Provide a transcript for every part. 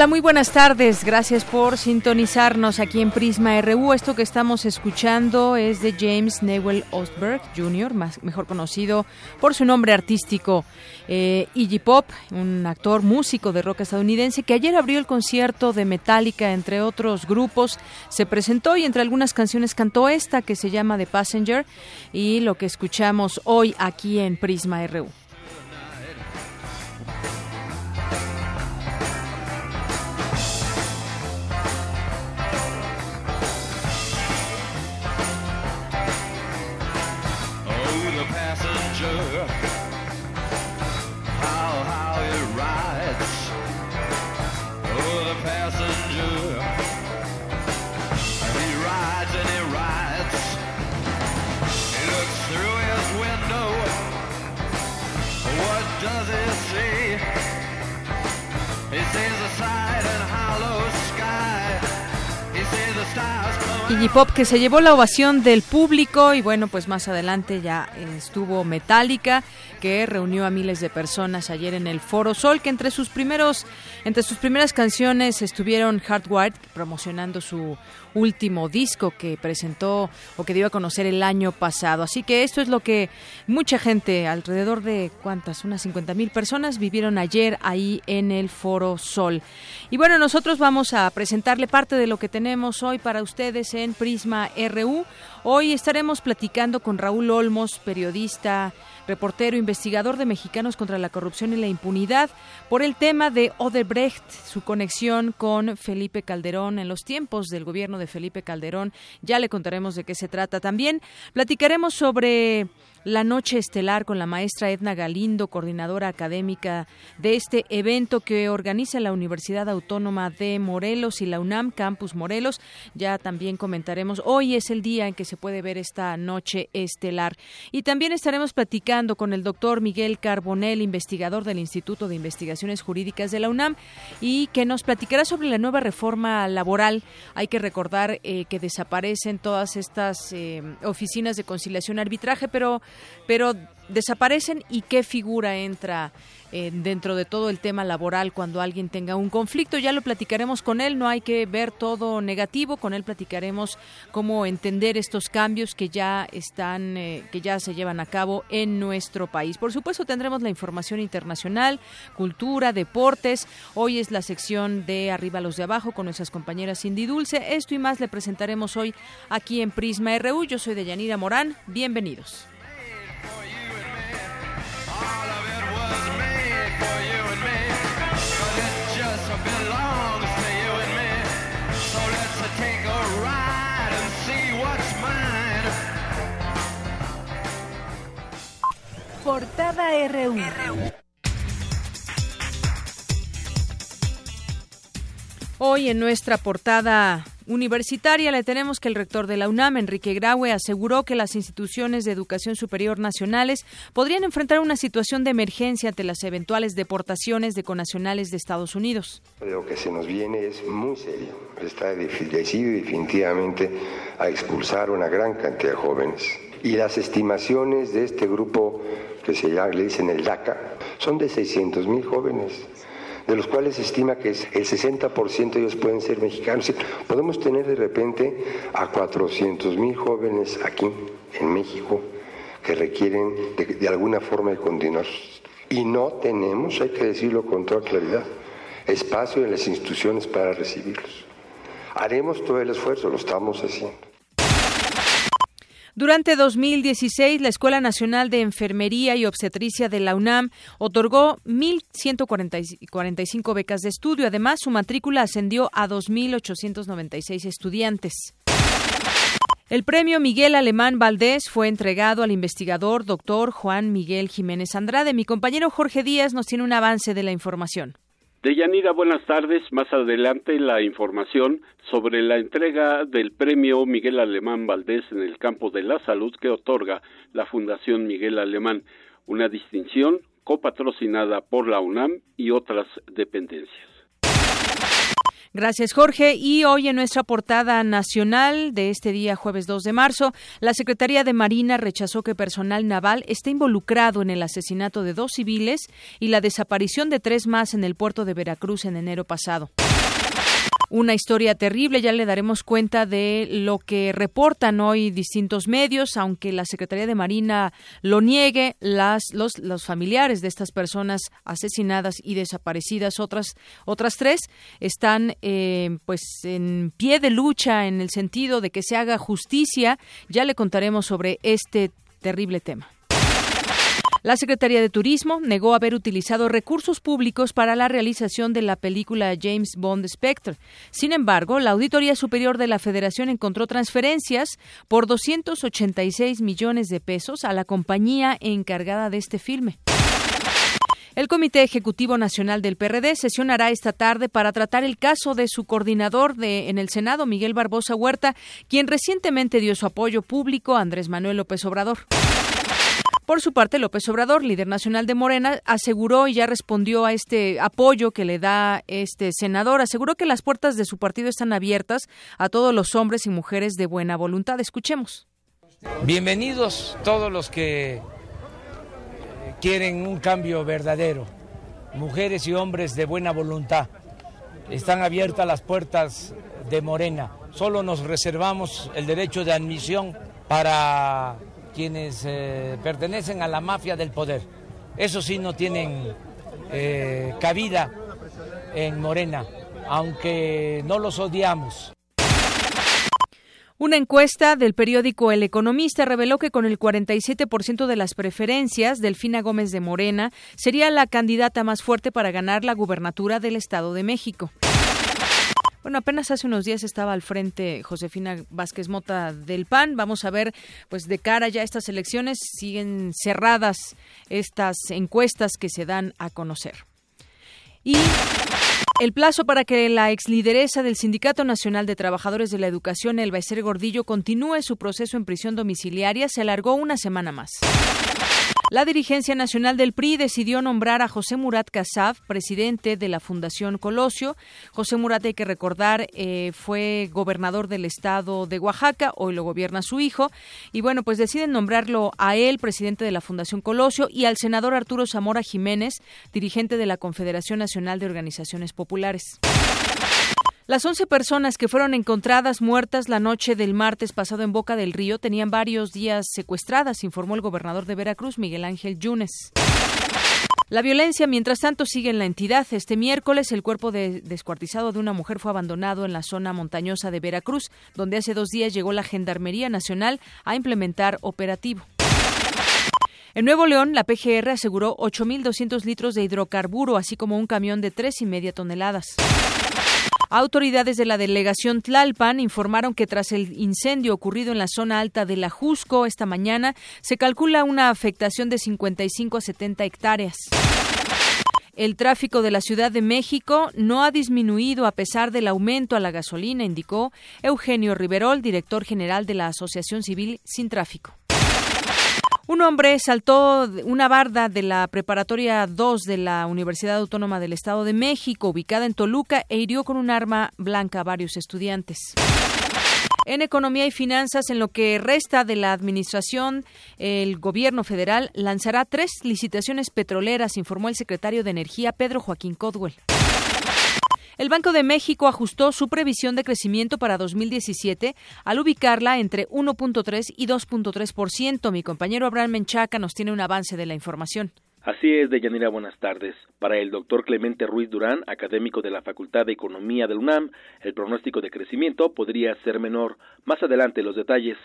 Hola, muy buenas tardes. Gracias por sintonizarnos aquí en Prisma RU. Esto que estamos escuchando es de James Newell Ostberg Jr., más, mejor conocido por su nombre artístico eh, Iggy Pop, un actor músico de rock estadounidense que ayer abrió el concierto de Metallica, entre otros grupos. Se presentó y entre algunas canciones cantó esta que se llama The Passenger y lo que escuchamos hoy aquí en Prisma RU. Que se llevó la ovación del público y bueno, pues más adelante ya estuvo Metallica que reunió a miles de personas ayer en el Foro Sol, que entre sus primeros entre sus primeras canciones estuvieron Hardwired promocionando su último disco que presentó o que dio a conocer el año pasado. Así que esto es lo que mucha gente, alrededor de cuántas, unas 50 mil personas vivieron ayer ahí en el Foro Sol. Y bueno, nosotros vamos a presentarle parte de lo que tenemos hoy para ustedes en Prisma RU. Hoy estaremos platicando con Raúl Olmos, periodista, reportero, investigador de Mexicanos contra la Corrupción y la Impunidad, por el tema de Odebrecht, su conexión con Felipe Calderón en los tiempos del gobierno de Felipe Calderón. Ya le contaremos de qué se trata. También platicaremos sobre la noche estelar con la maestra Edna Galindo, coordinadora académica de este evento que organiza la Universidad Autónoma de Morelos y la UNAM Campus Morelos. Ya también comentaremos, hoy es el día en que se puede ver esta noche estelar. Y también estaremos platicando con el doctor Miguel Carbonell, investigador del Instituto de Investigaciones Jurídicas de la UNAM, y que nos platicará sobre la nueva reforma laboral. Hay que recordar eh, que desaparecen todas estas eh, oficinas de conciliación arbitraje, pero pero desaparecen y qué figura entra eh, dentro de todo el tema laboral cuando alguien tenga un conflicto. Ya lo platicaremos con él, no hay que ver todo negativo, con él platicaremos cómo entender estos cambios que ya están, eh, que ya se llevan a cabo en nuestro país. Por supuesto tendremos la información internacional, cultura, deportes. Hoy es la sección de Arriba los de Abajo con nuestras compañeras Cindy Dulce. Esto y más le presentaremos hoy aquí en Prisma RU. Yo soy Deyanira Morán. Bienvenidos. Portada RU. Hoy en nuestra portada universitaria le tenemos que el rector de la UNAM, Enrique Graue, aseguró que las instituciones de educación superior nacionales podrían enfrentar una situación de emergencia ante las eventuales deportaciones de conacionales de Estados Unidos. Lo que se nos viene es muy serio. Está decidido definitivamente a expulsar una gran cantidad de jóvenes. Y las estimaciones de este grupo que se llama, le dicen el DACA, son de 600 mil jóvenes de los cuales se estima que el 60% de ellos pueden ser mexicanos. Podemos tener de repente a 400 mil jóvenes aquí en México que requieren de, alguna forma de continuar. Y no tenemos, hay que decirlo con toda claridad, espacio en las instituciones para recibirlos. Haremos todo el esfuerzo, lo estamos haciendo. Durante 2016, la Escuela Nacional de Enfermería y Obstetricia de la UNAM otorgó 1.145 becas de estudio. Además, su matrícula ascendió a 2.896 estudiantes. El premio Miguel Alemán Valdés fue entregado al investigador doctor Juan Miguel Jiménez Andrade. Mi compañero Jorge Díaz nos tiene un avance de la información. Deyanira, buenas tardes. Más adelante la información sobre la entrega del premio Miguel Alemán Valdés en el campo de la salud que otorga la Fundación Miguel Alemán, una distinción copatrocinada por la UNAM y otras dependencias. Gracias, Jorge. Y hoy en nuestra portada nacional de este día, jueves 2 de marzo, la Secretaría de Marina rechazó que personal naval esté involucrado en el asesinato de dos civiles y la desaparición de tres más en el puerto de Veracruz en enero pasado una historia terrible. Ya le daremos cuenta de lo que reportan hoy distintos medios, aunque la Secretaría de Marina lo niegue. Las, los, los familiares de estas personas asesinadas y desaparecidas, otras, otras tres, están eh, pues en pie de lucha en el sentido de que se haga justicia. Ya le contaremos sobre este terrible tema. La Secretaría de Turismo negó haber utilizado recursos públicos para la realización de la película James Bond Spectre. Sin embargo, la Auditoría Superior de la Federación encontró transferencias por 286 millones de pesos a la compañía encargada de este filme. El Comité Ejecutivo Nacional del PRD sesionará esta tarde para tratar el caso de su coordinador de, en el Senado, Miguel Barbosa Huerta, quien recientemente dio su apoyo público a Andrés Manuel López Obrador. Por su parte, López Obrador, líder nacional de Morena, aseguró y ya respondió a este apoyo que le da este senador. Aseguró que las puertas de su partido están abiertas a todos los hombres y mujeres de buena voluntad. Escuchemos. Bienvenidos todos los que quieren un cambio verdadero, mujeres y hombres de buena voluntad. Están abiertas las puertas de Morena. Solo nos reservamos el derecho de admisión para quienes eh, pertenecen a la mafia del poder. Eso sí no tienen eh, cabida en Morena, aunque no los odiamos. Una encuesta del periódico El Economista reveló que con el 47% de las preferencias, Delfina Gómez de Morena sería la candidata más fuerte para ganar la gubernatura del Estado de México. Bueno, apenas hace unos días estaba al frente Josefina Vázquez Mota del PAN. Vamos a ver, pues de cara ya a estas elecciones, siguen cerradas estas encuestas que se dan a conocer. Y el plazo para que la exlideresa del Sindicato Nacional de Trabajadores de la Educación, Elba Ecer Gordillo, continúe su proceso en prisión domiciliaria se alargó una semana más. La dirigencia nacional del PRI decidió nombrar a José Murat Casab, presidente de la Fundación Colosio. José Murat, hay que recordar, eh, fue gobernador del estado de Oaxaca, hoy lo gobierna su hijo. Y bueno, pues deciden nombrarlo a él, presidente de la Fundación Colosio, y al senador Arturo Zamora Jiménez, dirigente de la Confederación Nacional de Organizaciones Populares. Las 11 personas que fueron encontradas muertas la noche del martes pasado en Boca del Río tenían varios días secuestradas, informó el gobernador de Veracruz, Miguel Ángel Yunes. La violencia, mientras tanto, sigue en la entidad. Este miércoles, el cuerpo de descuartizado de una mujer fue abandonado en la zona montañosa de Veracruz, donde hace dos días llegó la Gendarmería Nacional a implementar operativo. En Nuevo León, la PGR aseguró 8.200 litros de hidrocarburo, así como un camión de tres y media toneladas. Autoridades de la delegación Tlalpan informaron que tras el incendio ocurrido en la zona alta de la Jusco esta mañana, se calcula una afectación de 55 a 70 hectáreas. El tráfico de la Ciudad de México no ha disminuido a pesar del aumento a la gasolina, indicó Eugenio Riverol, director general de la Asociación Civil Sin Tráfico. Un hombre saltó una barda de la preparatoria 2 de la Universidad Autónoma del Estado de México, ubicada en Toluca, e hirió con un arma blanca a varios estudiantes. En economía y finanzas, en lo que resta de la administración, el gobierno federal lanzará tres licitaciones petroleras, informó el secretario de Energía, Pedro Joaquín Codwell. El Banco de México ajustó su previsión de crecimiento para 2017 al ubicarla entre 1.3 y 2.3%. Mi compañero Abraham Menchaca nos tiene un avance de la información. Así es, Deyanira, buenas tardes. Para el doctor Clemente Ruiz Durán, académico de la Facultad de Economía del UNAM, el pronóstico de crecimiento podría ser menor. Más adelante los detalles.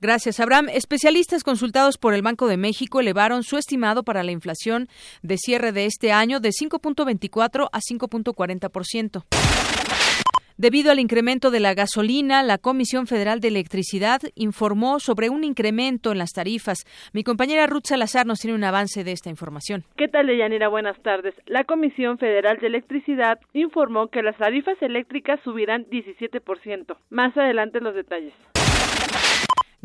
Gracias, Abraham. Especialistas consultados por el Banco de México elevaron su estimado para la inflación de cierre de este año de 5.24 a 5.40%. Debido al incremento de la gasolina, la Comisión Federal de Electricidad informó sobre un incremento en las tarifas. Mi compañera Ruth Salazar nos tiene un avance de esta información. ¿Qué tal, Deyanira? Buenas tardes. La Comisión Federal de Electricidad informó que las tarifas eléctricas subirán 17%. Más adelante los detalles.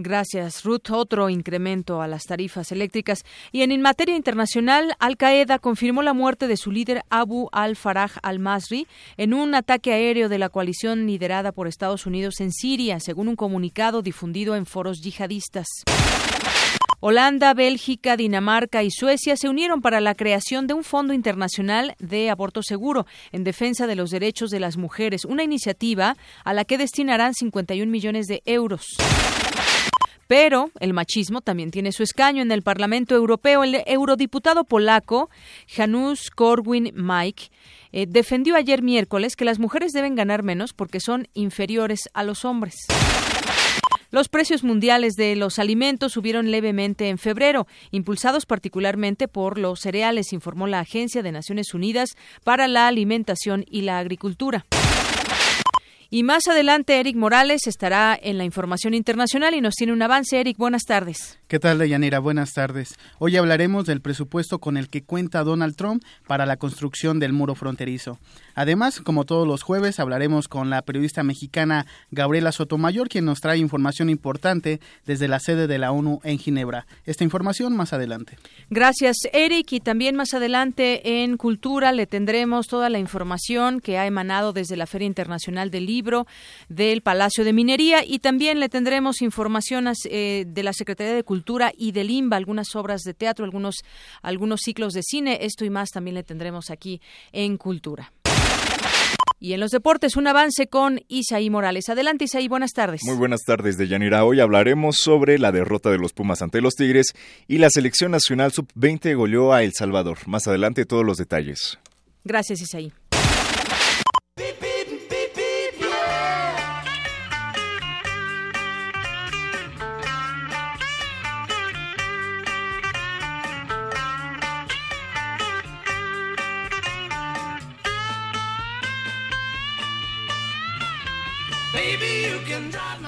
Gracias, Ruth. Otro incremento a las tarifas eléctricas. Y en, materia internacional, Al Qaeda confirmó la muerte de su líder Abu al-Faraj al-Masri en un ataque aéreo de la coalición liderada por Estados Unidos en Siria, según un comunicado difundido en foros yihadistas. Holanda, Bélgica, Dinamarca y Suecia se unieron para la creación de un Fondo Internacional de Aborto Seguro en defensa de los derechos de las mujeres, una iniciativa a la que destinarán 51 millones de euros. Pero el machismo también tiene su escaño en el Parlamento Europeo. El eurodiputado polaco Janusz Korwin-Mikke eh, defendió ayer miércoles que las mujeres deben ganar menos porque son inferiores a los hombres. Los precios mundiales de los alimentos subieron levemente en febrero, impulsados particularmente por los cereales, informó la Agencia de Naciones Unidas para la Alimentación y la Agricultura. Y más adelante, Eric Morales estará en la información internacional y nos tiene un avance. Eric, buenas tardes. ¿Qué tal, Deyanira? Buenas tardes. Hoy hablaremos del presupuesto con el que cuenta Donald Trump para la construcción del muro fronterizo. Además, como todos los jueves, hablaremos con la periodista mexicana Gabriela Sotomayor, quien nos trae información importante desde la sede de la ONU en Ginebra. Esta información más adelante. Gracias, Eric. Y también más adelante en Cultura le tendremos toda la información que ha emanado desde la Feria Internacional del Libro del Palacio de Minería y también le tendremos información eh, de la Secretaría de Cultura y del IMBA, algunas obras de teatro, algunos, algunos ciclos de cine. Esto y más también le tendremos aquí en Cultura. Y en los deportes, un avance con Isaí Morales. Adelante, Isaí, buenas tardes. Muy buenas tardes, Deyanira. Hoy hablaremos sobre la derrota de los Pumas ante los Tigres y la selección nacional sub-20 goleó a El Salvador. Más adelante, todos los detalles. Gracias, Isaí.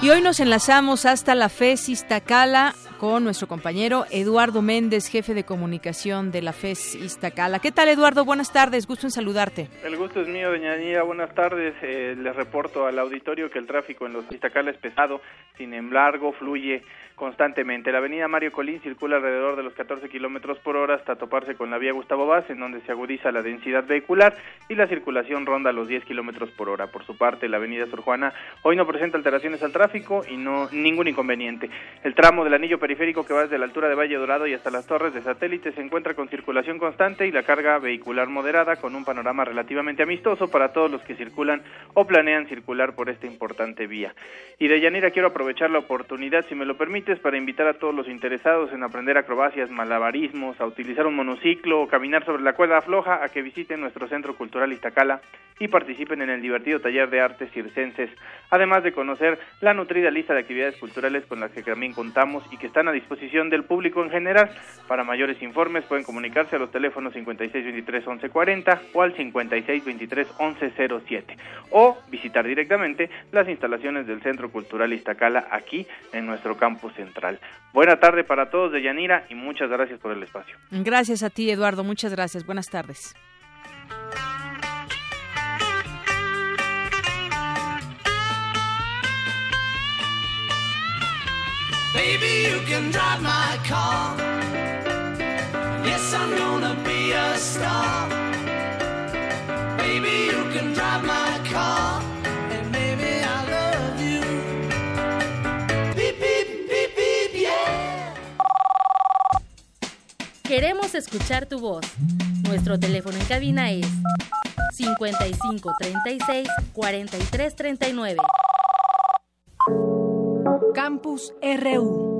Y hoy nos enlazamos hasta la FES Iztacala con nuestro compañero Eduardo Méndez, jefe de comunicación de la FES Iztacala. ¿Qué tal, Eduardo? Buenas tardes, gusto en saludarte. El gusto es mío, doña Anía. Buenas tardes. Eh, les reporto al auditorio que el tráfico en los Iztacala es pesado, sin embargo, fluye constantemente. La avenida Mario Colín circula alrededor de los 14 kilómetros por hora hasta toparse con la vía Gustavo Vaz, en donde se agudiza la densidad vehicular y la circulación ronda los 10 kilómetros por hora. Por su parte, la avenida Sor Juana hoy no presenta alteraciones al tráfico y no ningún inconveniente. El tramo del anillo periférico que va desde la altura de Valle Dorado y hasta las torres de satélite se encuentra con circulación constante y la carga vehicular moderada con un panorama relativamente amistoso para todos los que circulan o planean circular por esta importante vía. Y de Yanira quiero aprovechar la oportunidad, si me lo permite, para invitar a todos los interesados en aprender acrobacias, malabarismos, a utilizar un monociclo o caminar sobre la cuerda floja a que visiten nuestro Centro Cultural Iztacala y participen en el divertido taller de artes circenses, además de conocer la nutrida lista de actividades culturales con las que también contamos y que están a disposición del público en general. Para mayores informes pueden comunicarse a los teléfonos 5623-1140 o al 5623-1107 o visitar directamente las instalaciones del Centro Cultural Iztacala aquí en nuestro campus central. Buena tarde para todos de Yanira y muchas gracias por el espacio. Gracias a ti, Eduardo. Muchas gracias. Buenas tardes. Baby, you can drive my car. Yes, I'm gonna be a star. Baby, you can drive my car. And baby, I love you. Beep, beep, beep, beep, yeah. Queremos escuchar tu voz. Nuestro teléfono en cabina es 55 36 43 39. Campus RU.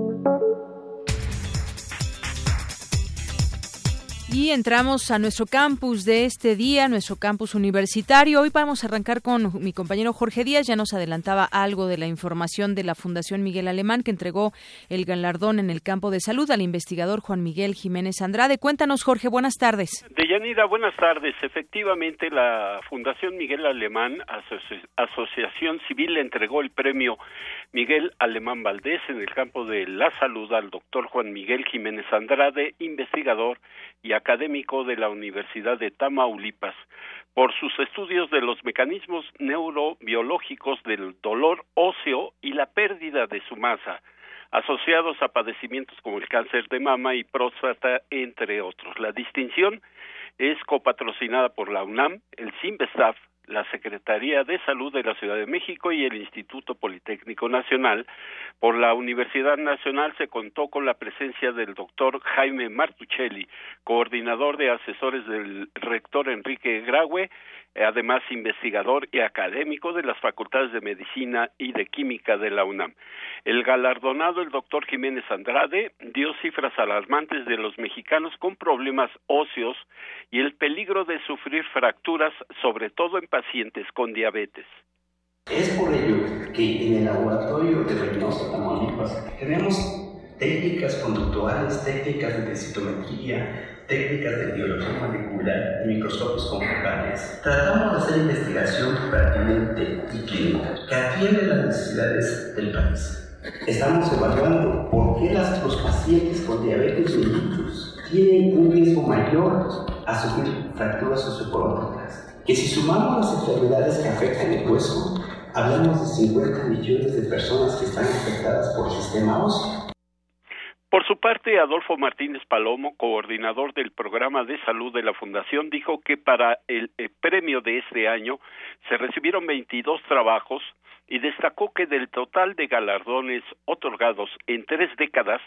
Y entramos a nuestro campus de este día, nuestro campus universitario. Hoy vamos a arrancar con mi compañero Jorge Díaz. Ya nos adelantaba algo de la información de la Fundación Miguel Alemán que entregó el galardón en el campo de salud al investigador Juan Miguel Jiménez Andrade. Cuéntanos, Jorge, buenas tardes. Deyanira, buenas tardes. Efectivamente, la Fundación Miguel Alemán, Asoci Asociación Civil, le entregó el premio Miguel Alemán Valdés en el campo de la salud al doctor Juan Miguel Jiménez Andrade, investigador y académico de la Universidad de Tamaulipas, por sus estudios de los mecanismos neurobiológicos del dolor óseo y la pérdida de su masa, asociados a padecimientos como el cáncer de mama y próstata, entre otros. La distinción es copatrocinada por la UNAM, el CIMBESTAF, la Secretaría de Salud de la Ciudad de México y el Instituto Politécnico Nacional. Por la Universidad Nacional se contó con la presencia del doctor Jaime Martuchelli, coordinador de asesores del rector Enrique Graue, además investigador y académico de las facultades de Medicina y de Química de la UNAM. El galardonado, el doctor Jiménez Andrade, dio cifras alarmantes de los mexicanos con problemas óseos y el peligro de sufrir fracturas, sobre todo en pacientes con diabetes. Es por ello que en el laboratorio de Reynosa, Tamaulipas, tenemos técnicas conductuales, técnicas de densitometría, técnicas de biología molecular y microscopios confocales. Tratamos de hacer investigación pertinente y clínica que atiende las necesidades del país. Estamos evaluando por qué las, los pacientes con diabetes mellitus tienen un riesgo mayor a sufrir fracturas osteoporóticas. Que si sumamos las enfermedades que afectan el hueso, hablamos de 50 millones de personas que están afectadas por sistema óseo. Por su parte, Adolfo Martínez Palomo, coordinador del programa de salud de la Fundación, dijo que para el, el premio de este año se recibieron 22 trabajos y destacó que del total de galardones otorgados en tres décadas,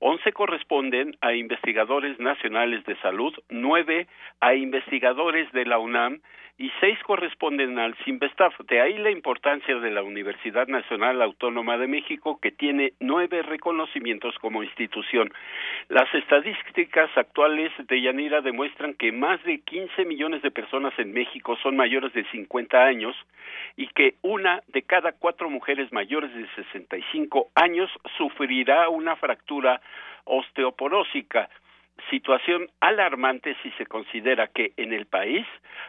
11 corresponden a investigadores nacionales de salud, 9 a investigadores de la UNAM y seis corresponden al CIMBESTAF. De ahí la importancia de la Universidad Nacional Autónoma de México, que tiene nueve reconocimientos como institución. Las estadísticas actuales de Yanira demuestran que más de 15 millones de personas en México son mayores de 50 años y que una de cada cuatro mujeres mayores de 65 años sufrirá una fractura osteoporósica situación alarmante si se considera que en el país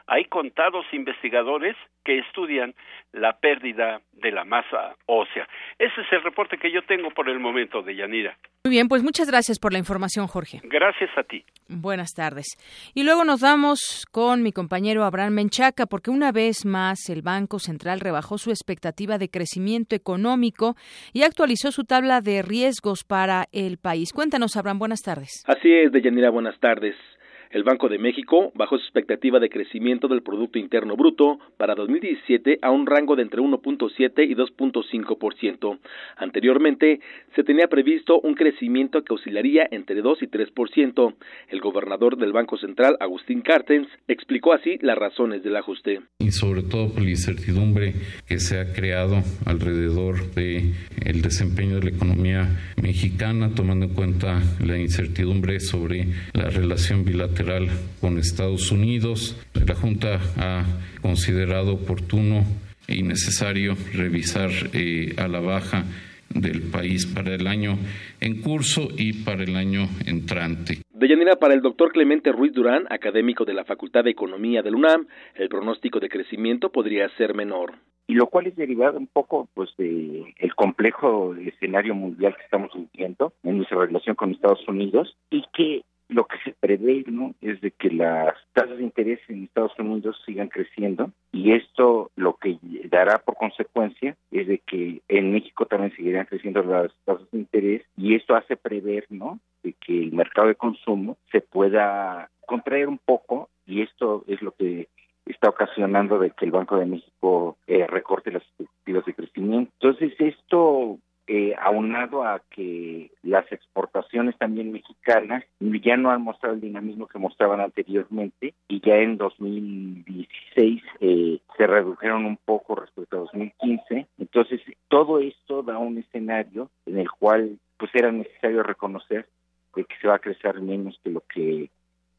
hay contados investigadores que estudian la pérdida de la masa ósea. Ese es el reporte que yo tengo por el momento de Yanira. Muy bien, pues muchas gracias por la información, Jorge. Gracias a ti. Buenas tardes. Y luego nos vamos con mi compañero Abraham Menchaca, porque una vez más el Banco Central rebajó su expectativa de crecimiento económico y actualizó su tabla de riesgos para el país. Cuéntanos, Abraham, buenas tardes. Así es, Deyanira, buenas tardes. El Banco de México bajó su expectativa de crecimiento del Producto Interno Bruto para 2017 a un rango de entre 1.7 y 2.5%. Anteriormente, se tenía previsto un crecimiento que oscilaría entre 2 y 3%. El gobernador del Banco Central, Agustín Cartens, explicó así las razones del ajuste. Y sobre todo por la incertidumbre que se ha creado alrededor de el desempeño de la economía mexicana, tomando en cuenta la incertidumbre sobre la relación bilateral con Estados Unidos. La Junta ha considerado oportuno y necesario revisar eh, a la baja del país para el año en curso y para el año entrante. De Yanira, para el doctor Clemente Ruiz Durán, académico de la Facultad de Economía del UNAM, el pronóstico de crecimiento podría ser menor. y lo cual es derivado un poco pues de el complejo escenario mundial que estamos viviendo en nuestra relación con Estados Unidos y que lo que se prevé no es de que las tasas de interés en Estados Unidos sigan creciendo y esto lo que dará por consecuencia es de que en México también seguirán creciendo las tasas de interés y esto hace prever no de que el mercado de consumo se pueda contraer un poco y esto es lo que está ocasionando de que el Banco de México eh, recorte las expectativas de crecimiento. Entonces, esto eh, aunado a que las exportaciones también mexicanas ya no han mostrado el dinamismo que mostraban anteriormente y ya en 2016 eh, se redujeron un poco respecto a 2015. Entonces, todo esto da un escenario en el cual pues era necesario reconocer de que se va a crecer menos que lo que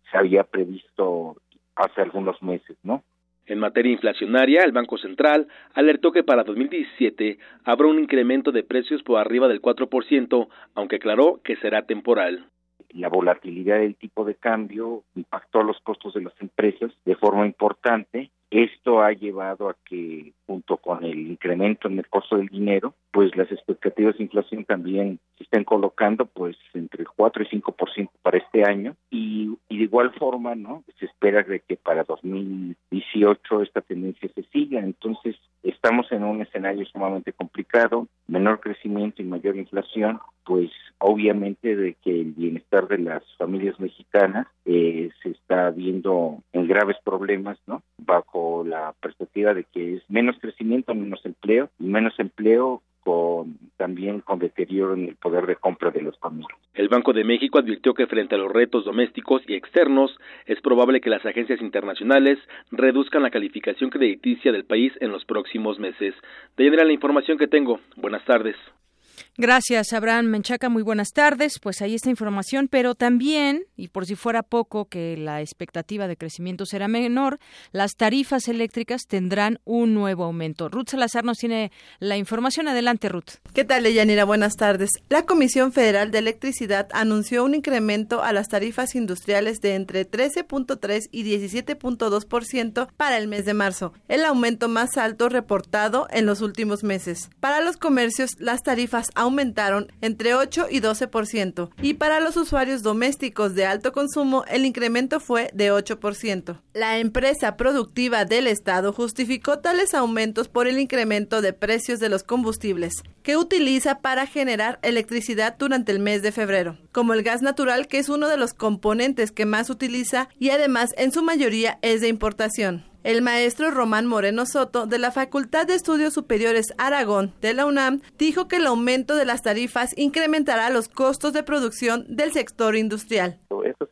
se había previsto hace algunos meses, ¿no? En materia inflacionaria, el Banco Central alertó que para 2017 habrá un incremento de precios por arriba del 4%, aunque aclaró que será temporal. La volatilidad del tipo de cambio impactó los costos de las empresas de forma importante. Esto ha llevado a que, junto con el incremento en el costo del dinero, pues las expectativas de inflación también se estén colocando pues entre 4 y 5% para este año y, y de igual forma, ¿no? Se espera de que para 2018 esta tendencia se siga, entonces estamos en un escenario sumamente complicado, menor crecimiento y mayor inflación, pues obviamente de que el bienestar de las familias mexicanas eh, se está viendo en graves problemas, ¿no? Bajo la perspectiva de que es menos crecimiento, menos empleo menos empleo con también con deterioro en el poder de compra de las familias. El Banco de México advirtió que frente a los retos domésticos y externos es probable que las agencias internacionales reduzcan la calificación crediticia del país en los próximos meses. De era la información que tengo. Buenas tardes. Gracias, Abraham Menchaca. Muy buenas tardes. Pues ahí está información, pero también, y por si fuera poco que la expectativa de crecimiento será menor, las tarifas eléctricas tendrán un nuevo aumento. Ruth Salazar nos tiene la información. Adelante, Ruth. ¿Qué tal, Leyanira? Buenas tardes. La Comisión Federal de Electricidad anunció un incremento a las tarifas industriales de entre 13.3 y 17.2% para el mes de marzo, el aumento más alto reportado en los últimos meses. Para los comercios, las tarifas aumentaron entre 8 y 12%, y para los usuarios domésticos de alto consumo, el incremento fue de 8%. La empresa productiva del Estado justificó tales aumentos por el incremento de precios de los combustibles, que utiliza para generar electricidad durante el mes de febrero, como el gas natural, que es uno de los componentes que más utiliza y además en su mayoría es de importación. El maestro Román Moreno Soto de la Facultad de Estudios Superiores Aragón de la UNAM dijo que el aumento de las tarifas incrementará los costos de producción del sector industrial.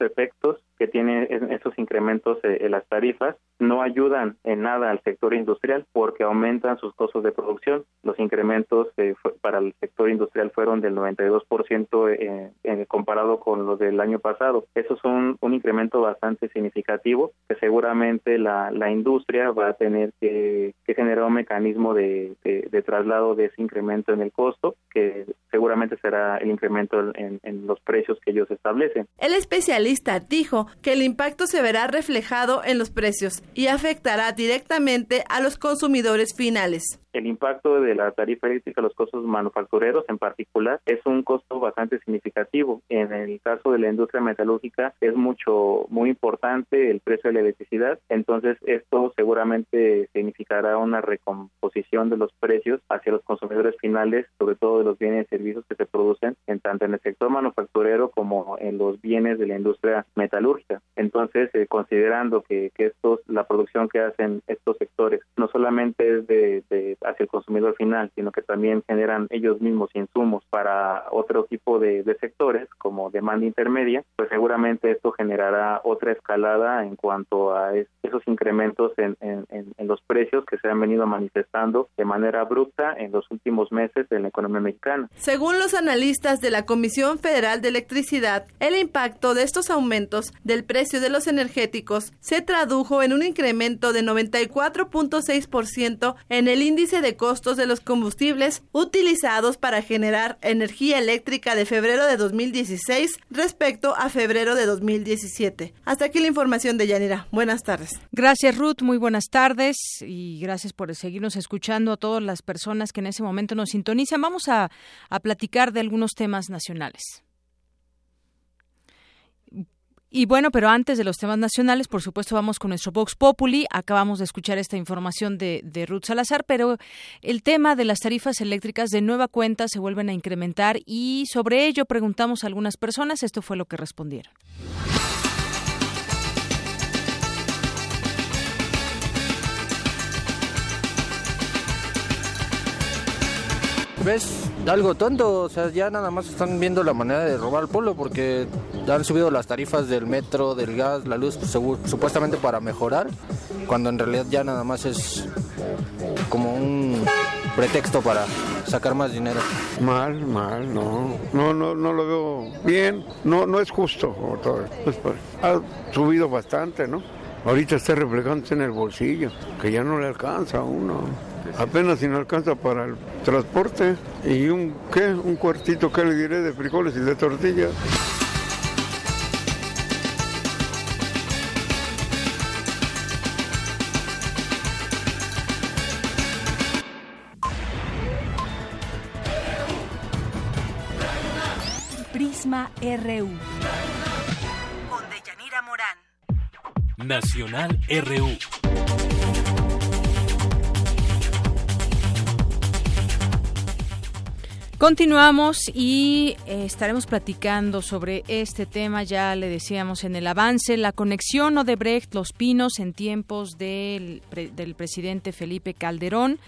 Efectos que tienen estos incrementos eh, en las tarifas no ayudan en nada al sector industrial porque aumentan sus costos de producción. Los incrementos eh, para el sector industrial fueron del 92% eh, comparado con los del año pasado. Eso es un, un incremento bastante significativo que seguramente la, la industria va a tener que, que generar un mecanismo de, de, de, traslado de ese incremento en el costo que seguramente será el incremento en, en los precios que ellos establecen. El especialista dijo que el impacto se verá reflejado en los precios y afectará directamente a los consumidores finales. El impacto de la tarifa eléctrica a los costos manufactureros en particular es un costo bastante significativo. En el caso de la industria metalúrgica es mucho, muy importante el precio de la electricidad. Entonces esto seguramente significará una recomposición de los precios hacia los consumidores finales, sobre todo de los bienes y servicios que se producen en tanto en el sector manufacturero como en los bienes de la industria metalúrgica. Entonces, eh, considerando que, estos, la producción que hacen estos sectores no solamente es de, hacia el consumidor final, sino que también generan ellos mismos insumos para otro tipo de, sectores como demanda intermedia, pues seguramente esto generará otra escalada en cuanto a esos incrementos en, en, en los precios que se han venido manifestando de manera abrupta en los últimos meses en la economía mexicana. Según los analistas de la Comisión Federal de Electricidad, el impacto de estos aumentos del precio de los energéticos se tradujo en un incremento de 94.6% en el índice de costos de los combustibles utilizados para generar energía eléctrica de febrero de 2016 respecto a febrero de 2017. Hasta aquí la información de Yanira. Buenas tardes. Gracias Ruth, muy buenas tardes y gracias por seguirnos escuchando a todas las personas que en ese momento nos sintonizan. Vamos a, a platicar de algunos temas nacionales. Y bueno, pero antes de los temas nacionales, por supuesto, vamos con nuestro Vox Populi. Acabamos de escuchar esta información de, Ruth Salazar, pero el tema de las tarifas eléctricas de nueva cuenta se vuelven a incrementar y sobre ello preguntamos a algunas personas. Esto fue lo que respondieron. ¿Ves? Algo tonto, o sea, ya nada más están viendo la manera de robar al pueblo porque han subido las tarifas del metro, del gas, la luz, pues, supuestamente para mejorar, cuando en realidad ya nada más es como un pretexto para sacar más dinero. Mal, mal, no. No, no, no lo veo bien. No, no es justo. ha subido bastante, ¿no? Ahorita está reflejándose en el bolsillo, que ya no le alcanza a uno. Apenas si no alcanza para el transporte. Y un, ¿qué? Un cuartito, ¿qué le diré? De frijoles y de tortillas. Prisma RU. Con Deyanira Morán. Nacional RU. Continuamos y eh, estaremos platicando sobre este tema, ya le decíamos en el avance, la conexión Odebrecht Los Pinos en tiempos del, del presidente Felipe Calderón.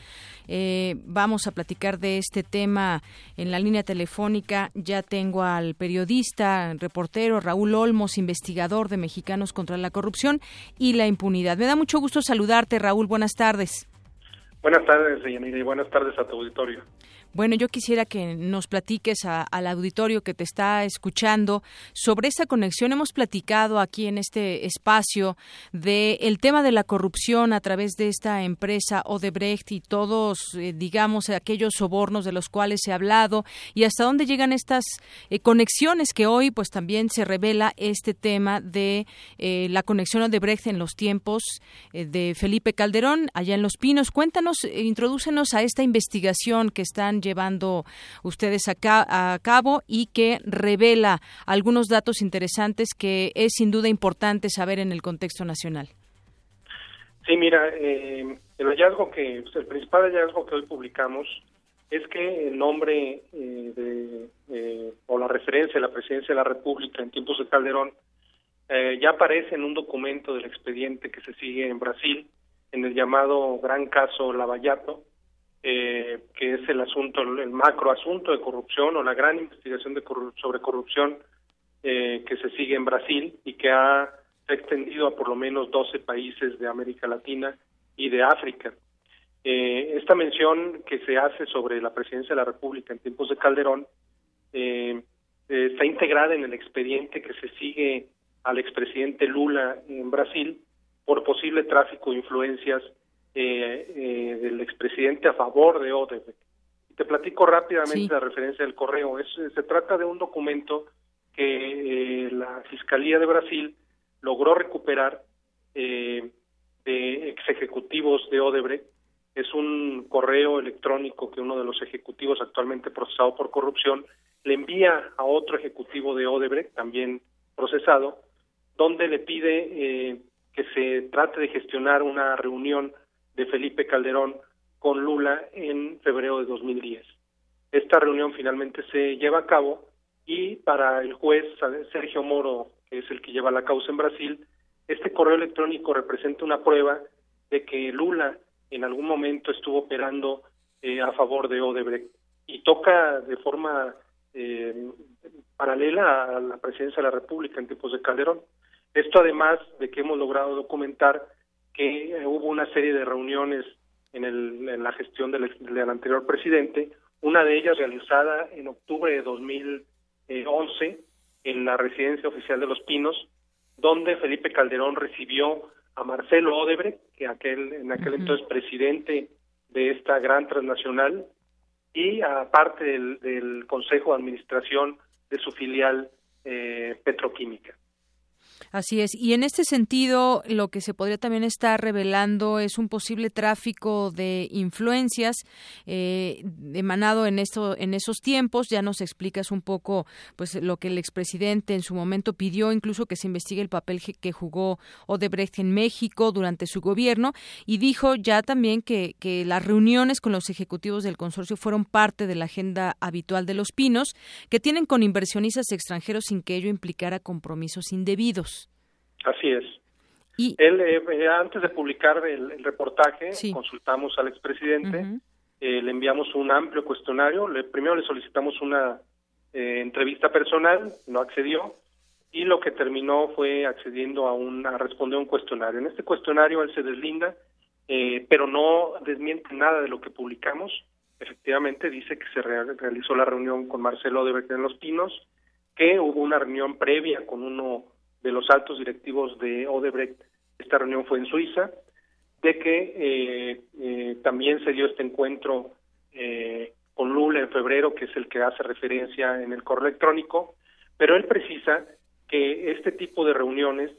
Eh, vamos a platicar de este tema en la línea telefónica. Ya tengo al periodista, reportero Raúl Olmos, investigador de Mexicanos contra la Corrupción y la Impunidad. Me da mucho gusto saludarte, Raúl. Buenas tardes. Buenas tardes, Yanira, y buenas tardes a tu auditorio. Bueno, yo quisiera que nos platiques a- al auditorio que te está escuchando sobre esta conexión. Hemos platicado aquí en este espacio de el tema de la corrupción a través de esta empresa Odebrecht y todos, eh, digamos, aquellos sobornos de los cuales ha hablado y hasta dónde llegan estas eh, conexiones que hoy, pues también se revela este tema de eh, la conexión Odebrecht en los tiempos eh, de Felipe Calderón allá en Los Pinos. Cuéntanos, eh, introdúcenos a esta investigación que están llevando ustedes a, ca- a cabo y que revela algunos datos interesantes que es sin duda importante saber en el contexto nacional. Sí, mira, eh, el hallazgo que, pues, el principal hallazgo que hoy publicamos es que el nombre eh, de, eh, o la referencia de la presidencia de la República en tiempos de Calderón eh, ya aparece en un documento del expediente que se sigue en Brasil, en el llamado Gran Caso Lavallato, eh, que es el asunto, el macro asunto de corrupción o la gran investigación de corru- sobre corrupción eh, que se sigue en Brasil y que ha se ha extendido a por lo menos 12 países de América Latina y de África. Eh, esta mención que se hace sobre la presidencia de la República en tiempos de Calderón eh, está integrada en el expediente que se sigue al expresidente Lula en Brasil por posible tráfico de influencias eh, eh, del expresidente a favor de Odebrecht. Te platico rápidamente Sí. la referencia del correo. Es, se trata de un documento que eh, la Fiscalía de Brasil logró recuperar eh, de ex ejecutivos de Odebrecht. Es un correo electrónico que uno de los ejecutivos actualmente procesado por corrupción le envía a otro ejecutivo de Odebrecht, también procesado, donde le pide eh, que se trate de gestionar una reunión de Felipe Calderón con Lula en febrero de 2010. Esta reunión finalmente se lleva a cabo y para el juez Sergio Moro, que es el que lleva la causa en Brasil, este correo electrónico representa una prueba de que Lula en algún momento estuvo operando eh, a favor de Odebrecht y toca de forma eh, paralela a la presidencia de la República en tiempos de Calderón. Esto además de que hemos logrado documentar que eh, hubo una serie de reuniones en, el, en la gestión del, del anterior presidente, una de ellas realizada en octubre de 2011 en la residencia oficial de Los Pinos, donde Felipe Calderón recibió a Marcelo Odebrecht, que aquel, en aquel entonces presidente de esta gran transnacional, y a parte del, del Consejo de Administración de su filial eh, petroquímica. Así es. Y en este sentido, lo que se podría también estar revelando es un posible tráfico de influencias eh, emanado en esto, en esos tiempos. Ya nos explicas un poco, pues, lo que el expresidente en su momento pidió, incluso que se investigue el papel que- jugó Odebrecht en México durante su gobierno, y dijo ya también que, que las reuniones con los ejecutivos del consorcio fueron parte de la agenda habitual de los Pinos, que tienen con inversionistas extranjeros sin que ello implicara compromisos indebidos. Así es. Él, eh, antes de publicar el, el reportaje, consultamos al expresidente, eh, le enviamos un amplio cuestionario, le, primero le solicitamos una eh, entrevista personal, no accedió, y lo que terminó fue accediendo a, un, a responder un cuestionario. En este cuestionario él se deslinda, eh, pero no desmiente nada de lo que publicamos. Efectivamente dice que se rea- realizó la reunión con Marcelo de en Los Pinos, que hubo una reunión previa con uno de los altos directivos de Odebrecht, esta reunión fue en Suiza, de que eh, eh, también se dio este encuentro eh, con Lula en febrero, que es el que hace referencia en el correo electrónico, pero él precisa que este tipo de reuniones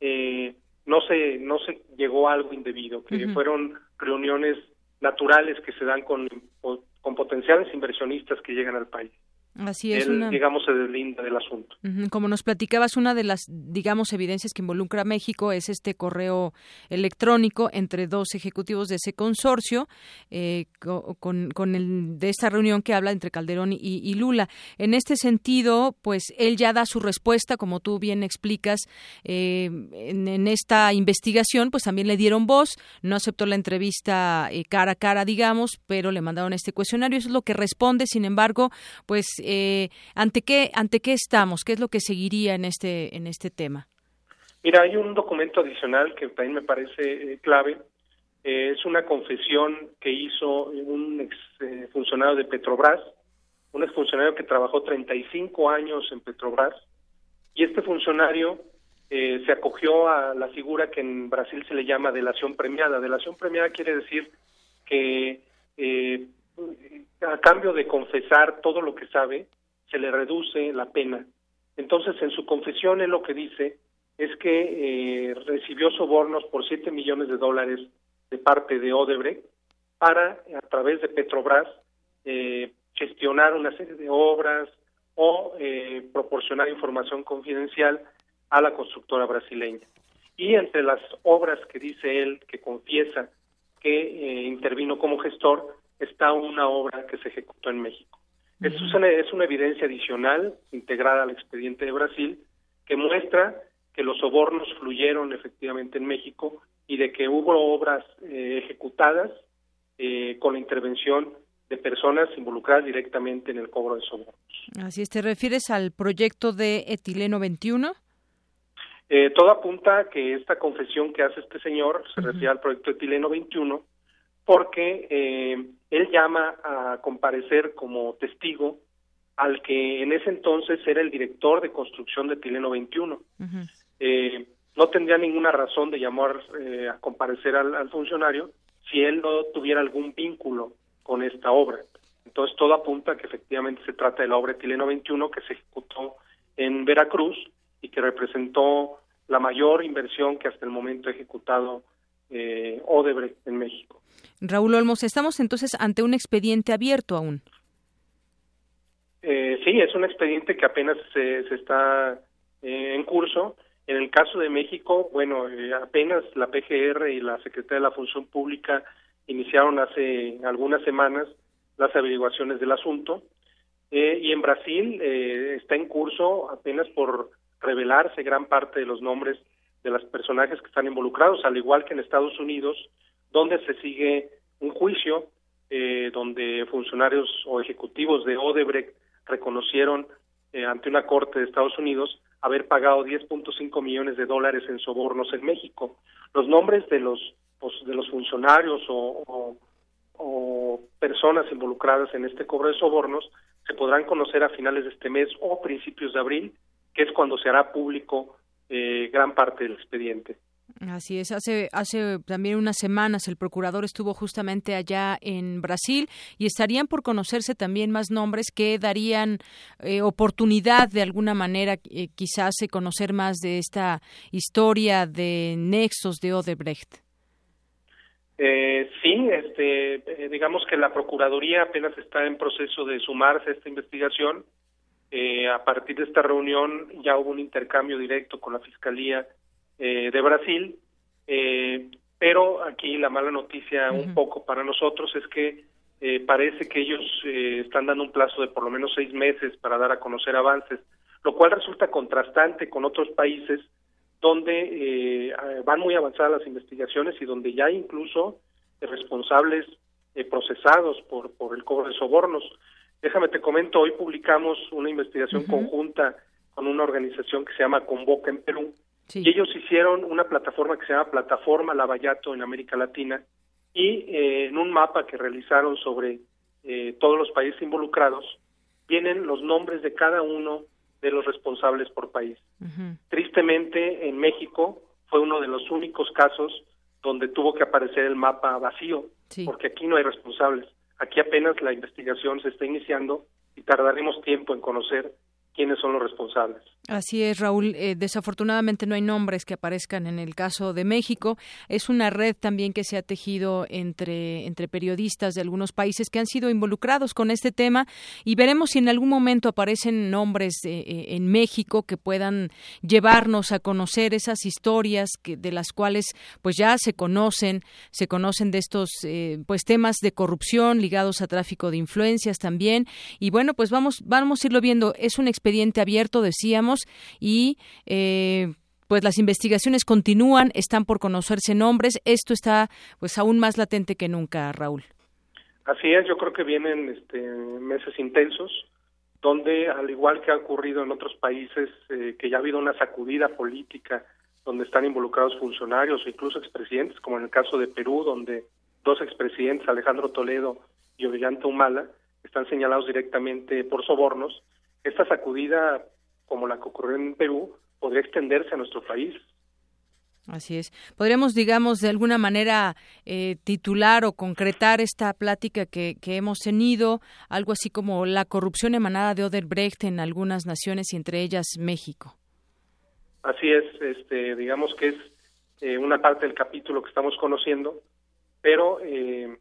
eh, no se no se llegó a algo indebido, que fueron reuniones naturales que se dan con, con potenciales inversionistas que llegan al país. Así es. Él, una- digamos, se deslinda del asunto. Como nos platicabas, una de las, digamos, evidencias que involucra a México es este correo electrónico entre dos ejecutivos de ese consorcio, eh, co- con, con el de esta reunión que habla entre Calderón y, y Lula. En este sentido, pues él ya da su respuesta, como tú bien explicas, eh, en, en esta investigación, pues también le dieron voz, no aceptó la entrevista eh, cara a cara, digamos, pero le mandaron este cuestionario. Eso es lo que responde, sin embargo, pues eh, ante qué ante qué estamos, qué es lo que seguiría en este en este tema. Mira, hay un documento adicional que también me parece eh, clave. Eh, es una confesión que hizo un ex eh, funcionario de Petrobras, un ex funcionario que trabajó 35 años en Petrobras, y este funcionario eh, se acogió a la figura que en Brasil se le llama delación premiada. Delación premiada quiere decir que a cambio de confesar todo lo que sabe, se le reduce la pena. Entonces, en su confesión, él lo que dice es que eh, recibió sobornos por 7 millones de dólares de parte de Odebrecht para, a través de Petrobras, eh, gestionar una serie de obras o eh, proporcionar información confidencial a la constructora brasileña. Y entre las obras que dice él, que confiesa que eh, intervino como gestor, está una obra que se ejecutó en México. Esto es una, es una evidencia adicional integrada al expediente de Brasil que muestra que los sobornos fluyeron efectivamente en México y de que hubo obras eh, ejecutadas eh, con la intervención de personas involucradas directamente en el cobro de sobornos. Así es, ¿te refieres al proyecto de etileno 21? Eh, todo apunta a que esta confesión que hace este señor se refiere al proyecto Etileno 21 porque eh, él llama a comparecer como testigo al que en ese entonces era el director de construcción de Etileno 21. Eh, no tendría ninguna razón de llamar eh, a comparecer al, al funcionario si él no tuviera algún vínculo con esta obra. Entonces todo apunta a que efectivamente se trata de la obra Etileno 21 que se ejecutó en Veracruz y que representó la mayor inversión que hasta el momento ha ejecutado eh, Odebrecht en México. Raúl Olmos, estamos entonces ante un expediente abierto aún. Eh, sí, es un expediente que apenas se, se está eh, en curso. En el caso de México, bueno, eh, apenas la PGR y la Secretaría de la Función Pública iniciaron hace algunas semanas las averiguaciones del asunto. Eh, y en Brasil eh, está en curso apenas por revelarse gran parte de los nombres de los personajes que están involucrados, al igual que en Estados Unidos, donde se sigue un juicio eh, donde funcionarios o ejecutivos de Odebrecht reconocieron eh, ante una corte de Estados Unidos haber pagado 10.5 millones de dólares en sobornos en México. Los nombres de los pues, de los funcionarios o, o, o personas involucradas en este cobro de sobornos se podrán conocer a finales de este mes o principios de abril, que es cuando se hará público eh, gran parte del expediente. Así es, hace, hace también unas semanas el procurador estuvo justamente allá en Brasil y estarían por conocerse también más nombres que darían eh, oportunidad de alguna manera eh, quizás de conocer más de esta historia de nexos de Odebrecht. Eh, sí, este, eh, digamos que la Procuraduría apenas está en proceso de sumarse a esta investigación. Eh, a partir de esta reunión ya hubo un intercambio directo con la Fiscalía eh, de Brasil, eh, pero aquí la mala noticia un poco para nosotros es que eh, parece que ellos eh, están dando un plazo de por lo menos seis meses para dar a conocer avances, lo cual resulta contrastante con otros países donde eh, van muy avanzadas las investigaciones y donde ya hay incluso responsables eh, procesados por, por el cobro de sobornos. Déjame te comento, hoy publicamos una investigación conjunta con una organización que se llama Convoca en Perú, y ellos hicieron una plataforma que se llama Plataforma Lavallato en América Latina, y eh, en un mapa que realizaron sobre eh, todos los países involucrados, vienen los nombres de cada uno de los responsables por país. Tristemente, en México fue uno de los únicos casos donde tuvo que aparecer el mapa vacío, porque aquí no hay responsables. Aquí apenas la investigación se está iniciando y tardaremos tiempo en conocer quiénes son los responsables. Así es, Raúl. Eh, desafortunadamente no hay nombres que aparezcan en el caso de México. Es una red también que se ha tejido entre, entre periodistas de algunos países que han sido involucrados con este tema y veremos si en algún momento aparecen nombres eh, eh, en México que puedan llevarnos a conocer esas historias que, de las cuales pues ya se conocen, se conocen de estos pues temas de corrupción ligados a tráfico de influencias también y bueno pues vamos vamos a irlo viendo. Es un expediente abierto decíamos y eh, pues las investigaciones continúan, están por conocerse nombres. Esto está pues aún más latente que nunca, Raúl. Así es, yo creo que vienen este, meses intensos, donde al igual que ha ocurrido en otros países, eh, que ya ha habido una sacudida política, donde están involucrados funcionarios o incluso expresidentes, como en el caso de Perú, donde dos expresidentes, Alejandro Toledo y Ollanta Humala, están señalados directamente por sobornos. Esta sacudida, como la que ocurrió en Perú, podría extenderse a nuestro país. Así es. Podríamos, digamos, de alguna manera eh, titular o concretar esta plática que, que hemos tenido, algo así como la corrupción emanada de Odebrecht en algunas naciones y entre ellas México. Así es, este, digamos que es eh, una parte del capítulo que estamos conociendo, pero eh,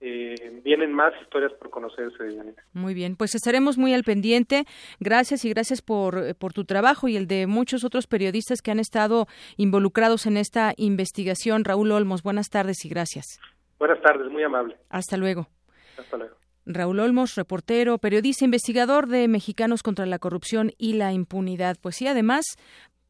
eh, vienen más historias por conocerse. Muy bien, pues estaremos muy al pendiente. Gracias y gracias por, eh, por tu trabajo y el de muchos otros periodistas que han estado involucrados en esta investigación. Raúl Olmos, buenas tardes y gracias. Buenas tardes, muy amable. Hasta luego. Hasta luego. Raúl Olmos, reportero, periodista, investigador de Mexicanos contra la Corrupción y la Impunidad. Pues sí, además,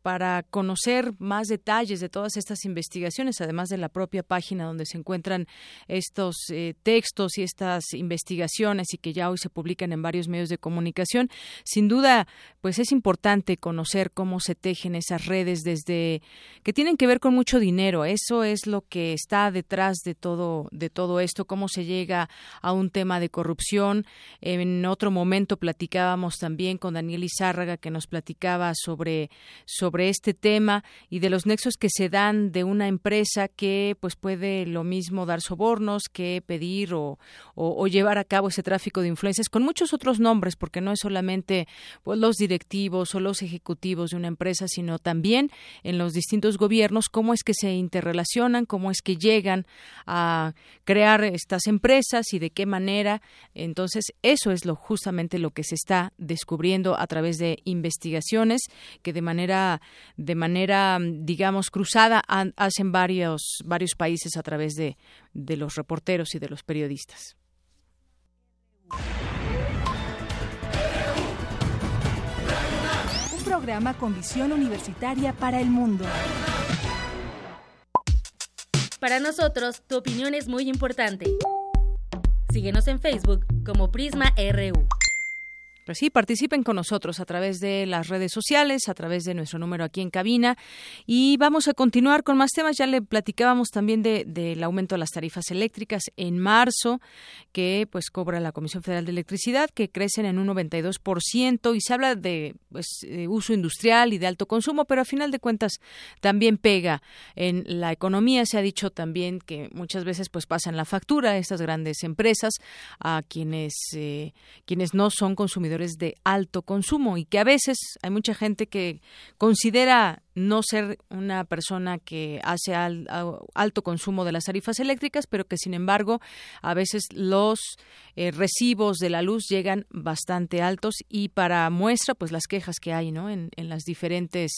para conocer más detalles de todas estas investigaciones, además de la propia página donde se encuentran estos eh, textos y estas investigaciones y que ya hoy se publican en varios medios de comunicación, sin duda, pues es importante conocer cómo se tejen esas redes desde que tienen que ver con mucho dinero. Eso es lo que está detrás de todo de todo esto, cómo se llega a un tema de corrupción. En otro momento platicábamos también con Daniel Izárraga que nos platicaba sobre sobre este tema y de los nexos que se dan de una empresa que pues puede lo mismo dar sobornos que pedir o, o, o llevar a cabo ese tráfico de influencias con muchos otros nombres porque no es solamente pues los directivos o los ejecutivos de una empresa sino también en los distintos gobiernos cómo es que se interrelacionan cómo es que llegan a crear estas empresas y de qué manera. Entonces eso es lo justamente lo que se está descubriendo a través de investigaciones que de manera de manera, digamos, cruzada hacen varios, varios países a través de, de los reporteros y de los periodistas. Un programa con visión universitaria para el mundo. Para nosotros, tu opinión es muy importante. Síguenos en Facebook como Prisma RU. Pues sí, participen con nosotros a través de las redes sociales, a través de nuestro número aquí en cabina. Y vamos a continuar con más temas. Ya le platicábamos también de- del aumento de las tarifas eléctricas en marzo, que pues cobra la Comisión Federal de Electricidad, que crecen en un 92%. Y se habla de pues, eh, uso industrial y de alto consumo, pero a final de cuentas también pega en la economía. Se ha dicho también que muchas veces pues pasan la factura a estas grandes empresas a quienes, eh, quienes no son consumidores de alto consumo y que a veces hay mucha gente que considera no ser una persona que hace alto consumo de las tarifas eléctricas, pero que sin embargo a veces los eh, recibos de la luz llegan bastante altos y para muestra pues las quejas que hay ¿no? en, en las diferentes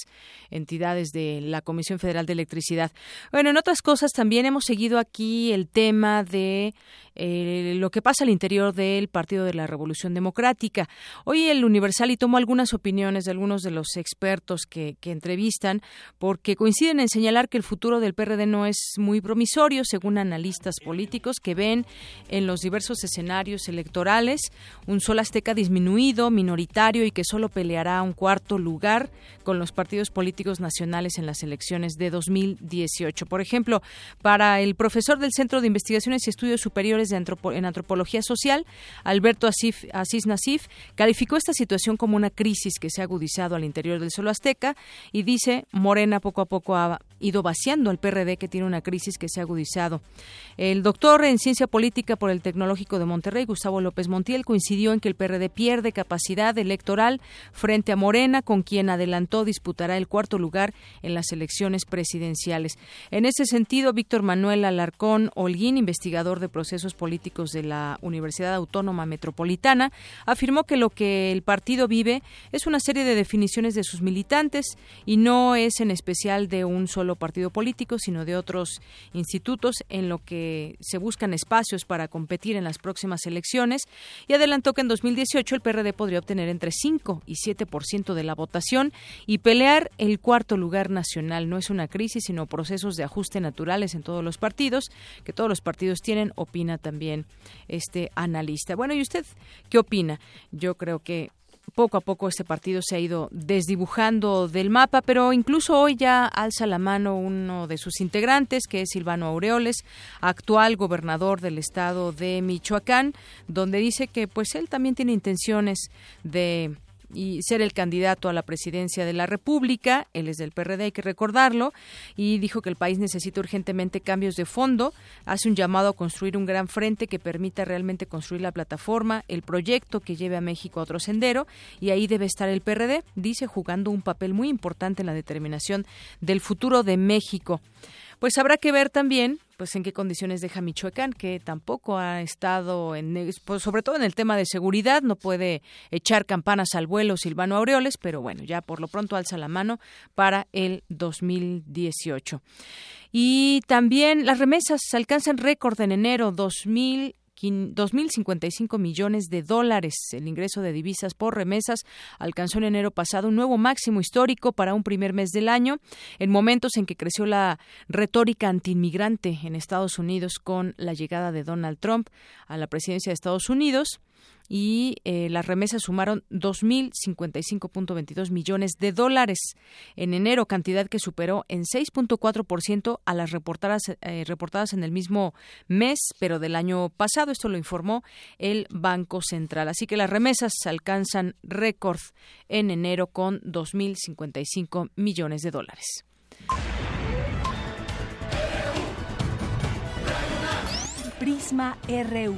entidades de la Comisión Federal de Electricidad. Bueno, en otras cosas también hemos seguido aquí el tema de eh, lo que pasa al interior del Partido de la Revolución Democrática. Hoy el Universal y tomó algunas opiniones de algunos de los expertos que, que entrevistan porque coinciden en señalar que el futuro del PRD no es muy promisorio, según analistas políticos que ven en los diversos escenarios electorales un sol azteca disminuido, minoritario y que solo peleará un cuarto lugar con los partidos políticos nacionales en las elecciones de 2018. Por ejemplo, para el profesor del Centro de Investigaciones y Estudios Superiores en Antropología Social, Alberto Asif, Asís Nasif, calificó esta situación como una crisis que se ha agudizado al interior del solo azteca y dice Morena poco a poco ha ido vaciando al PRD que tiene una crisis que se ha agudizado. El doctor en ciencia política por el Tecnológico de Monterrey, Gustavo López Montiel, coincidió en que el PRD pierde capacidad electoral frente a Morena, con quien adelantó disputará el cuarto lugar en las elecciones presidenciales. En ese sentido, Víctor Manuel Alarcón Holguín, investigador de procesos políticos de la Universidad Autónoma Metropolitana, afirmó que lo que el partido vive es una serie de definiciones de sus militantes y no es en especial de un solo partido político, sino de otros institutos en lo que se buscan espacios para competir en las próximas elecciones y adelantó que en 2018 el PRD podría obtener entre 5 y 7% de la votación y pelear el cuarto lugar nacional. No es una crisis, sino procesos de ajuste naturales en todos los partidos, que todos los partidos tienen, opina también este analista. Bueno, ¿y usted qué opina? Yo creo que poco a poco este partido se ha ido desdibujando del mapa, pero incluso hoy ya alza la mano uno de sus integrantes, que es Silvano Aureoles, actual gobernador del estado de Michoacán, donde dice que pues él también tiene intenciones de y ser el candidato a la presidencia de la República. Él es del PRD, hay que recordarlo, y dijo que el país necesita urgentemente cambios de fondo. Hace un llamado a construir un gran frente que permita realmente construir la plataforma, el proyecto que lleve a México a otro sendero, y ahí debe estar el PRD, dice, jugando un papel muy importante en la determinación del futuro de México. Pues habrá que ver también pues en qué condiciones deja Michoacán, que tampoco ha estado en pues, sobre todo en el tema de seguridad, no puede echar campanas al vuelo Silvano Aureoles, pero bueno, ya por lo pronto alza la mano para el 2018. Y también las remesas alcanzan récord en enero 2000 2.055 millones de dólares. El ingreso de divisas por remesas alcanzó en enero pasado un nuevo máximo histórico para un primer mes del año, en momentos en que creció la retórica antiinmigrante en Estados Unidos con la llegada de Donald Trump a la presidencia de Estados Unidos y eh, las remesas sumaron 2.055.22 millones de dólares en enero, cantidad que superó en 6.4% a las reportadas, eh, reportadas en el mismo mes, pero del año pasado. Esto lo informó el Banco Central. Así que las remesas alcanzan récord en enero con 2.055 millones de dólares. Prisma RU.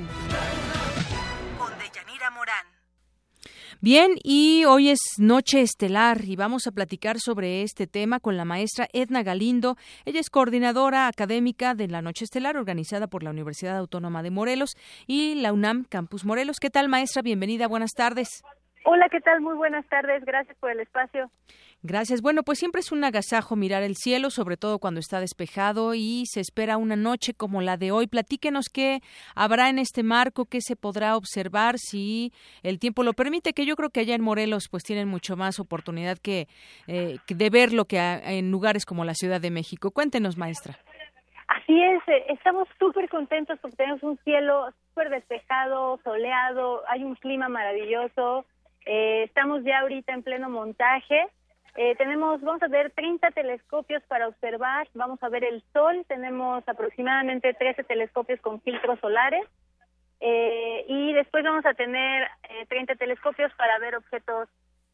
Bien, y hoy es Noche Estelar y vamos a platicar sobre este tema con la maestra Edna Galindo. Ella es coordinadora académica de la Noche Estelar organizada por la Universidad Autónoma de Morelos y la UNAM Campus Morelos. ¿Qué tal, maestra? Bienvenida, buenas tardes. Hola, ¿qué tal? Muy buenas tardes. Gracias por el espacio. Gracias. Bueno, pues siempre es un agasajo mirar el cielo, sobre todo cuando está despejado y se espera una noche como la de hoy. Platíquenos qué habrá en este marco, qué se podrá observar si el tiempo lo permite, que yo creo que allá en Morelos pues tienen mucho más oportunidad que eh, de ver lo que en lugares como la Ciudad de México. Cuéntenos, maestra. Así es, eh, estamos súper contentos porque tenemos un cielo súper despejado, soleado, hay un clima maravilloso. Eh, estamos ya ahorita en pleno montaje. Eh, tenemos, vamos a ver 30 telescopios para observar, vamos a ver el sol, tenemos aproximadamente 13 telescopios con filtros solares. Eh, y después vamos a tener eh, 30 telescopios para ver objetos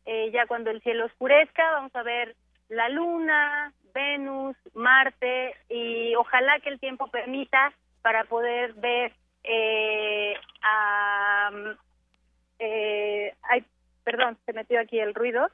eh, ya cuando el cielo oscurezca, vamos a ver la luna, Venus, Marte y ojalá que el tiempo permita para poder ver eh, a, eh, ay, perdón, se metió aquí el ruido,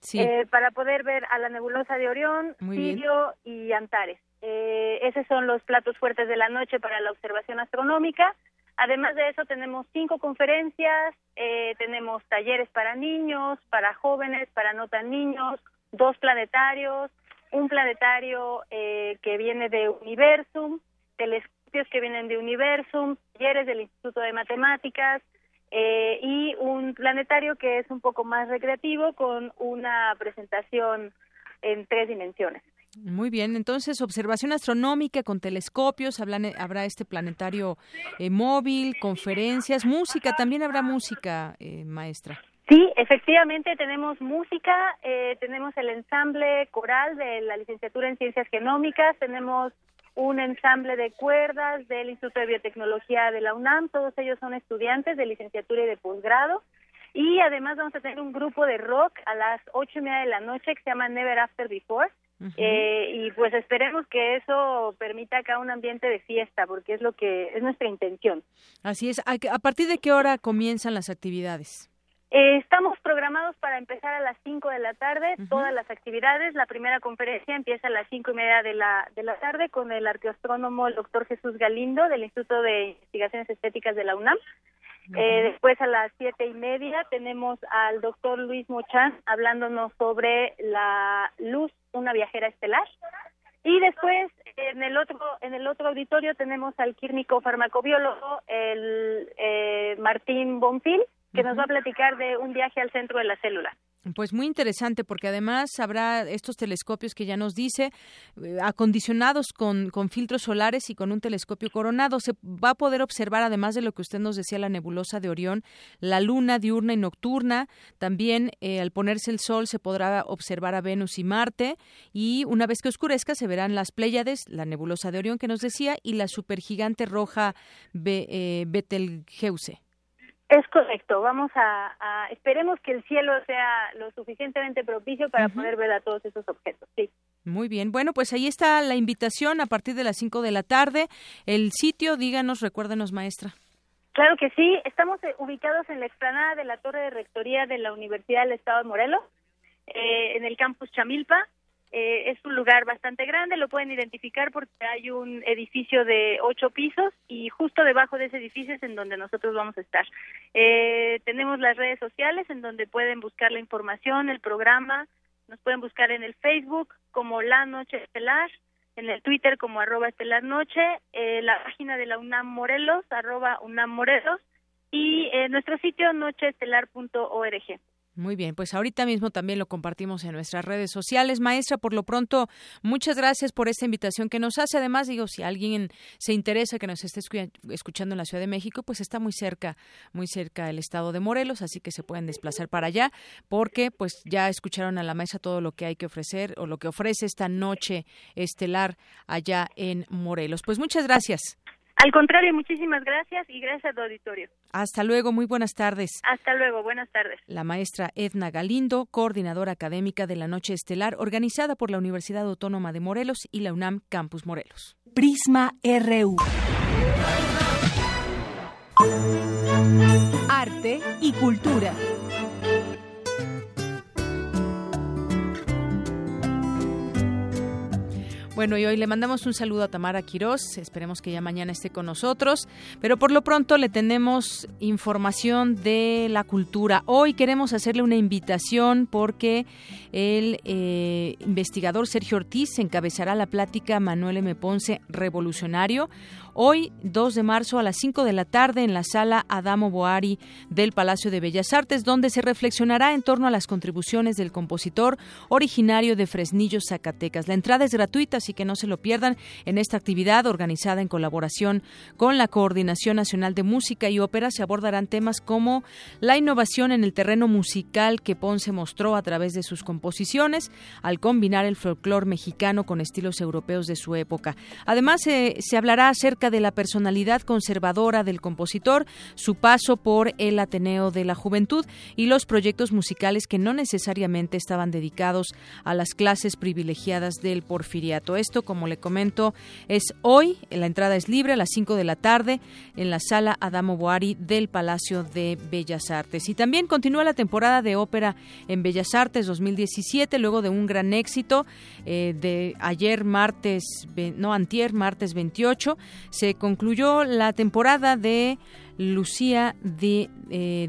Sí. eh, para poder ver a la nebulosa de Orión, Muy bien. Sirio y Antares. Eh, esos son los platos fuertes de la noche para la observación astronómica. Además de eso, tenemos cinco conferencias, eh, tenemos talleres para niños, para jóvenes, para no tan niños, dos planetarios, un planetario eh, que viene de Universum, telescopios que vienen de Universum, talleres del Instituto de Matemáticas, eh, y un planetario que es un poco más recreativo con una presentación en tres dimensiones. Muy bien, entonces observación astronómica con telescopios, hablan- habrá este planetario eh, móvil, conferencias, música, también habrá música, eh, maestra. Sí, efectivamente tenemos música, eh, tenemos el ensamble coral de la licenciatura en ciencias genómicas, tenemos un ensamble de cuerdas del Instituto de Biotecnología de la UNAM, todos ellos son estudiantes de licenciatura y de posgrado. Y además vamos a tener un grupo de rock a las ocho y media de la noche que se llama Never After Before. Eh, y pues esperemos que eso permita acá un ambiente de fiesta, porque es lo que es nuestra intención. Así es, ¿a, a partir de qué hora comienzan las actividades? Eh, estamos programados para empezar a las 5 de la tarde, todas las actividades. La primera conferencia empieza a las cinco y media de la, de la tarde con el arqueoastrónomo el doctor Jesús Galindo del Instituto de Investigaciones Estéticas de la UNAM. Eh, después a las siete y media tenemos al doctor Luis Mochán hablándonos sobre la luz, una viajera estelar. Y después en el otro en el otro auditorio tenemos al químico farmacobiólogo el eh, Martín Bonfil que nos va a platicar de un viaje al centro de la célula. Pues muy interesante porque además habrá estos telescopios que ya nos dice, eh, acondicionados con, con filtros solares y con un telescopio coronado. Se va a poder observar, además de lo que usted nos decía, la nebulosa de Orión, la luna diurna y nocturna. También eh, al ponerse el sol se podrá observar a Venus y Marte. Y una vez que oscurezca se verán las Pléyades, la nebulosa de Orión que nos decía, y la supergigante roja Be- eh, Betelgeuse. Es correcto, vamos a, a- esperemos que el cielo sea lo suficientemente propicio para poder ver a todos esos objetos. Sí. Muy bien, bueno, pues ahí está la invitación a partir de las 5 de la tarde. El sitio, díganos, recuérdenos, maestra. Claro que sí, estamos eh, ubicados en la explanada de la Torre de Rectoría de la Universidad del Estado de Morelos, eh, en el campus Chamilpa. Eh, es un lugar bastante grande, lo pueden identificar porque hay un edificio de ocho pisos y justo debajo de ese edificio es en donde nosotros vamos a estar. Eh, tenemos las redes sociales en donde pueden buscar la información, el programa, nos pueden buscar en el Facebook como La Noche Estelar, en el Twitter como arroba estelar noche, eh, la página de la UNAM Morelos, arroba UNAM Morelos, y eh, nuestro sitio nocheestelar.org. Muy bien, pues ahorita mismo también lo compartimos en nuestras redes sociales. Maestra, por lo pronto, muchas gracias por esta invitación que nos hace. Además, digo, si alguien se interesa que nos esté escu- escuchando en la Ciudad de México, pues está muy cerca, muy cerca el estado de Morelos, así que se pueden desplazar para allá, porque pues ya escucharon a la maestra todo lo que hay que ofrecer o lo que ofrece esta noche estelar allá en Morelos. Pues muchas gracias. Al contrario, muchísimas gracias y gracias a tu auditorio. Hasta luego, muy buenas tardes. Hasta luego, buenas tardes. La maestra Edna Galindo, coordinadora académica de la Noche Estelar, organizada por la Universidad Autónoma de Morelos y la UNAM Campus Morelos. Prisma RU. Arte y cultura. Bueno, y hoy le mandamos un saludo a Tamara Quirós, esperemos que ya mañana esté con nosotros, pero por lo pronto le tenemos información de la cultura. Hoy queremos hacerle una invitación porque el eh, investigador Sergio Ortiz encabezará la plática Manuel M. Ponce Revolucionario. Hoy 2 de marzo a las 5 de la tarde en la sala Adamo Boari del Palacio de Bellas Artes, donde se reflexionará en torno a las contribuciones del compositor originario de Fresnillo, Zacatecas. La entrada es gratuita, así que no se lo pierdan en esta actividad organizada en colaboración con la Coordinación Nacional de Música y Ópera. Se abordarán temas como la innovación en el terreno musical que Ponce mostró a través de sus composiciones, al combinar el folclore mexicano con estilos europeos de su época. Además, eh, se hablará acerca de la personalidad conservadora del compositor, su paso por el Ateneo de la Juventud y los proyectos musicales que no necesariamente estaban dedicados a las clases privilegiadas del porfiriato. Esto, como le comento, es hoy, la entrada es libre a las 5 de la tarde en la sala Adamo Boari del Palacio de Bellas Artes. Y también continúa la temporada de ópera en Bellas Artes 2017, luego de un gran éxito eh, de ayer martes, no, antier, martes 28, se concluyó la temporada de Lucía de eh,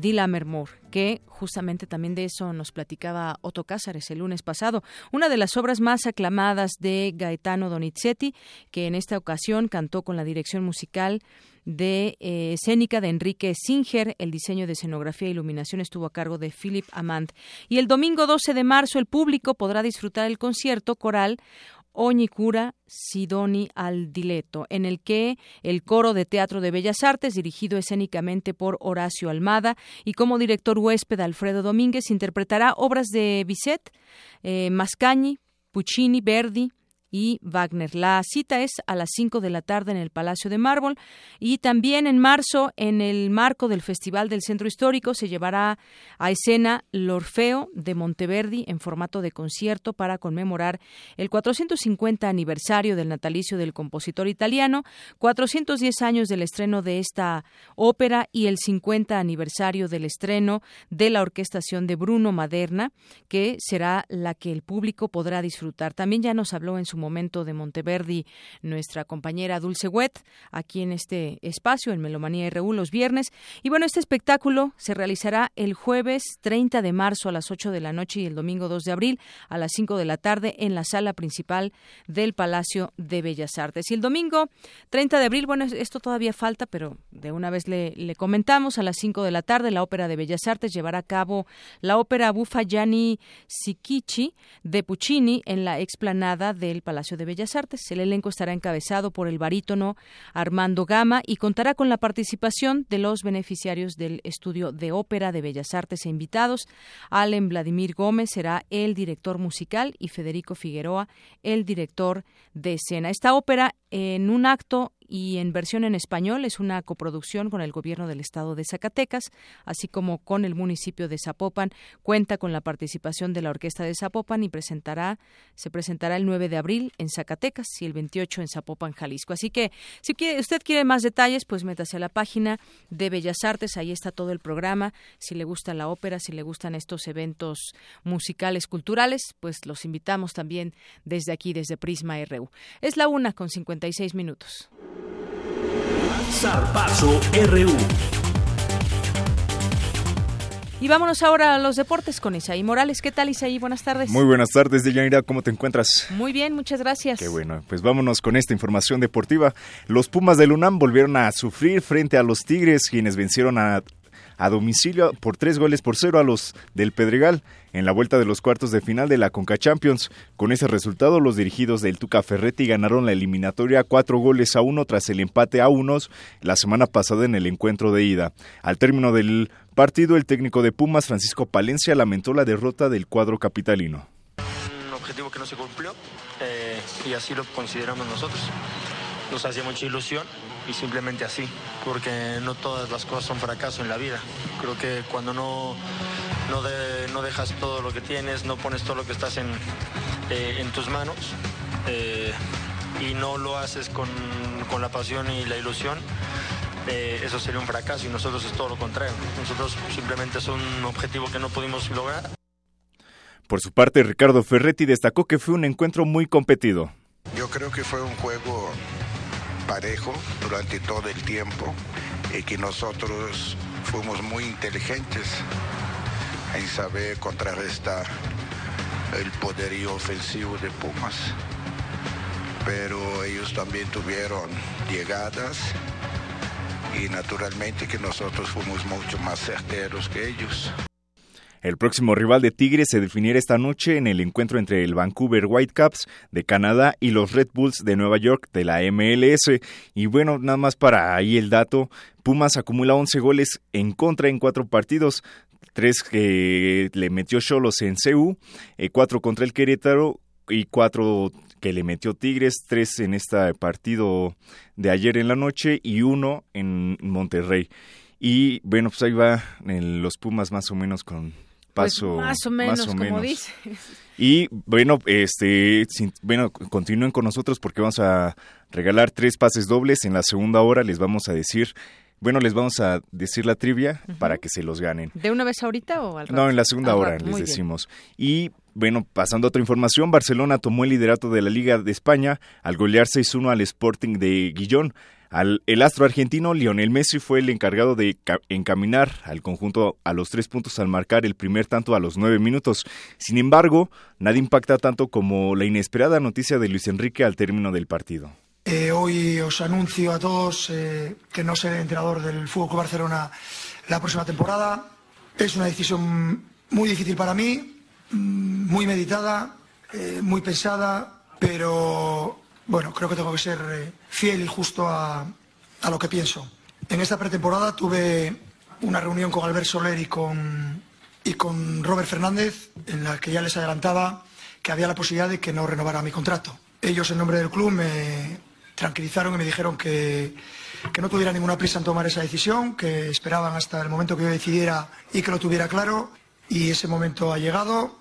que justamente también de eso nos platicaba Otto Cázares el lunes pasado, una de las obras más aclamadas de Gaetano Donizetti, que en esta ocasión cantó con la dirección musical de eh, escénica de Enrique Singer. El diseño de escenografía e iluminación estuvo a cargo de Philip Amand. Y el domingo 12 de marzo el público podrá disfrutar el concierto coral Oñicura Sidoni al Dileto, en el que el coro de Teatro de Bellas Artes, dirigido escénicamente por Horacio Almada y como director huésped Alfredo Domínguez, interpretará obras de Bizet, eh, Mascagni, Puccini, Verdi, y Wagner. La cita es a las 5 de la tarde en el Palacio de Mármol y también en marzo, en el marco del Festival del Centro Histórico, se llevará a escena L'Orfeo de Monteverdi en formato de concierto para conmemorar el 450 aniversario del natalicio del compositor italiano, 410 años del estreno de esta ópera y el 50 aniversario del estreno de la orquestación de Bruno Maderna, que será la que el público podrá disfrutar. También ya nos habló en su momento de Monteverdi nuestra compañera Dulce Wet, aquí en este espacio, en Melomanía RU, los viernes. Y bueno, este espectáculo se realizará el jueves 30 de marzo a las 8 de la noche y el domingo 2 de abril a las 5 de la tarde en la sala principal del Palacio de Bellas Artes. Y el domingo 30 de abril, bueno, esto todavía falta, pero de una vez le, comentamos, a las 5 de la tarde la Ópera de Bellas Artes llevará a cabo la ópera Buffa Gianni Sikichi de Puccini en la explanada del Palacio de Bellas Artes. El elenco estará encabezado por el barítono Armando Gama y contará con la participación de los beneficiarios del estudio de ópera de Bellas Artes e invitados. Allen Vladimir Gómez será el director musical y Federico Figueroa el director de escena. Esta ópera en un acto y en versión en español es una coproducción con el gobierno del estado de Zacatecas, así como con el municipio de Zapopan. Cuenta con la participación de la Orquesta de Zapopan y presentará se presentará el 9 de abril en Zacatecas y el 28 en Zapopan, Jalisco. Así que si quiere, usted quiere más detalles, pues métase a la página de Bellas Artes, ahí está todo el programa. Si le gusta la ópera, si le gustan estos eventos musicales, culturales, pues los invitamos también desde aquí, desde Prisma RU. Es la una con 56 minutos. Zarpazo RU. Y vámonos ahora a los deportes con Isaí Morales. ¿Qué tal, Isaí? Buenas tardes. Muy buenas tardes, Deyanira. ¿Cómo te encuentras? Muy bien, muchas gracias. Qué bueno, pues vámonos con esta información deportiva. Los Pumas del UNAM volvieron a sufrir frente a los Tigres, quienes vencieron a, a domicilio por tres goles por cero a los del Pedregal en la vuelta de los cuartos de final de la Conca Champions. Con ese resultado, los dirigidos del Tuca Ferretti ganaron la eliminatoria cuatro goles a uno tras el empate a unos la semana pasada en el encuentro de ida. Al término del partido, el técnico de Pumas, Francisco Palencia, lamentó la derrota del cuadro capitalino. un objetivo que no se cumplió eh, y así lo consideramos nosotros. Nos hacía mucha ilusión y simplemente así, porque no todas las cosas son fracaso en la vida. Creo que cuando no, no, de- no dejas todo lo que tienes, no pones todo lo que estás en, eh, en tus manos eh, y no lo haces con, con la pasión y la ilusión, eh, eso sería un fracaso y nosotros es todo lo contrario. Nosotros simplemente es un objetivo que no pudimos lograr. Por su parte, Ricardo Ferretti destacó que fue un encuentro muy competido. Yo creo que fue un juego parejo durante todo el tiempo y que nosotros fuimos muy inteligentes en saber contrarrestar el poderío ofensivo de Pumas. pero ellos también tuvieron llegadas y naturalmente que nosotros fuimos mucho más certeros que ellos. El próximo rival de Tigres se definirá esta noche en el encuentro entre el Vancouver Whitecaps de Canadá y los Red Bulls de Nueva York de la MLS. Y bueno, nada más para ahí el dato, Pumas acumula 11 goles en contra en cuatro partidos, tres que le metió Cholos en CU, eh, cuatro contra el Querétaro y cuatro que le metió Tigres, tres en este partido de ayer en la noche y uno en Monterrey. Y bueno, pues ahí va en los Pumas más o menos con paso Pues más o menos, más o como menos. dices. Y bueno, este, sin- bueno, continúen con nosotros porque vamos a regalar tres pases dobles. En la segunda hora les vamos a decir, bueno, les vamos a decir la trivia para que se los ganen. ¿De una vez ahorita o al rato? No, en la segunda Al hora rato, les bien. decimos. Y bueno, pasando a otra información, Barcelona tomó el liderato de la Liga de España al golear 6-1 al Sporting de Guillón. El astro argentino Lionel Messi fue el encargado de ca- encaminar al conjunto a los tres puntos al marcar el primer tanto a los nueve minutos. Sin embargo, nada impacta tanto como la inesperada noticia de Luis Enrique al término del partido. Eh, hoy os anuncio a todos eh, que no seré entrenador del Fútbol Barcelona la próxima temporada. Es una decisión muy difícil para mí, mm, muy meditada, eh, muy pensada, pero bueno, creo que tengo que ser eh, fiel y justo a, lo que pienso. En esta pretemporada tuve una reunión con Albert Soler y con, y con Robert Fernández, en la que ya les adelantaba que había la posibilidad de que no renovara mi contrato. Ellos, en nombre del club, me tranquilizaron y me dijeron que, que no tuviera ninguna prisa en tomar esa decisión, que esperaban hasta el momento que yo decidiera y que lo tuviera claro. Y ese momento ha llegado.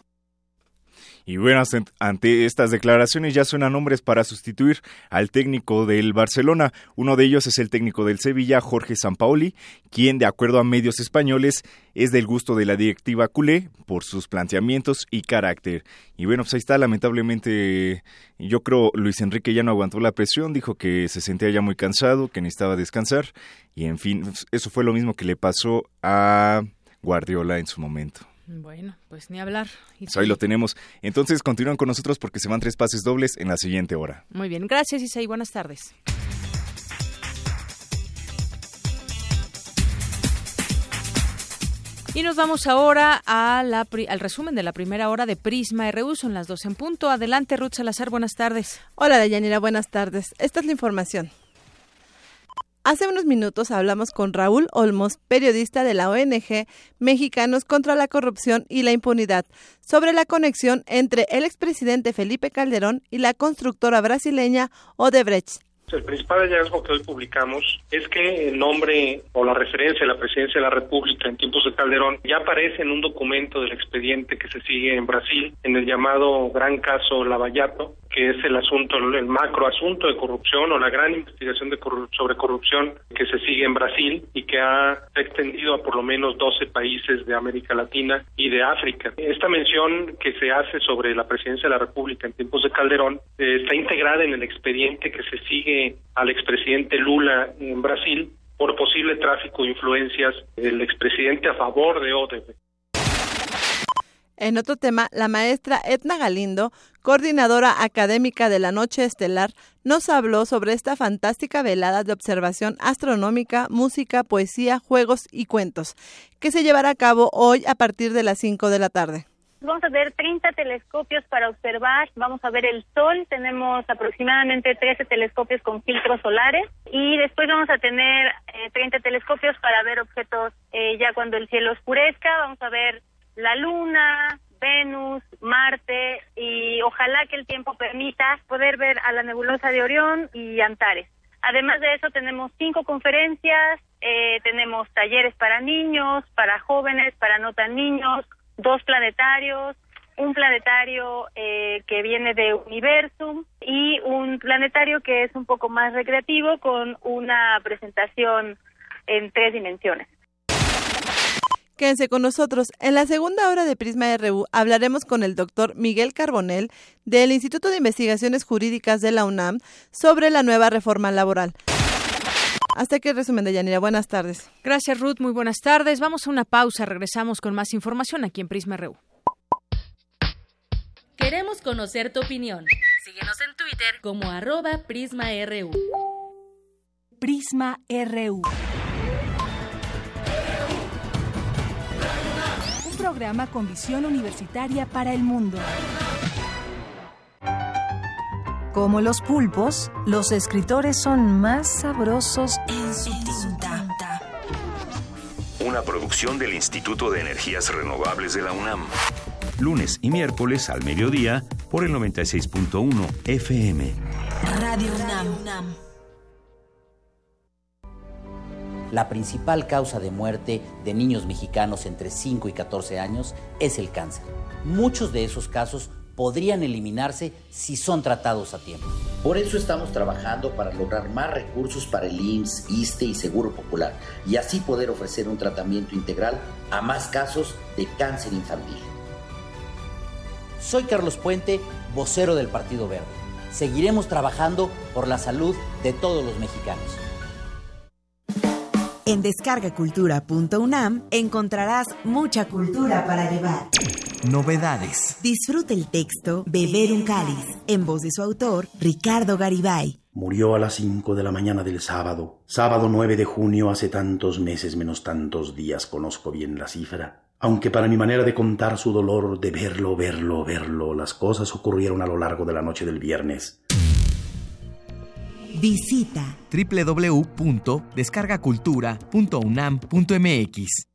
Y bueno, ante- estas declaraciones ya suenan nombres para sustituir al técnico del Barcelona. Uno de ellos es el técnico del Sevilla, Jorge Sampaoli, quien, de acuerdo a medios españoles, es del gusto de la directiva culé por sus planteamientos y carácter. Y bueno, pues ahí está, lamentablemente, yo creo Luis Enrique ya no aguantó la presión, dijo que se sentía ya muy cansado, que necesitaba descansar. Y en fin, eso fue lo mismo que le pasó a Guardiola en su momento. Bueno, pues ni hablar. Y Pues ahí lo tenemos. Entonces continúan con nosotros porque se van tres pases dobles en la siguiente hora. Muy bien, gracias Isaí, buenas tardes. Y nos vamos ahora a la pri- al resumen de la primera hora de Prisma RU, son las dos en punto. Adelante, Ruth Salazar, buenas tardes. Hola, Deyanira, buenas tardes. Esta es la información. Hace unos minutos hablamos con Raúl Olmos, periodista de la ONG Mexicanos contra la Corrupción y la Impunidad, sobre la conexión entre el expresidente Felipe Calderón y la constructora brasileña Odebrecht. El principal hallazgo que hoy publicamos es que el nombre o la referencia a la presidencia de la República en tiempos de Calderón ya aparece en un documento del expediente que se sigue en Brasil, en el llamado Gran Caso Lavallato, que es el asunto, el macro asunto de corrupción o la gran investigación de corru- sobre corrupción que se sigue en Brasil y que ha extendido a por lo menos 12 países de América Latina y de África. Esta mención que se hace sobre la presidencia de la República en tiempos de Calderón eh, está integrada en el expediente que se sigue al expresidente Lula en Brasil por posible tráfico de influencias del expresidente a favor de Odebrecht. En otro tema, la maestra Etna Galindo, coordinadora académica de la Noche Estelar, nos habló sobre esta fantástica velada de observación astronómica, música, poesía, juegos y cuentos, que se llevará a cabo hoy a partir de las 5 de la tarde. Vamos a ver 30 telescopios para observar, vamos a ver el sol, tenemos aproximadamente 13 telescopios con filtros solares. Y después vamos a tener eh, 30 telescopios para ver objetos eh, ya cuando el cielo oscurezca, vamos a ver la luna, Venus, Marte. Y ojalá que el tiempo permita poder ver a la nebulosa de Orión y Antares. Además de eso tenemos cinco conferencias, eh, tenemos talleres para niños, para jóvenes, para no tan niños, dos planetarios, un planetario eh, que viene de Universum y un planetario que es un poco más recreativo con una presentación en tres dimensiones. Quédense con nosotros. En la segunda hora de Prisma RU hablaremos con el doctor Miguel Carbonell del Instituto de Investigaciones Jurídicas de la UNAM sobre la nueva reforma laboral. Hasta aquí el resumen de Yanira. Buenas tardes. Gracias, Ruth. Muy buenas tardes. Vamos a una pausa. Regresamos con más información aquí en Prisma RU. Queremos conocer tu opinión. Síguenos en Twitter como arroba PrismaRU. Prisma RU. Un programa con visión universitaria para el mundo. Como los pulpos, los escritores son más sabrosos en su tinta. Una producción del Instituto de Energías Renovables de la UNAM. Lunes y miércoles al mediodía por el 96.1 FM. Radio UNAM. La principal causa de muerte de niños mexicanos entre 5 y 14 años es el cáncer. Muchos de esos casos podrían eliminarse si son tratados a tiempo. Por eso estamos trabajando para lograr más recursos para el IMSS, ISTE y Seguro Popular y así poder ofrecer un tratamiento integral a más casos de cáncer infantil. Soy Carlos Puente, vocero del Partido Verde. Seguiremos trabajando por la salud de todos los mexicanos. En descargacultura.unam encontrarás mucha cultura para llevar. Novedades. Disfruta el texto Beber un cáliz, en voz de su autor, Ricardo Garibay. Murió a las 5 de la mañana del sábado. Sábado 9 de junio, hace tantos meses menos tantos días, conozco bien la cifra. Aunque para mi manera de contar su dolor, de verlo, verlo, verlo, las cosas ocurrieron a lo largo de la noche del viernes. Visita www.descargacultura.unam.mx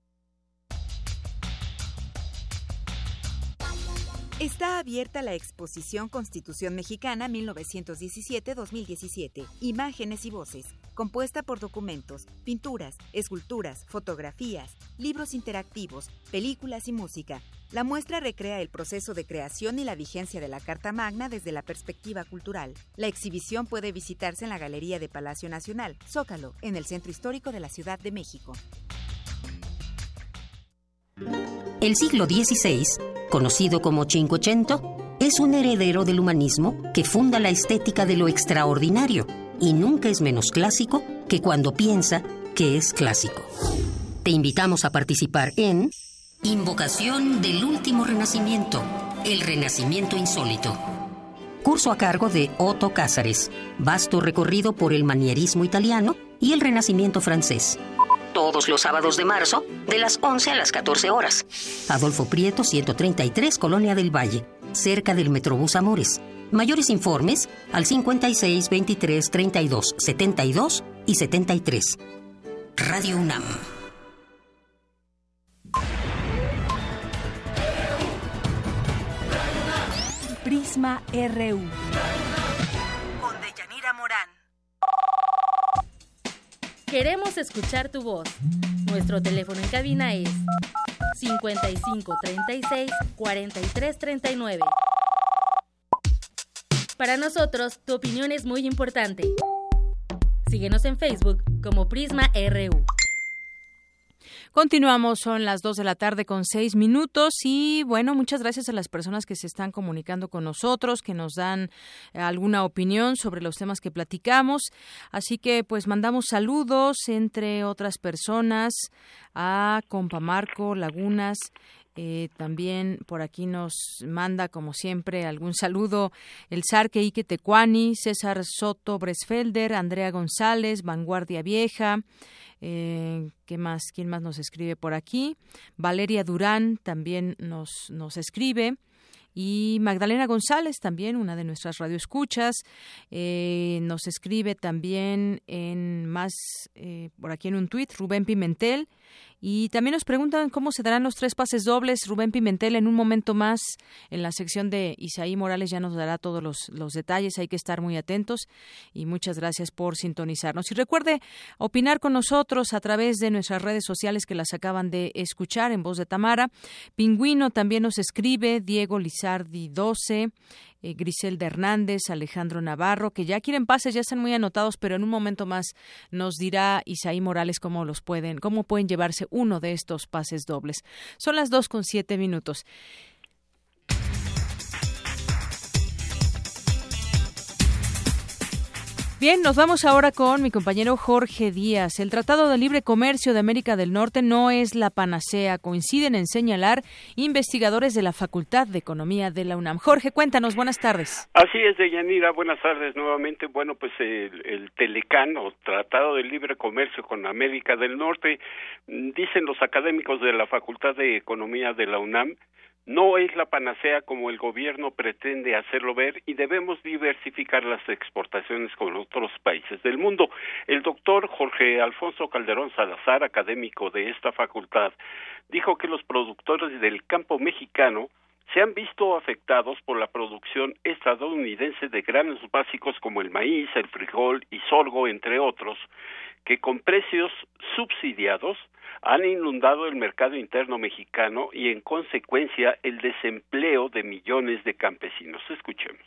Está abierta la exposición Constitución Mexicana 1917-2017, Imágenes y Voces, compuesta por documentos, pinturas, esculturas, fotografías, libros interactivos, películas y música. La muestra recrea el proceso de creación y la vigencia de la Carta Magna desde la perspectiva cultural. La exhibición puede visitarse en la Galería de Palacio Nacional, Zócalo, en el Centro Histórico de la Ciudad de México. El siglo XVI, conocido como Cinquecento, es un heredero del humanismo que funda la estética de lo extraordinario y nunca es menos clásico que cuando piensa que es clásico. Te invitamos a participar en Invocación del Último Renacimiento, el Renacimiento Insólito. Curso a cargo de Otto Cázares, vasto recorrido por el manierismo italiano y el Renacimiento francés todos los sábados de marzo, de las 11 a las 14 horas. Adolfo Prieto, 133, Colonia del Valle, cerca del Metrobús Amores. Mayores informes al 56 23 32 72 y 73. Radio UNAM. Prisma RU. Con Deyanira Morán. Queremos escuchar tu voz. Nuestro teléfono en cabina es 55 36 43 39. Para nosotros, tu opinión es muy importante. Síguenos en Facebook como Prisma RU. Continuamos, son las 2 de la tarde con 6 minutos y bueno, muchas gracias a las personas que se están comunicando con nosotros, que nos dan eh, alguna opinión sobre los temas que platicamos. Así que pues mandamos saludos entre otras personas a Compa Marco Lagunas, eh, también por aquí nos manda, como siempre, algún saludo el Sarque Ike Tecuani, César Soto Bresfelder, Andrea González, Vanguardia Vieja. Eh, ¿Qué más? ¿Quién más nos escribe por aquí? Valeria Durán también nos, nos escribe y Magdalena González, también una de nuestras radioescuchas, eh, nos escribe también en más, eh, por aquí en un tuit, Rubén Pimentel, y también nos preguntan cómo se darán los tres pases dobles. Rubén Pimentel en un momento más en la sección de Isaí Morales ya nos dará todos los, los detalles. Hay que estar muy atentos y muchas gracias por sintonizarnos. Y recuerde opinar con nosotros a través de nuestras redes sociales que las acaban de escuchar en voz de Tamara. Pingüino también nos escribe, Diego Lizardi 12 eh, Griselda Hernández, Alejandro Navarro, que ya quieren pases, ya están muy anotados, pero en un momento más nos dirá Isaí Morales cómo los pueden, cómo pueden llevarse uno de estos pases dobles. Son las dos con siete minutos. Bien, nos vamos ahora con mi compañero Jorge Díaz. El Tratado de Libre Comercio de América del Norte no es la panacea, coinciden en señalar investigadores de la Facultad de Economía de la UNAM. Jorge, cuéntanos, buenas tardes. Así es, Deyanira, buenas tardes nuevamente. Bueno, pues el, el Telecán o Tratado de Libre Comercio con América del Norte, dicen los académicos de la Facultad de Economía de la UNAM, no es la panacea como el gobierno pretende hacerlo ver y debemos diversificar las exportaciones con otros países del mundo. El doctor Jorge Alfonso Calderón Salazar, académico de esta facultad, dijo que los productores del campo mexicano se han visto afectados por la producción estadounidense de granos básicos como el maíz, el frijol y sorgo, entre otros, que con precios subsidiados han inundado el mercado interno mexicano y en consecuencia el desempleo de millones de campesinos. Escuchemos.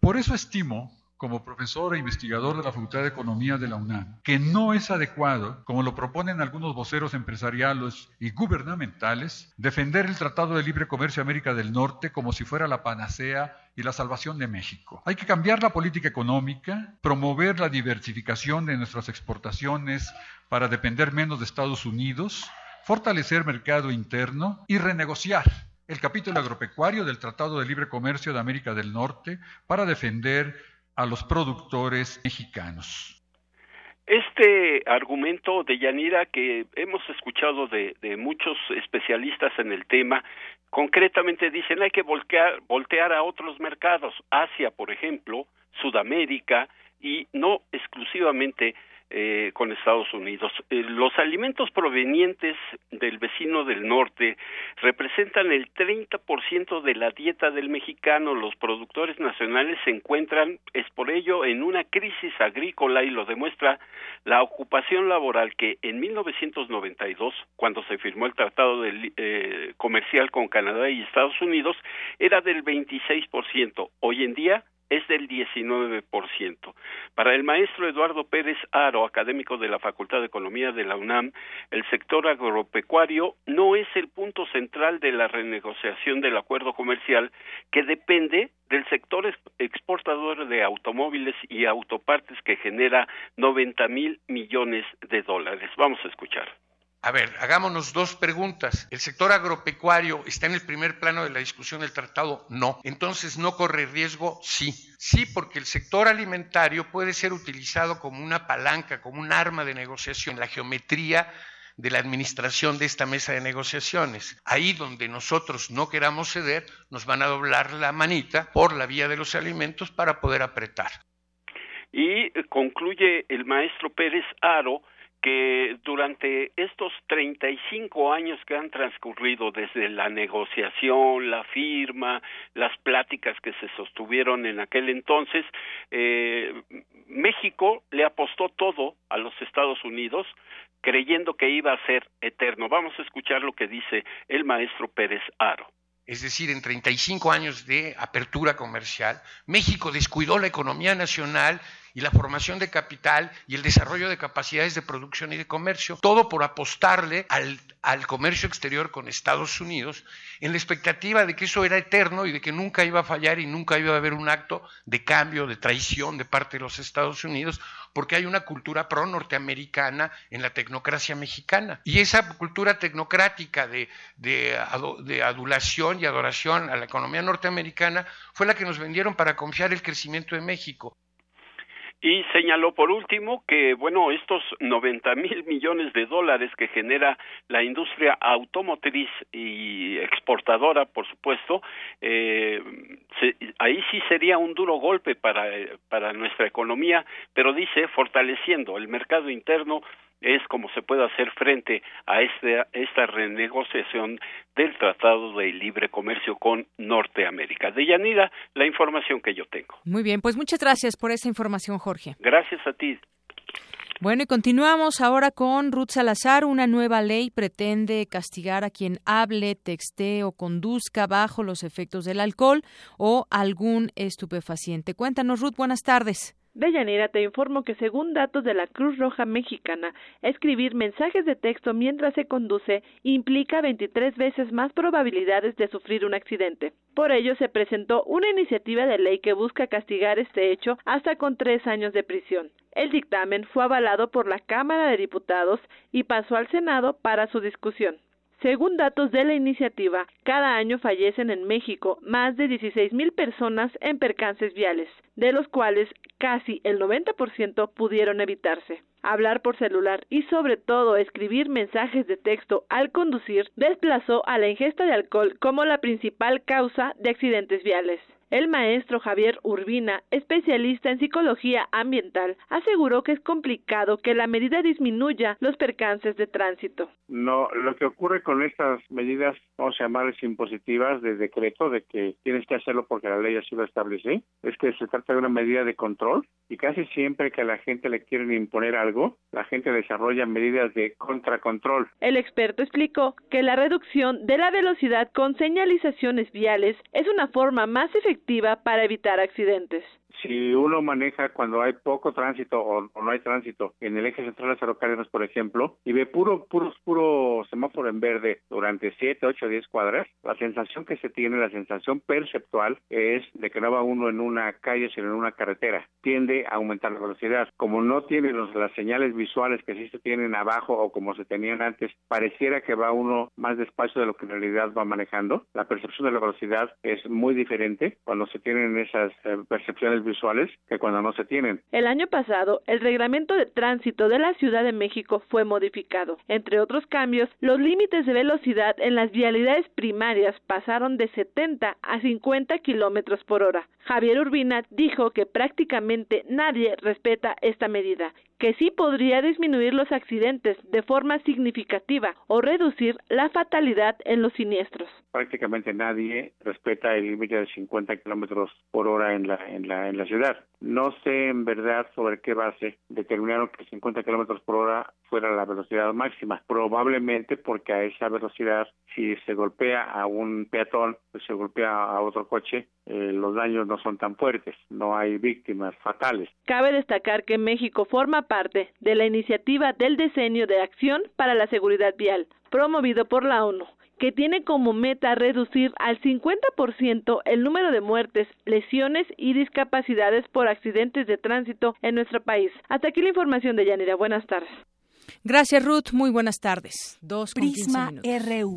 Por eso estimo como profesor e investigador de la Facultad de Economía de la UNAM, que no es adecuado, como lo proponen algunos voceros empresariales y gubernamentales, defender el Tratado de Libre Comercio de América del Norte como si fuera la panacea y la salvación de México. Hay que cambiar la política económica, promover la diversificación de nuestras exportaciones para depender menos de Estados Unidos, fortalecer mercado interno y renegociar el capítulo agropecuario del Tratado de Libre Comercio de América del Norte para defender a los productores mexicanos. Este argumento de Yanira que hemos escuchado de, muchos especialistas en el tema, concretamente dicen hay que voltear, voltear a otros mercados, Asia, por ejemplo, Sudamérica, y no exclusivamente eh, con Estados Unidos. Eh, los alimentos provenientes del vecino del norte representan el 30% de la dieta del mexicano. Los productores nacionales se encuentran, es por ello, en una crisis agrícola y lo demuestra la ocupación laboral que en 1992, cuando se firmó el Tratado de, eh, Comercial con Canadá y Estados Unidos, era del 26%. Hoy en día es del 19%. Para el maestro Eduardo Pérez Aro, académico de la Facultad de Economía de la UNAM, el sector agropecuario no es el punto central de la renegociación del acuerdo comercial que depende del sector exportador de automóviles y autopartes que genera 90 mil millones de dólares. Vamos a escuchar. A ver, hagámonos dos preguntas. ¿El sector agropecuario está en el primer plano de la discusión del tratado? No. Entonces, ¿no corre riesgo? Sí. Sí, porque el sector alimentario puede ser utilizado como una palanca, como un arma de negociación. La geometría de la administración de esta mesa de negociaciones. Ahí donde nosotros no queramos ceder, nos van a doblar la manita por la vía de los alimentos para poder apretar. Y concluye el maestro Pérez Aro que durante estos 35 años que han transcurrido desde la negociación, la firma, las pláticas que se sostuvieron en aquel entonces, eh, México le apostó todo a los Estados Unidos creyendo que iba a ser eterno. Vamos a escuchar lo que dice el maestro Pérez Aro. Es decir, en 35 años de apertura comercial, México descuidó la economía nacional y la formación de capital y el desarrollo de capacidades de producción y de comercio, todo por apostarle al, al, comercio exterior con Estados Unidos en la expectativa de que eso era eterno y de que nunca iba a fallar y nunca iba a haber un acto de cambio, de traición de parte de los Estados Unidos, porque hay una cultura pro-norteamericana en la tecnocracia mexicana. Y esa cultura tecnocrática de, de, de adulación y adoración a la economía norteamericana fue la que nos vendieron para confiar el crecimiento de México. Y señaló por último que, bueno, estos 90 mil millones de dólares que genera la industria automotriz y exportadora, por supuesto, eh, se, ahí sí sería un duro golpe para, para nuestra economía, pero dice fortaleciendo el mercado interno es como se puede hacer frente a este, esta renegociación del Tratado de Libre Comercio con Norteamérica. De Yanira, la información que yo tengo. Muy bien, pues muchas gracias por esa información, Jorge. Gracias a ti. Bueno, y continuamos ahora con Ruth Salazar. Una nueva ley pretende castigar a quien hable, texte o conduzca bajo los efectos del alcohol o algún estupefaciente. Cuéntanos, Ruth, buenas tardes. Deyanira te informo que según datos de la Cruz Roja Mexicana, escribir mensajes de texto mientras se conduce implica 23 veces más probabilidades de sufrir un accidente. Por ello se presentó una iniciativa de ley que busca castigar este hecho hasta con tres años de prisión. El dictamen fue avalado por la Cámara de Diputados y pasó al Senado para su discusión. Según datos de la iniciativa, cada año fallecen en México más de 16 mil personas en percances viales, de los cuales casi el 90% pudieron evitarse. Hablar por celular y sobre todo escribir mensajes de texto al conducir desplazó a la ingesta de alcohol como la principal causa de accidentes viales. El maestro Javier Urbina, especialista en psicología ambiental, aseguró que es complicado que la medida disminuya los percances de tránsito. No, lo que ocurre con estas medidas, vamos a llamarles impositivas de decreto, de que tienes que hacerlo porque la ley así lo establece, es que se trata de una medida de control y casi siempre que a la gente le quieren imponer algo, la gente desarrolla medidas de contracontrol. El experto explicó que la reducción de la velocidad con señalizaciones viales es una forma más efectiva para evitar accidentes. Si uno maneja cuando hay poco tránsito o, no hay tránsito en el eje central de Cerro por ejemplo, y ve puro, puro, puro semáforo en verde durante 7, 8, 10 cuadras, la sensación que se tiene, la sensación perceptual es de que no va uno en una calle, sino en una carretera. Tiende a aumentar la velocidad. Como no tiene los, las señales visuales que sí se tienen abajo o como se tenían antes, pareciera que va uno más despacio de lo que en realidad va manejando. La percepción de la velocidad es muy diferente cuando se tienen esas eh, percepciones visuales que cuando no se tienen. El año pasado, el reglamento de tránsito de la Ciudad de México fue modificado. Entre otros cambios, los límites de velocidad en las vialidades primarias pasaron de 70 a 50 kilómetros por hora. Javier Urbina dijo que prácticamente nadie respeta esta medida que sí podría disminuir los accidentes de forma significativa o reducir la fatalidad en los siniestros. Prácticamente nadie respeta el límite de 50 kilómetros por hora en la, en, la, en la ciudad. No sé en verdad sobre qué base determinaron que 50 kilómetros por hora fuera la velocidad máxima. Probablemente porque a esa velocidad, si se golpea a un peatón, pues se golpea a otro coche, eh, los daños no son tan fuertes, no hay víctimas fatales. Cabe destacar que México forma parte de la iniciativa del diseño de acción para la seguridad vial, promovido por la ONU que tiene como meta reducir al 50% el número de muertes, lesiones y discapacidades por accidentes de tránsito en nuestro país. Hasta aquí la información de Yanira. Buenas tardes. Gracias, Ruth. Muy buenas tardes. Dos Prisma RU.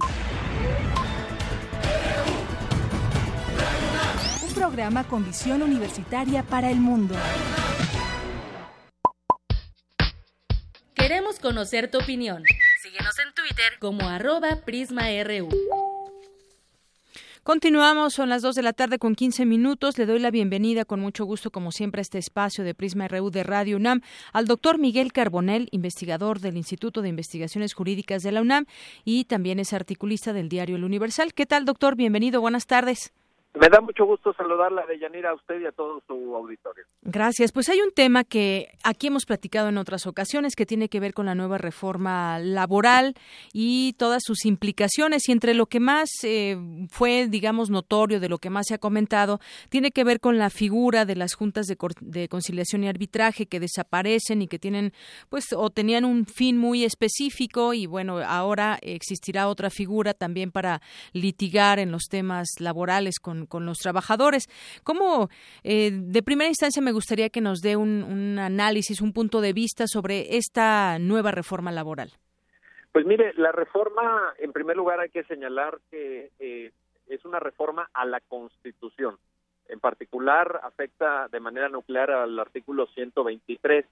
Un programa con visión universitaria para el mundo. Queremos conocer tu opinión. Síguenos en Twitter como arroba PrismaRU. Continuamos, son las 2 de la tarde con 15 minutos. Le doy la bienvenida con mucho gusto, como siempre, a este espacio de Prisma RU de Radio UNAM al doctor Miguel Carbonel, investigador del Instituto de Investigaciones Jurídicas de la UNAM y también es articulista del diario El Universal. ¿Qué tal, doctor? Bienvenido, buenas tardes. Me da mucho gusto saludarla de Yanira a usted y a todo su auditorio. Gracias. Pues hay un tema que aquí hemos platicado en otras ocasiones que tiene que ver con la nueva reforma laboral y todas sus implicaciones. Y entre lo que más eh, fue, digamos, notorio, de lo que más se ha comentado, tiene que ver con la figura de las juntas de, de conciliación y arbitraje que desaparecen y que tienen, pues, o tenían un fin muy específico. Y bueno, ahora existirá otra figura también para litigar en los temas laborales con con, los trabajadores. ¿Cómo, eh, de primera instancia, me gustaría que nos dé un, análisis, un punto de vista sobre esta nueva reforma laboral? Pues mire, la reforma, en primer lugar, hay que señalar que eh, es una reforma a la Constitución. En particular, afecta de manera nuclear al artículo 123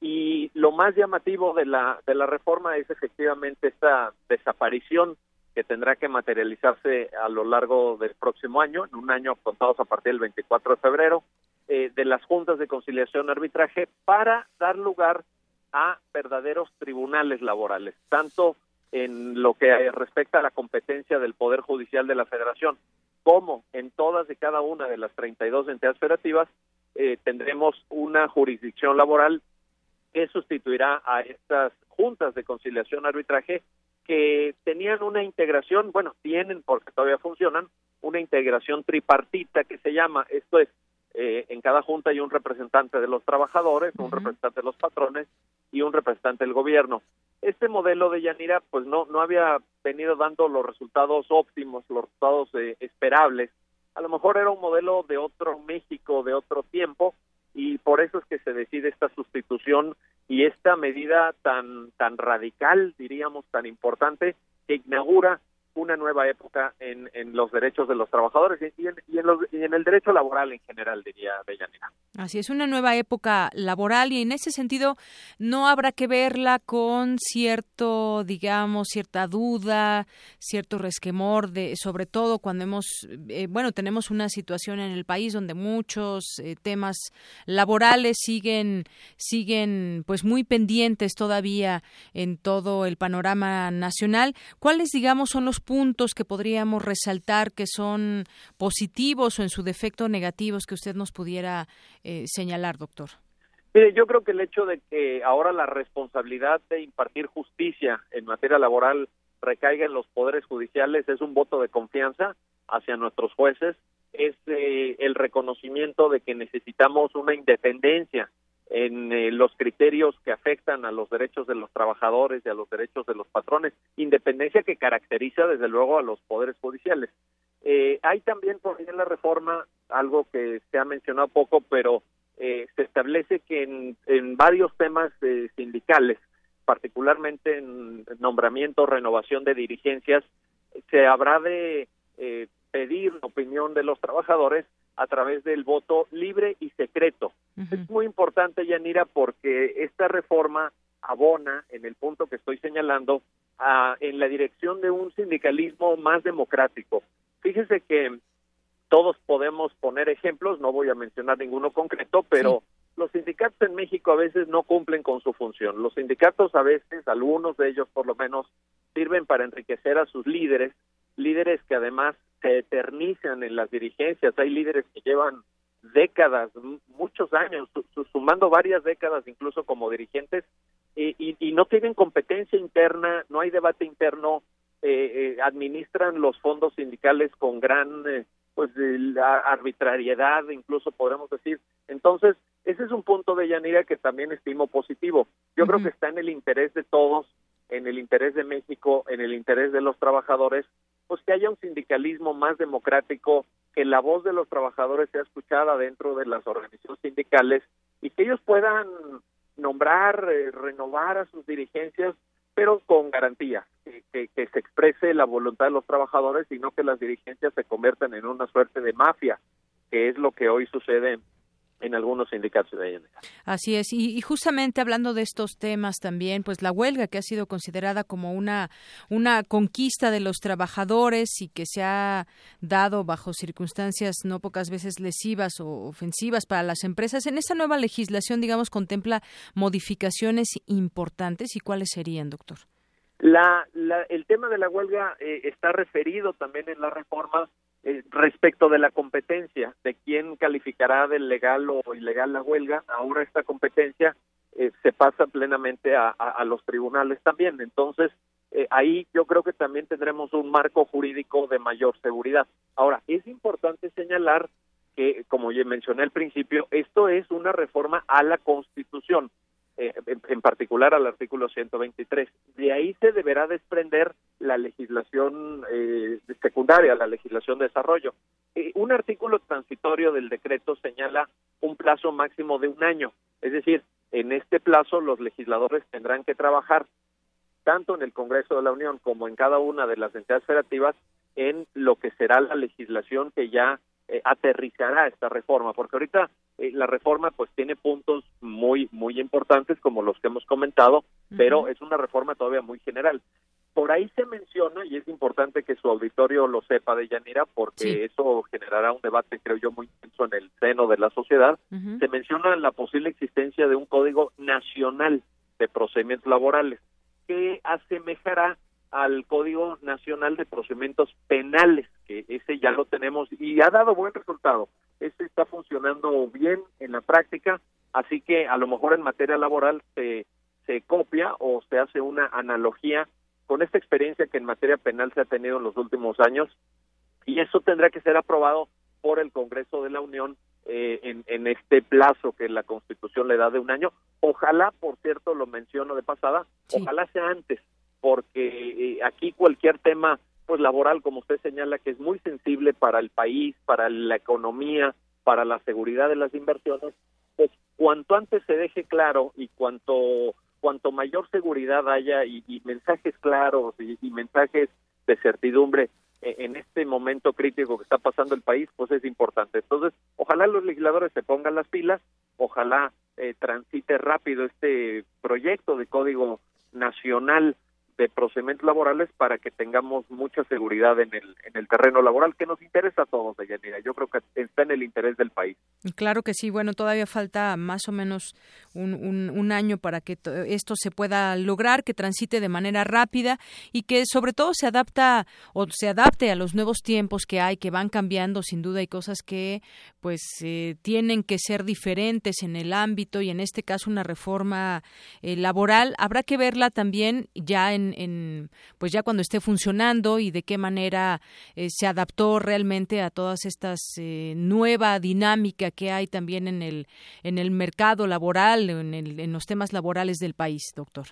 y lo más llamativo de la de la reforma es efectivamente esta desaparición que tendrá que materializarse a lo largo del próximo año, en un año contados a partir del 24 de febrero, eh, de las juntas de conciliación arbitraje para dar lugar a verdaderos tribunales laborales, tanto en lo que respecta a la competencia del Poder Judicial de la Federación, como en todas y cada una de las 32 entidades federativas, eh, tendremos una jurisdicción laboral que sustituirá a estas juntas de conciliación arbitraje que tenían una integración, bueno, tienen porque todavía funcionan, una integración tripartita que se llama, esto es, eh, en cada junta hay un representante de los trabajadores, un representante de los patrones y un representante del gobierno. Este modelo de Yanira pues no, no había venido dando los resultados óptimos, los resultados eh, esperables. A lo mejor era un modelo de otro México, de otro tiempo, y por eso es que se decide esta sustitución y esta medida tan tan radical, diríamos, tan importante que inaugura una nueva época en, en los derechos de los trabajadores y en, y en, los, y en el derecho laboral en general, diría Bellanera. Así es, una nueva época laboral y en ese sentido no habrá que verla con cierto, digamos, cierta duda, cierto resquemor, de, sobre todo cuando hemos, eh, bueno, tenemos una situación en el país donde muchos eh, temas laborales siguen, siguen, pues muy pendientes todavía en todo el panorama nacional. ¿Cuáles, digamos, son los puntos que podríamos resaltar que son positivos o en su defecto negativos que usted nos pudiera eh, señalar, doctor? Mire, yo creo que el hecho de que ahora la responsabilidad de impartir justicia en materia laboral recaiga en los poderes judiciales es un voto de confianza hacia nuestros jueces, es eh, el reconocimiento de que necesitamos una independencia en eh, los criterios que afectan a los derechos de los trabajadores y a los derechos de los patrones, independencia que caracteriza desde luego a los poderes judiciales. Eh, hay también por ahí en la reforma algo que se ha mencionado poco, pero eh, se establece que en, en varios temas sindicales, particularmente en nombramiento, renovación de dirigencias, se habrá de pedir la opinión de los trabajadores a través del voto libre y secreto. Es muy importante, Yanira, porque esta reforma abona, en el punto que estoy señalando, a, en la dirección de un sindicalismo más democrático. Fíjese que todos podemos poner ejemplos, no voy a mencionar ninguno concreto, pero los sindicatos en México a veces no cumplen con su función. Los sindicatos a veces, algunos de ellos por lo menos, sirven para enriquecer a sus líderes, líderes que además se eternizan en las dirigencias. Hay líderes que llevan décadas, muchos años, sumando varias décadas incluso como dirigentes, y, y, no tienen competencia interna, no hay debate interno, eh, eh, administran los fondos sindicales con gran eh, pues la arbitrariedad, incluso podemos decir. Entonces, ese es un punto de Yanira que también estimo positivo. Yo creo que está en el interés de todos, en el interés de México, en el interés de los trabajadores, pues que haya un sindicalismo más democrático, que la voz de los trabajadores sea escuchada dentro de las organizaciones sindicales y que ellos puedan nombrar, eh, renovar a sus dirigencias, pero con garantía, que, que, se exprese la voluntad de los trabajadores y no que las dirigencias se conviertan en una suerte de mafia, que es lo que hoy sucede en algunos sindicatos de Así es, y, justamente hablando de estos temas también, pues la huelga que ha sido considerada como una, una conquista de los trabajadores y que se ha dado bajo circunstancias no pocas veces lesivas o ofensivas para las empresas, en esta nueva legislación, digamos, contempla modificaciones importantes y cuáles serían, doctor. La, la, el tema de la huelga eh, está referido también en la reforma eh, respecto de la competencia, de quién calificará de legal o ilegal la huelga, ahora esta competencia eh, se pasa plenamente a, los tribunales también. Entonces, eh, ahí yo creo que también tendremos un marco jurídico de mayor seguridad. Ahora, es importante señalar que, como ya mencioné al principio, esto es una reforma a la Constitución. Eh, en, particular al artículo 123. De ahí se deberá desprender la legislación eh, secundaria, la legislación de desarrollo. Eh, un artículo transitorio del decreto señala un plazo máximo de un año, es decir, en este plazo los legisladores tendrán que trabajar tanto en el Congreso de la Unión como en cada una de las entidades federativas en lo que será la legislación que ya eh, aterrizará esta reforma, porque ahorita eh, la reforma pues tiene puntos muy muy importantes como los que hemos comentado, pero es una reforma todavía muy general. Por ahí se menciona y es importante que su auditorio lo sepa de Yanira porque eso generará un debate creo yo muy intenso en el seno de la sociedad. Se menciona la posible existencia de un código nacional de procedimientos laborales que asemejará al Código Nacional de Procedimientos Penales, que ese ya lo tenemos y ha dado buen resultado. Este está funcionando bien en la práctica, así que a lo mejor en materia laboral se, se copia o se hace una analogía con esta experiencia que en materia penal se ha tenido en los últimos años y eso tendrá que ser aprobado por el Congreso de la Unión eh, en, en, este plazo que la Constitución le da de un año. Ojalá, por cierto, lo menciono de pasada, ojalá sea antes, porque eh, aquí cualquier tema pues laboral, como usted señala, que es muy sensible para el país, para la economía, para la seguridad de las inversiones, pues cuanto antes se deje claro y cuanto cuanto mayor seguridad haya y, mensajes claros y, y mensajes de certidumbre eh, en este momento crítico que está pasando el país, pues es importante. Entonces, ojalá los legisladores se pongan las pilas, ojalá eh, transite rápido este proyecto de código nacional de procedimientos laborales para que tengamos mucha seguridad en el, en el terreno laboral que nos interesa a todos, Deyanira. Yo creo que está en el interés del país. Claro que sí. Bueno, todavía falta más o menos un, un, año para que esto se pueda lograr, que transite de manera rápida y que sobre todo se adapta o se adapte a los nuevos tiempos que hay, que van cambiando. Sin duda hay cosas que pues eh, tienen que ser diferentes en el ámbito y en este caso una reforma eh, laboral. Habrá que verla también ya en en, pues ya cuando esté funcionando y de qué manera eh, se adaptó realmente a todas estas eh, nueva dinámica que hay también en el en el mercado laboral en, el, en los temas laborales del país doctor.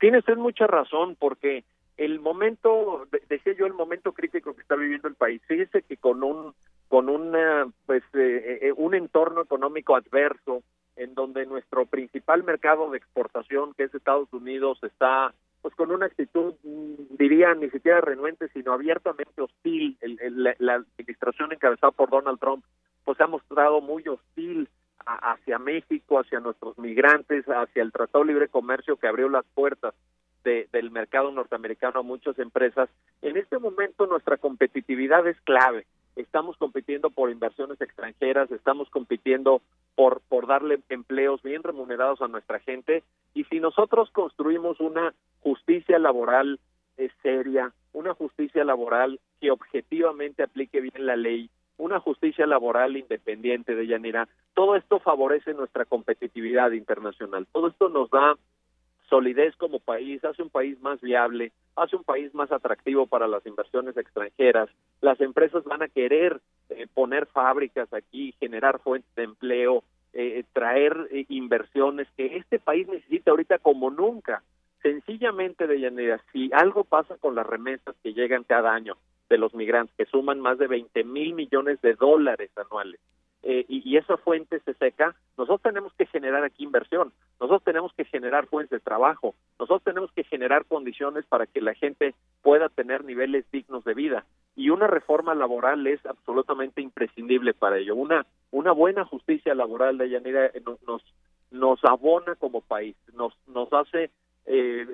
Tiene usted mucha razón porque el momento decía yo el momento crítico que está viviendo el país. Fíjese que con un con una pues eh, un entorno económico adverso en donde nuestro principal mercado de exportación que es Estados Unidos está pues con una actitud, mm, diría, ni siquiera renuente, sino abiertamente hostil. la administración encabezada por Donald Trump, pues se ha mostrado muy hostil hacia México, hacia nuestros migrantes, hacia el Tratado Libre Comercio que abrió las puertas del mercado norteamericano a muchas empresas. En este momento nuestra competitividad es clave estamos compitiendo por inversiones extranjeras, estamos compitiendo por, por darle empleos bien remunerados a nuestra gente. Y si nosotros construimos una justicia laboral eh, seria, una justicia laboral que objetivamente aplique bien la ley, una justicia laboral independiente de Yanira, todo esto favorece nuestra competitividad internacional, todo esto nos da solidez como país, hace un país más viable, hace un país más atractivo para las inversiones extranjeras. Las empresas van a querer eh, poner fábricas aquí, generar fuentes de empleo, eh, traer eh, inversiones que este país necesita ahorita como nunca. Sencillamente, de Llanera, si algo pasa con las remesas que llegan cada año de los migrantes, que suman más de 20 mil millones de dólares anuales, eh, y, esa fuente se seca, nosotros tenemos que generar aquí inversión, nosotros tenemos que generar fuentes de trabajo, nosotros tenemos que generar condiciones para que la gente pueda tener niveles dignos de vida. Y una reforma laboral es absolutamente imprescindible para ello. Una, una buena justicia laboral de Yanira eh, nos, nos abona como país, nos, nos hace, eh,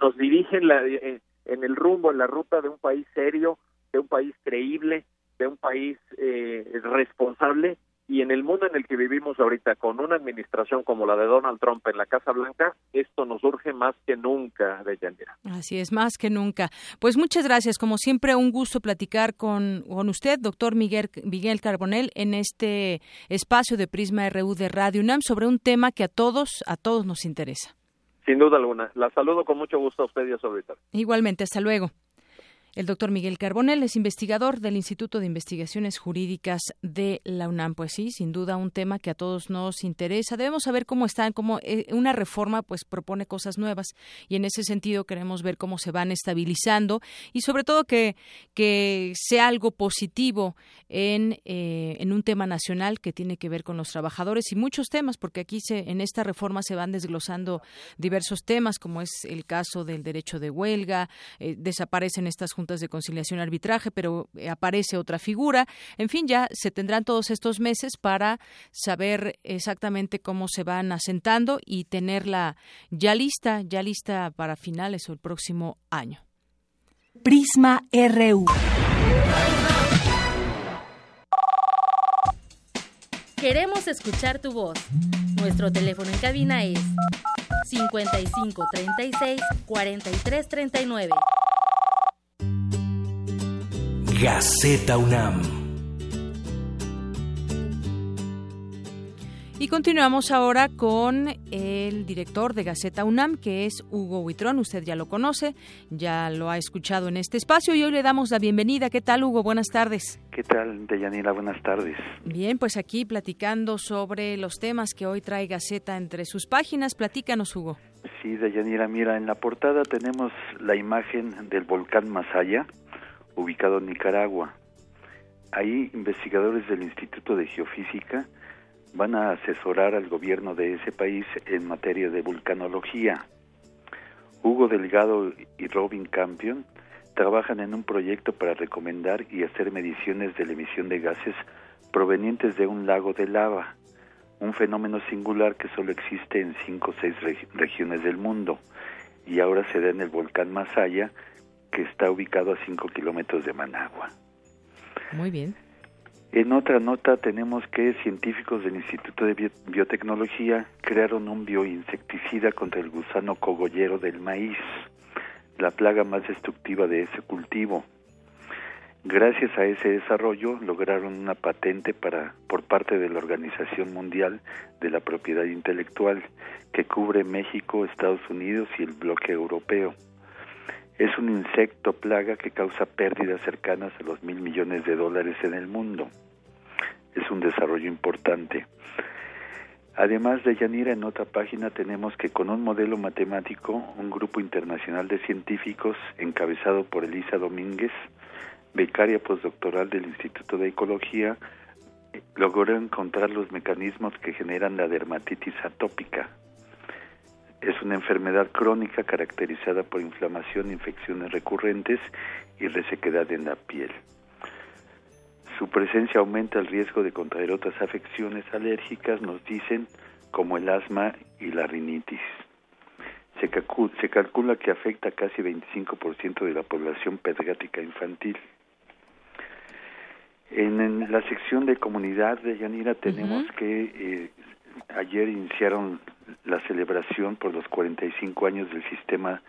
nos dirige en, la, en el rumbo, en la ruta de un país serio, de un país creíble, de un país eh, responsable y en el mundo en el que vivimos ahorita, con una administración como la de Donald Trump en la Casa Blanca, esto nos urge más que nunca, de Yanira. Así es, más que nunca. Pues muchas gracias. Como siempre, un gusto platicar con, con usted, doctor Miguel, Miguel Carbonel, en este espacio de Prisma RU de Radio UNAM sobre un tema que a todos, a todos nos interesa. Sin duda alguna. La saludo con mucho gusto a usted y a su auditorio. Igualmente, hasta luego. El doctor Miguel Carbonel es investigador del Instituto de Investigaciones Jurídicas de la UNAM. Pues sí, sin duda un tema que a todos nos interesa. Debemos saber cómo están, cómo eh, una reforma pues propone cosas nuevas y en ese sentido queremos ver cómo se van estabilizando y sobre todo que, que sea algo positivo en, eh, en un tema nacional que tiene que ver con los trabajadores y muchos temas, porque aquí se, en esta reforma se van desglosando diversos temas, como es el caso del derecho de huelga, eh, desaparecen estas de conciliación y arbitraje, pero eh, aparece otra figura. En fin, ya se tendrán todos estos meses para saber exactamente cómo se van asentando y tenerla ya lista, ya lista para finales o el próximo año. Prisma RU. Queremos escuchar tu voz. Nuestro teléfono en cabina es 55 36 43 39. Gaceta UNAM. Y continuamos ahora con el director de Gaceta UNAM, que es Hugo Huitrón. Usted ya lo conoce, ya lo ha escuchado en este espacio y hoy le damos la bienvenida. ¿Qué tal, Hugo? Buenas tardes. ¿Qué tal, Deyanira? Buenas tardes. Bien, pues aquí platicando sobre los temas que hoy trae Gaceta entre sus páginas. Platícanos, Hugo. Sí, Deyanira, mira, en la portada tenemos la imagen del volcán Masaya, ubicado en Nicaragua. Ahí investigadores del Instituto de Geofísica van a asesorar al gobierno de ese país en materia de vulcanología. Hugo Delgado y Robin Campion trabajan en un proyecto para recomendar y hacer mediciones de la emisión de gases provenientes de un lago de lava, un fenómeno singular que solo existe en cinco o seis regiones del mundo y ahora se da en el volcán Masaya, que está ubicado a cinco kilómetros de Managua. Muy bien. En otra nota tenemos que científicos del Instituto de Biotecnología crearon un bioinsecticida contra el gusano cogollero del maíz, la plaga más destructiva de ese cultivo. Gracias a ese desarrollo lograron una patente para por parte de la Organización Mundial de la Propiedad Intelectual que cubre México, Estados Unidos y el bloque europeo. Es un insecto plaga que causa pérdidas cercanas a los mil millones de dólares en el mundo. Es un desarrollo importante. Además de Yanira, en otra página tenemos que con un modelo matemático, un grupo internacional de científicos encabezado por Elisa Domínguez, becaria postdoctoral del Instituto de Ecología, logró encontrar los mecanismos que generan la dermatitis atópica, es una enfermedad crónica caracterizada por inflamación, infecciones recurrentes y resequedad en la piel. Su presencia aumenta el riesgo de contraer otras afecciones alérgicas, nos dicen, como el asma y la rinitis. Se, se calcula que afecta casi 25% de la población pediátrica infantil. En, la sección de comunidad de Yanira tenemos que eh, ayer iniciaron la celebración por los 45 años del sistema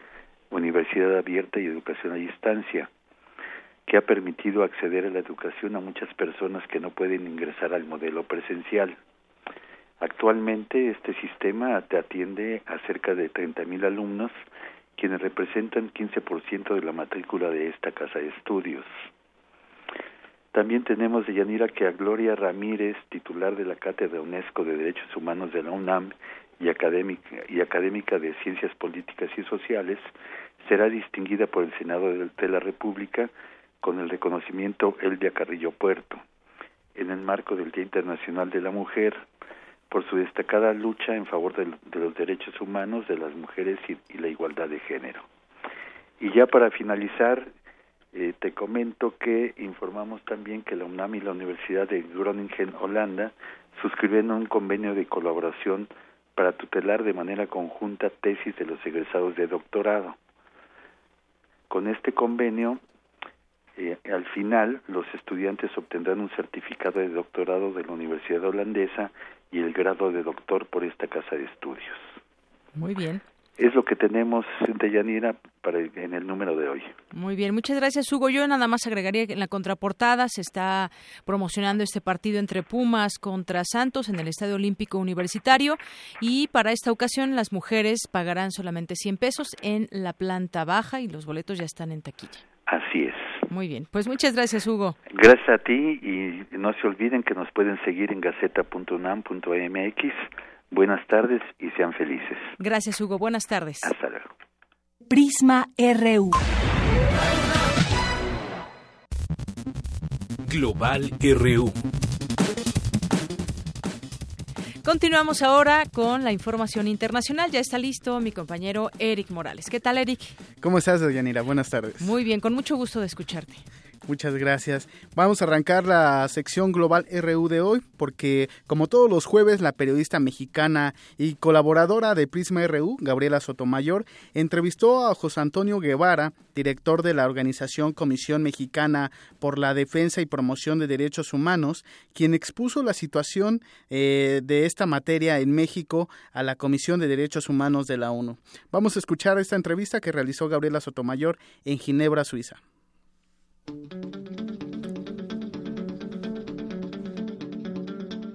Universidad Abierta y Educación a Distancia, que ha permitido acceder a la educación a muchas personas que no pueden ingresar al modelo presencial. Actualmente este sistema te atiende a cerca de 30.000 alumnos, quienes representan 15% de la matrícula de esta casa de estudios. También tenemos de Yanira que a Gloria Ramírez, titular de la Cátedra UNESCO de Derechos Humanos de la UNAM y académica, y académica de Ciencias Políticas y Sociales, será distinguida por el Senado de la República con el reconocimiento Elvia Carrillo Puerto, en el marco del Día Internacional de la Mujer, por su destacada lucha en favor de, los derechos humanos de las mujeres y la igualdad de género. Y ya para finalizar, eh, te comento que informamos también que la UNAM y la Universidad de Groningen, Holanda, suscribieron un convenio de colaboración para tutelar de manera conjunta tesis de los egresados de doctorado. Con este convenio, eh, al final, los estudiantes obtendrán un certificado de doctorado de la Universidad Holandesa y el grado de doctor por esta casa de estudios. Muy bien es lo que tenemos, Deyanira, para en el número de hoy. Muy bien, muchas gracias, Hugo. Yo nada más agregaría que en la contraportada se está promocionando este partido entre Pumas contra Santos en el Estadio Olímpico Universitario y para esta ocasión las mujeres pagarán solamente 100 pesos en la planta baja y los boletos ya están en taquilla. Así es. Muy bien, pues muchas gracias, Hugo. Gracias a ti y no se olviden que nos pueden seguir en gaceta.unam.mx Buenas tardes y sean felices. Gracias, Hugo. Buenas tardes. Hasta luego. Prisma RU. Global RU. Continuamos ahora con la información internacional. Ya está listo mi compañero Eric Morales. ¿Qué tal, Eric? ¿Cómo estás, Yanira? Buenas tardes. Muy bien, con mucho gusto de escucharte. Muchas gracias. Vamos a arrancar la sección Global RU de hoy porque, como todos los jueves, la periodista mexicana y colaboradora de Prisma RU, Gabriela Sotomayor, entrevistó a José Antonio Guevara, director de la organización Comisión Mexicana por la Defensa y Promoción de Derechos Humanos, quien expuso la situación eh, de esta materia en México a la Comisión de Derechos Humanos de la ONU. Vamos a escuchar esta entrevista que realizó Gabriela Sotomayor en Ginebra, Suiza. Thank you.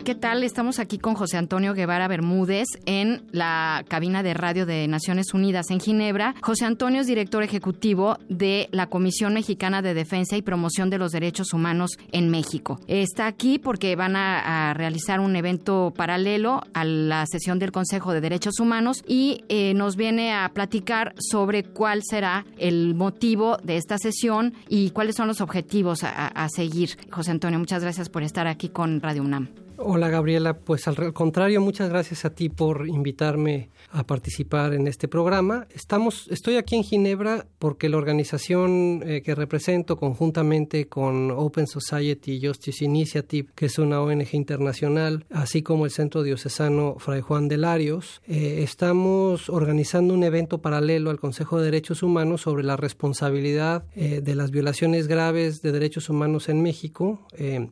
¿Qué tal? Estamos aquí con José Antonio Guevara Bermúdez en la cabina de radio de Naciones Unidas en Ginebra. José Antonio es director ejecutivo de la Comisión Mexicana de Defensa y Promoción de los Derechos Humanos en México. Está aquí porque van a, realizar un evento paralelo a la sesión del Consejo de Derechos Humanos y eh, nos viene a platicar sobre cuál será el motivo de esta sesión y cuáles son los objetivos a, a seguir. José Antonio, muchas gracias por estar aquí con Radio UNAM. Hola Gabriela, pues al contrario, muchas gracias a ti por invitarme a participar en este programa. Estamos, estoy aquí en Ginebra porque la organización eh, que represento conjuntamente con Open Society Justice Initiative, que es una ONG internacional, así como el Centro Diocesano Fray Juan de Larios, eh, estamos organizando un evento paralelo al Consejo de Derechos Humanos sobre la responsabilidad eh, de las violaciones graves de derechos humanos en México.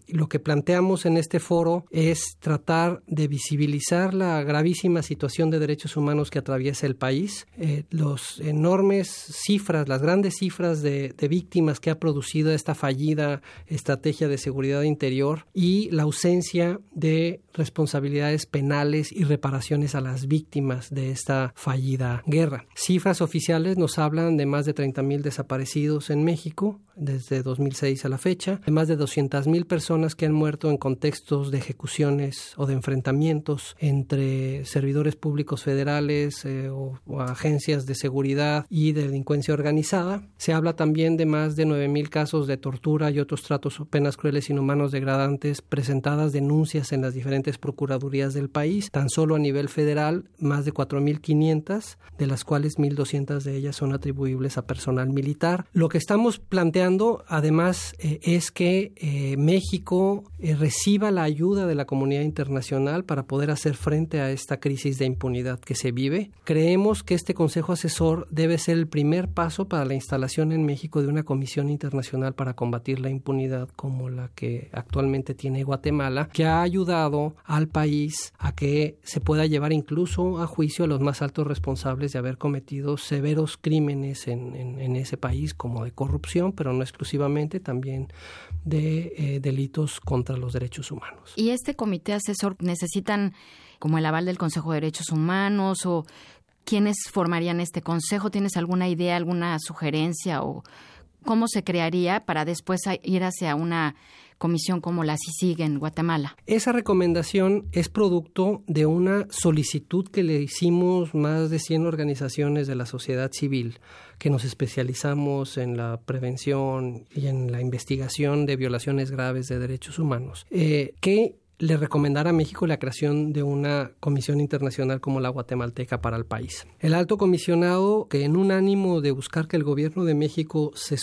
lo que planteamos en este foro es tratar de visibilizar la gravísima situación de derechos humanos que atraviesa el país, eh, los enormes cifras, las grandes cifras de, víctimas que ha producido esta fallida estrategia de seguridad interior y la ausencia de responsabilidades penales y reparaciones a las víctimas de esta fallida guerra. Cifras oficiales nos hablan de más de 30.000 desaparecidos en México desde 2006 a la fecha, de más de 200.000 personas que han muerto en contextos de ejecución o de enfrentamientos entre servidores públicos federales eh, o, agencias de seguridad y de delincuencia organizada. Se habla también de más de 9.000 casos de tortura y otros tratos o penas crueles, inhumanos, degradantes, presentadas denuncias en las diferentes procuradurías del país. Tan solo a nivel federal, más de 4.500, de las cuales 1.200 de ellas son atribuibles a personal militar. Lo que estamos planteando, además, eh, es que eh, México reciba la ayuda de la comunidad internacional para poder hacer frente a esta crisis de impunidad que se vive. Creemos que este Consejo Asesor debe ser el primer paso para la instalación en México de una comisión internacional para combatir la impunidad como la que actualmente tiene Guatemala, que ha ayudado al país a que se pueda llevar incluso a juicio a los más altos responsables de haber cometido severos crímenes en, ese país, como de corrupción, pero no exclusivamente, también de eh, delitos contra los derechos humanos. Y este comité asesor necesitan como el aval del Consejo de Derechos Humanos o quiénes formarían este consejo? ¿Tienes alguna idea, alguna sugerencia o cómo se crearía para después ir hacia una comisión como la CICIG en Guatemala. Esa recomendación es producto de una solicitud que le hicimos más de 100 organizaciones de la sociedad civil que nos especializamos en la prevención y en la investigación de violaciones graves de derechos humanos, eh, que le recomendara a México la creación de una comisión internacional como la guatemalteca para el país. El alto comisionado, que en un ánimo de buscar que el gobierno de México se,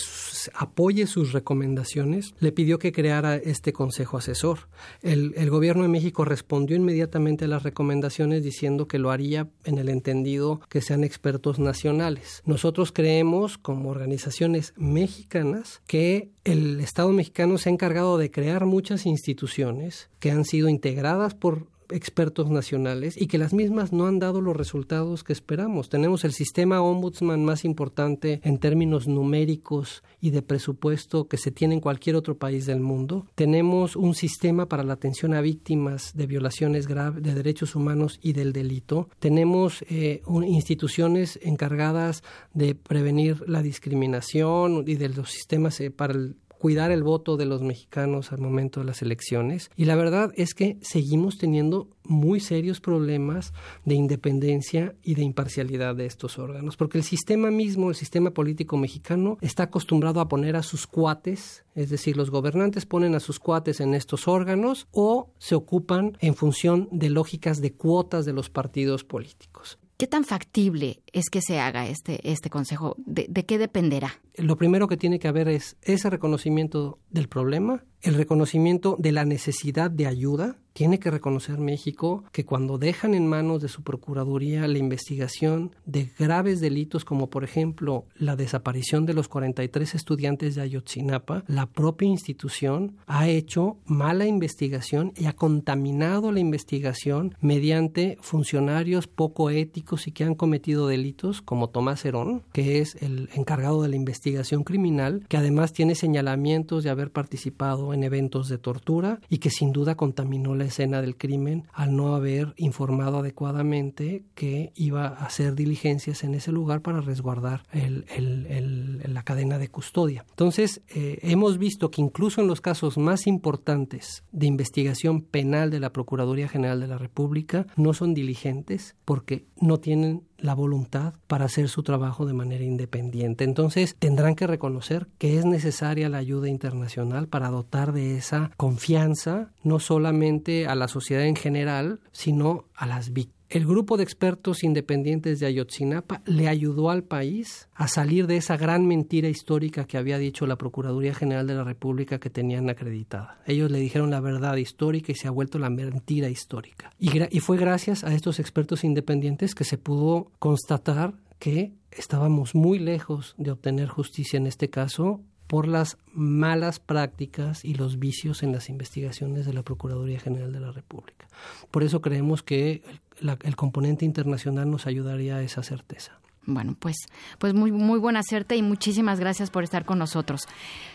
apoye sus recomendaciones, le pidió que creara este consejo asesor. El, el gobierno de México respondió inmediatamente a las recomendaciones diciendo que lo haría en el entendido que sean expertos nacionales. Nosotros creemos, como organizaciones mexicanas, que el Estado mexicano se ha encargado de crear muchas instituciones que han sido integradas por expertos nacionales y que las mismas no han dado los resultados que esperamos. Tenemos el sistema ombudsman más importante en términos numéricos y de presupuesto que se tiene en cualquier otro país del mundo. Tenemos un sistema para la atención a víctimas de violaciones graves de derechos humanos y del delito. Tenemos eh, instituciones encargadas de prevenir la discriminación y de los sistemas eh, para el cuidar el voto de los mexicanos al momento de las elecciones. Y la verdad es que seguimos teniendo muy serios problemas de independencia y de imparcialidad de estos órganos, porque el sistema mismo, el sistema político mexicano, está acostumbrado a poner a sus cuates, es decir, los gobernantes ponen a sus cuates en estos órganos o se ocupan en función de lógicas de cuotas de los partidos políticos. ¿Qué tan factible es que se haga este, este consejo? ¿De, ¿De, qué dependerá? Lo primero que tiene que haber es ese reconocimiento del problema, el reconocimiento de la necesidad de ayuda. Tiene que reconocer México que cuando dejan en manos de su Procuraduría la investigación de graves delitos como por ejemplo la desaparición de los 43 estudiantes de Ayotzinapa, la propia institución ha hecho mala investigación y ha contaminado la investigación mediante funcionarios poco éticos y que han cometido delitos como Tomás Herón, que es el encargado de la investigación criminal, que además tiene señalamientos de haber participado en eventos de tortura y que sin duda contaminó la escena del crimen al no haber informado adecuadamente que iba a hacer diligencias en ese lugar para resguardar el, la cadena de custodia. Entonces, eh, hemos visto que incluso en los casos más importantes de investigación penal de la Procuraduría General de la República no son diligentes porque no tienen la voluntad para hacer su trabajo de manera independiente. Entonces tendrán que reconocer que es necesaria la ayuda internacional para dotar de esa confianza no solamente a la sociedad en general, sino a las víctimas el grupo de expertos independientes de Ayotzinapa le ayudó al país a salir de esa gran mentira histórica que había dicho la Procuraduría General de la República que tenían acreditada. Ellos le dijeron la verdad histórica y se ha vuelto la mentira histórica. Y, fue gracias a estos expertos independientes que se pudo constatar que estábamos muy lejos de obtener justicia en este caso por las malas prácticas y los vicios en las investigaciones de la Procuraduría General de la República. Por eso creemos que el componente internacional nos ayudaría a esa certeza. Bueno, pues, pues muy, muy buena suerte y muchísimas gracias por estar con nosotros.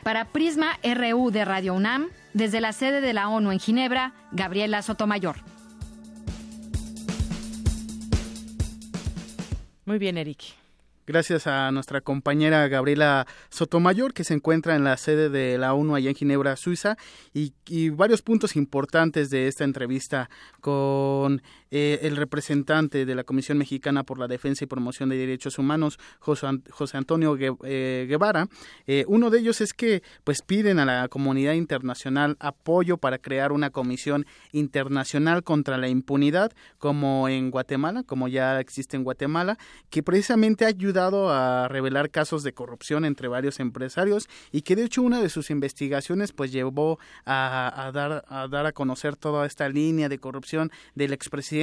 Para Prisma RU de Radio UNAM, desde la sede de la ONU en Ginebra, Gabriela Sotomayor. Muy bien, Eric gracias a nuestra compañera Gabriela Sotomayor, que se encuentra en la sede de la ONU allá en Ginebra, Suiza, y, varios puntos importantes de esta entrevista con eh, el representante de la Comisión Mexicana por la Defensa y Promoción de Derechos Humanos, José, Antonio eh, Guevara. Eh, uno de ellos es que pues piden a la comunidad internacional apoyo para crear una comisión internacional contra la impunidad, como en Guatemala, como ya existe en Guatemala, que precisamente ayuda a revelar casos de corrupción entre varios empresarios y que de hecho una de sus investigaciones pues llevó a, dar, a dar a conocer toda esta línea de corrupción del expresidente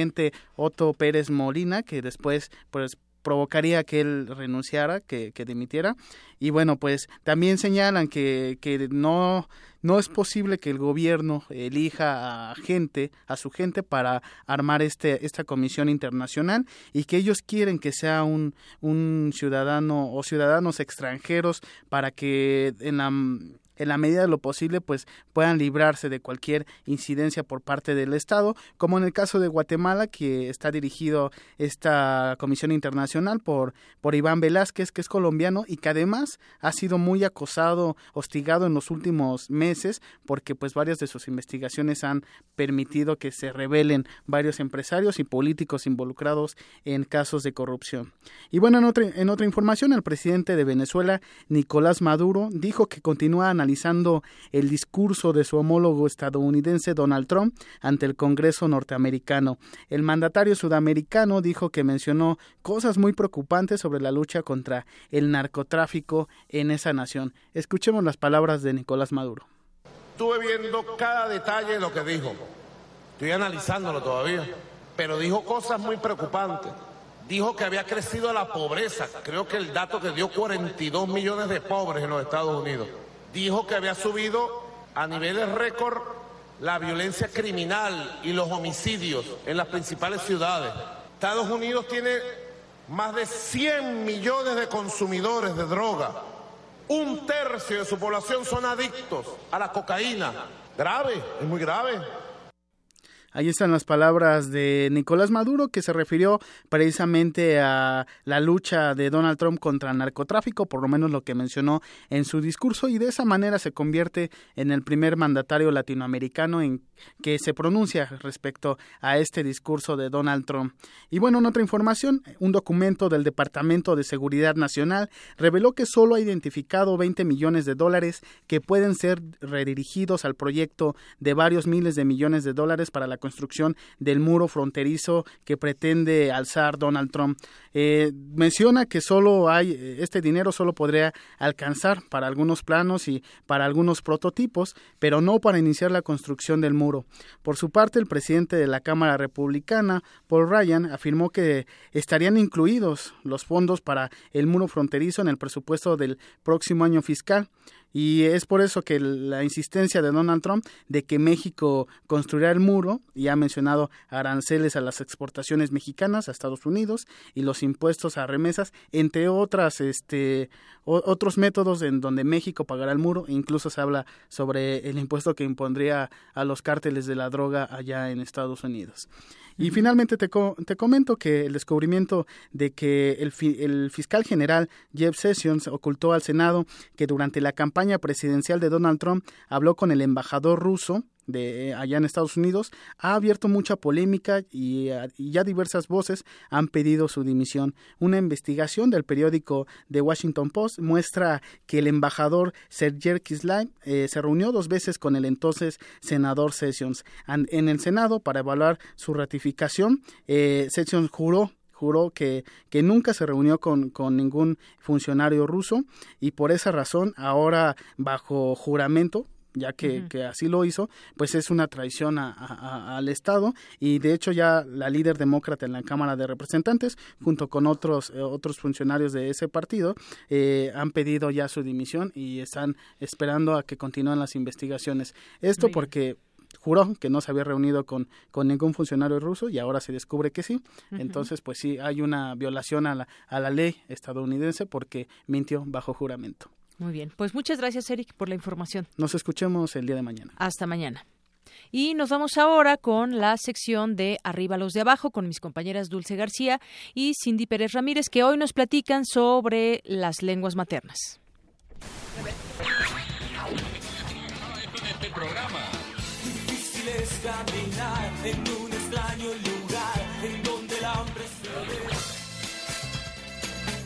Otto Pérez Molina que después pues provocaría que él renunciara, que, que dimitiera. Y bueno, pues también señalan que, que no, no es posible que el gobierno elija a gente, a su gente, para armar este, esta comisión internacional y que ellos quieren que sea un, un ciudadano o ciudadanos extranjeros para que en la en la medida de lo posible pues puedan librarse de cualquier incidencia por parte del Estado, como en el caso de Guatemala que está dirigido esta comisión internacional por por Iván Velázquez que es colombiano y que además ha sido muy acosado, hostigado en los últimos meses porque pues varias de sus investigaciones han permitido que se revelen varios empresarios y políticos involucrados en casos de corrupción. Y bueno, en otra, en otra información, el presidente de Venezuela, Nicolás Maduro, dijo que continúa analizando el discurso de su homólogo estadounidense Donald Trump ante el Congreso norteamericano. El mandatario sudamericano dijo que mencionó cosas muy preocupantes sobre la lucha contra el narcotráfico en esa nación. Escuchemos las palabras de Nicolás Maduro. Estuve viendo cada detalle de lo que dijo. Estoy analizándolo todavía. Pero dijo cosas muy preocupantes. Dijo que había crecido la pobreza. Creo que el dato que dio 42 millones de pobres en los Estados Unidos dijo que había subido a niveles récord la violencia criminal y los homicidios en las principales ciudades. Estados Unidos tiene más de 100 millones de consumidores de droga. Un tercio de su población son adictos a la cocaína. Grave, es muy grave. Ahí están las palabras de Nicolás Maduro que se refirió precisamente a la lucha de Donald Trump contra el narcotráfico, por lo menos lo que mencionó en su discurso, y de esa manera se convierte en el primer mandatario latinoamericano en que se pronuncia respecto a este discurso de Donald Trump. Y bueno, en otra información, un documento del Departamento de Seguridad Nacional reveló que solo ha identificado 20 millones de dólares que pueden ser redirigidos al proyecto de varios miles de millones de dólares para la construcción del muro fronterizo que pretende alzar Donald Trump. Eh, menciona que solo hay este dinero solo podría alcanzar para algunos planos y para algunos prototipos, pero no para iniciar la construcción del muro. Por su parte, el presidente de la Cámara Republicana, Paul Ryan, afirmó que estarían incluidos los fondos para el muro fronterizo en el presupuesto del próximo año fiscal Y es por eso que la insistencia de Donald Trump de que México construirá el muro, y ha mencionado aranceles a las exportaciones mexicanas a Estados Unidos y los impuestos a remesas, entre otras, este, otros métodos en donde México pagará el muro, incluso se habla sobre el impuesto que impondría a los cárteles de la droga allá en Estados Unidos. Y finalmente te, te comento que el descubrimiento de que el, el fiscal general Jeff Sessions ocultó al Senado que durante la campaña presidencial de Donald Trump habló con el embajador ruso de allá en Estados Unidos ha abierto mucha polémica y, ya diversas voces han pedido su dimisión. Una investigación del periódico The Washington Post muestra que el embajador Sergei Kislay eh, se reunió dos veces con el entonces senador Sessions en el Senado para evaluar su ratificación. Eh, Sessions juró juró que, que nunca se reunió con, con, ningún funcionario ruso y por esa razón ahora bajo juramento ya que, así lo hizo, pues es una traición al Estado y de hecho ya la líder demócrata en la Cámara de Representantes, junto con otros, eh, otros funcionarios de ese partido, eh, han pedido ya su dimisión y están esperando a que continúen las investigaciones. Esto porque juró que no se había reunido con, con ningún funcionario ruso y ahora se descubre que sí. Entonces, pues sí, hay una violación a la, a la ley estadounidense porque mintió bajo juramento. Muy bien, pues muchas gracias Eric por la información. Nos escuchemos el día de mañana. Hasta mañana. Y nos vamos ahora con la sección de Arriba los de abajo con mis compañeras Dulce García y Cindy Pérez Ramírez que hoy nos platican sobre las lenguas maternas.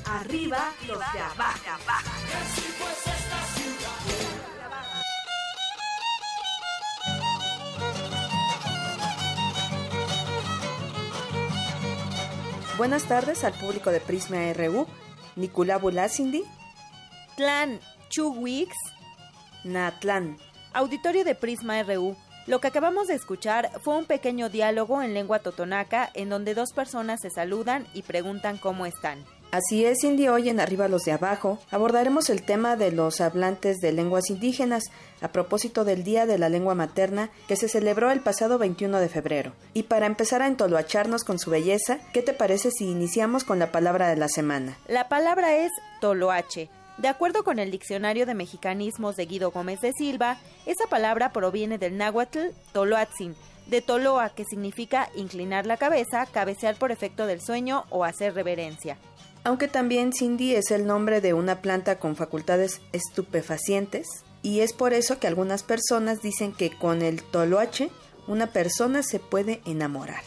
Arriba los de abajo. Buenas tardes al público de Prisma RU. Nicolás Bulasindi. Tlan Chuwix. Natlan. Auditorio de Prisma RU. Lo que acabamos de escuchar fue un pequeño diálogo en lengua totonaca en donde dos personas se saludan y preguntan cómo están. Así es, Cindy, hoy en Arriba los de Abajo abordaremos el tema de los hablantes de lenguas indígenas a propósito del Día de la Lengua Materna que se celebró el pasado 21 de febrero. Y para empezar a entoloacharnos con su belleza, ¿qué te parece si iniciamos con la palabra de la semana? La palabra es toloache. De acuerdo con el Diccionario de Mexicanismos de Guido Gómez de Silva, esa palabra proviene del náhuatl toloatzin, de toloa, que significa inclinar la cabeza, cabecear por efecto del sueño o hacer reverencia aunque también Cindy es el nombre de una planta con facultades estupefacientes, y es por eso que algunas personas dicen que con el toloache una persona se puede enamorar.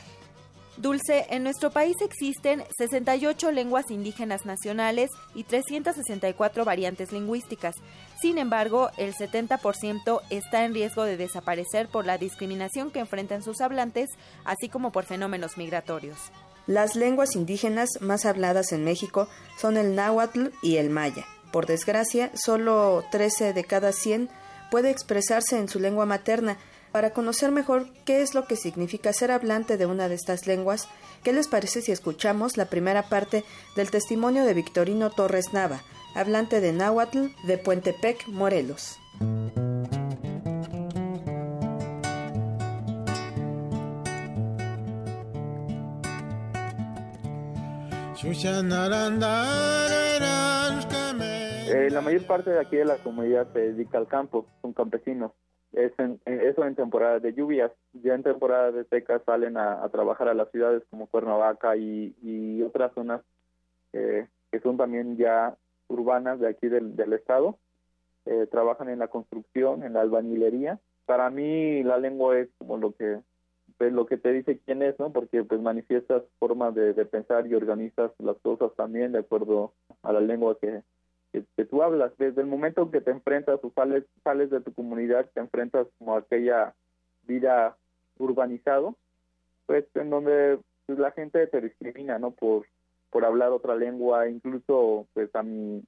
Dulce, en nuestro país existen 68 lenguas indígenas nacionales y 364 variantes lingüísticas. Sin embargo, el 70% está en riesgo de desaparecer por la discriminación que enfrentan sus hablantes, así como por fenómenos migratorios. Las lenguas indígenas más habladas en México son el náhuatl y el maya. Por desgracia, solo 13 de cada 100 puede expresarse en su lengua materna. Para conocer mejor qué es lo que significa ser hablante de una de estas lenguas, ¿qué les parece si escuchamos la primera parte del testimonio de Victorino Torres Nava, hablante de náhuatl de Puentepec, Morelos? Eh, la mayor parte de aquí de la comunidad se dedica al campo, son campesinos. Es en, eso en temporada de lluvias. Ya en temporada de secas salen a, trabajar a las ciudades como Cuernavaca y, otras zonas que son también ya urbanas de aquí del, estado. Eh, trabajan en la construcción, en la albañilería. Para mí la lengua es como lo que pues lo que te dice quién es, ¿no? Porque pues manifiestas formas de, pensar y organizas las cosas también de acuerdo a la lengua que, que, tú hablas. Desde el momento que te enfrentas o sales, sales de tu comunidad, te enfrentas como a aquella vida urbanizado, pues en donde pues, la gente te discrimina, ¿no? Por, por hablar otra lengua, incluso pues a mi,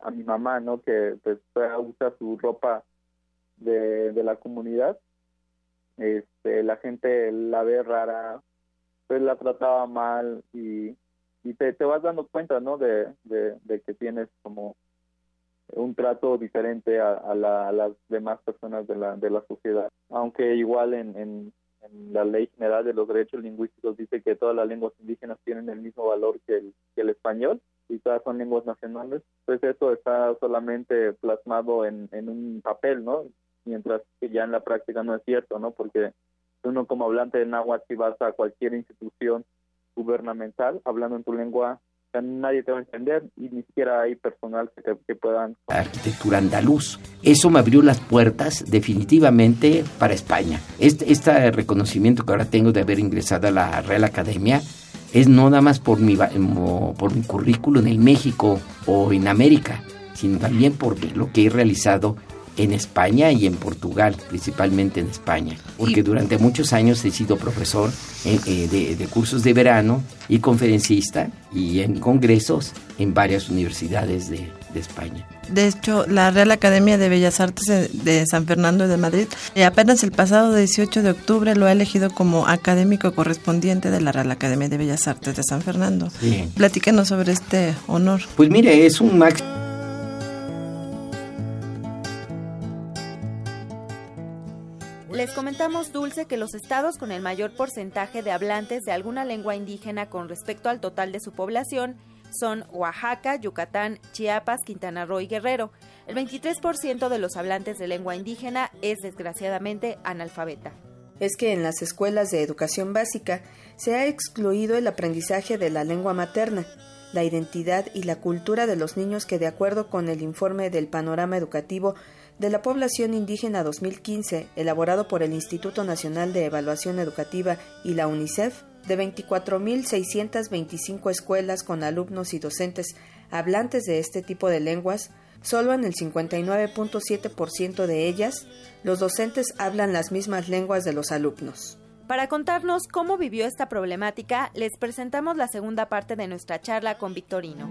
a mi mamá, ¿no? Que pues usa su ropa de, de la comunidad este, la gente la ve rara, pues la trataba mal y, y te, te vas dando cuenta, ¿no? De, de, que tienes como un trato diferente a, las demás personas de la, de la sociedad. Aunque igual en, en, la Ley General de los Derechos Lingüísticos dice que todas las lenguas indígenas tienen el mismo valor que el, que el español y todas son lenguas nacionales, pues eso está solamente plasmado en, en un papel, ¿no? Mientras que ya en la práctica no es cierto, ¿no? Porque uno como hablante de náhuatl, si vas a cualquier institución gubernamental hablando en tu lengua nadie te va a entender y ni siquiera hay personal que, puedan. Arquitectura andaluz. Eso me abrió las puertas definitivamente para España. Este, este reconocimiento que ahora tengo de haber ingresado a la Real Academia es no nada más por mi, por mi currículo en México o en América, sino también por lo que he realizado en España y en Portugal, principalmente en España, porque durante muchos años he sido profesor eh, eh, de, cursos de verano y conferencista y en congresos en varias universidades de, España. De hecho, la Real Academia de Bellas Artes de San Fernando de Madrid eh, apenas el pasado 18 de octubre lo ha elegido como académico correspondiente de la Real Academia de Bellas Artes de San Fernando. Platíquenos sobre este honor. Pues mire, es un máximo Les comentamos, Dulce, que los estados con el mayor porcentaje de hablantes de alguna lengua indígena con respecto al total de su población son Oaxaca, Yucatán, Chiapas, Quintana Roo y Guerrero. El 23% de los hablantes de lengua indígena es desgraciadamente analfabeta. Es que en las escuelas de educación básica se ha excluido el aprendizaje de la lengua materna, la identidad y la cultura de los niños que de acuerdo con el informe del panorama educativo de la población indígena 2015, elaborado por el Instituto Nacional de Evaluación Educativa y la UNICEF, de 24.625 escuelas con alumnos y docentes hablantes de este tipo de lenguas, solo en el 59.7% de ellas, los docentes hablan las mismas lenguas de los alumnos. Para contarnos cómo vivió esta problemática, les presentamos la segunda parte de nuestra charla con Victorino.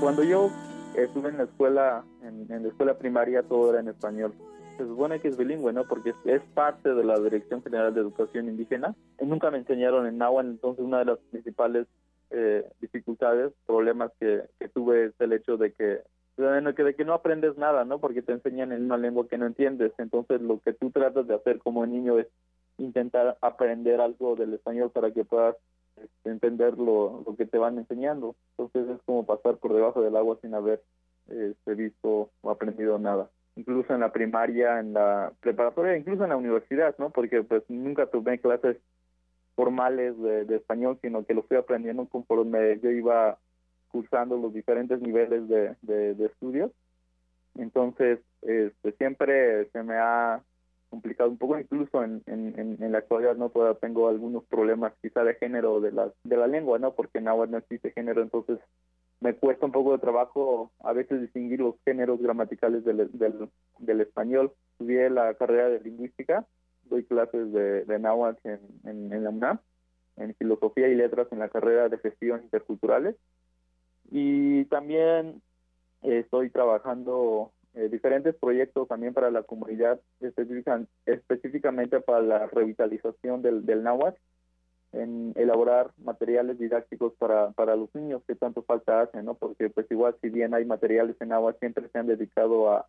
Cuando yo estuve en la escuela, en, la escuela primaria, todo era en español. Se supone que es bilingüe, ¿no? Porque es, parte de la Dirección General de Educación Indígena. nunca me enseñaron en náhuatl, entonces una de las principales eh, dificultades, problemas que, tuve es el hecho de que de que no aprendes nada, ¿no? Porque te enseñan en una lengua que no entiendes. Entonces, lo que tú tratas de hacer como niño es intentar aprender algo del español para que puedas este, entender lo, que te van enseñando. Entonces es como pasar por debajo del agua sin haber este, visto o aprendido nada. Incluso en la primaria, en la preparatoria, incluso en la universidad, ¿no? Porque pues nunca tuve clases formales de, español, sino que lo fui aprendiendo conforme yo iba cursando los diferentes niveles de, de estudios. Entonces, este, siempre se me ha complicado un poco, incluso en, en, en la actualidad no Todavía tengo algunos problemas quizá de género de la, de la lengua, ¿no? Porque en agua no existe género, entonces me cuesta un poco de trabajo a veces distinguir los géneros gramaticales del, del, del español. Estudié la carrera de lingüística, doy clases de, de náhuatl en, en, la UNAM, en filosofía y letras en la carrera de gestión interculturales. Y también estoy trabajando eh, diferentes proyectos también para la comunidad, específicamente para la revitalización del, del náhuatl, en elaborar materiales didácticos para, para los niños que tanto falta hacen, ¿no? Porque pues igual si bien hay materiales en náhuatl, siempre se han dedicado a,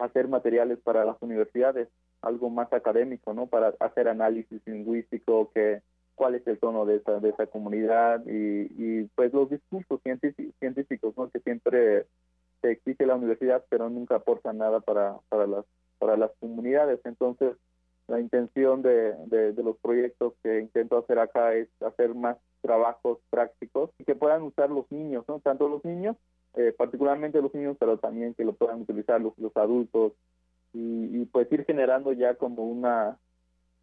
hacer materiales para las universidades, algo más académico, ¿no? Para hacer análisis lingüístico, que cuál es el tono de esa, de esa comunidad y, y pues los discursos científicos, ¿no? Que siempre existe la universidad, pero nunca aporta nada para, para, las, para las comunidades. Entonces, la intención de, de, los proyectos que intento hacer acá es hacer más trabajos prácticos y que puedan usar los niños, ¿no? Tanto los niños, eh, particularmente los niños, pero también que lo puedan utilizar los, los adultos y, y, pues ir generando ya como una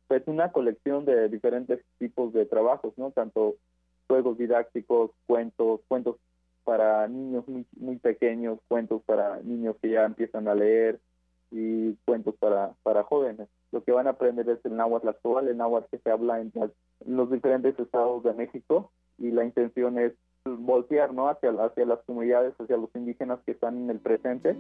pues una colección de diferentes tipos de trabajos, ¿no? Tanto juegos didácticos, cuentos, cuentos para niños muy, muy pequeños, cuentos para niños que ya empiezan a leer y cuentos para, para jóvenes. Lo que van a aprender es el náhuatl actual, el náhuatl que se habla en, los diferentes estados de México y la intención es voltear ¿no? hacia, hacia las comunidades, hacia los indígenas que están en el presente.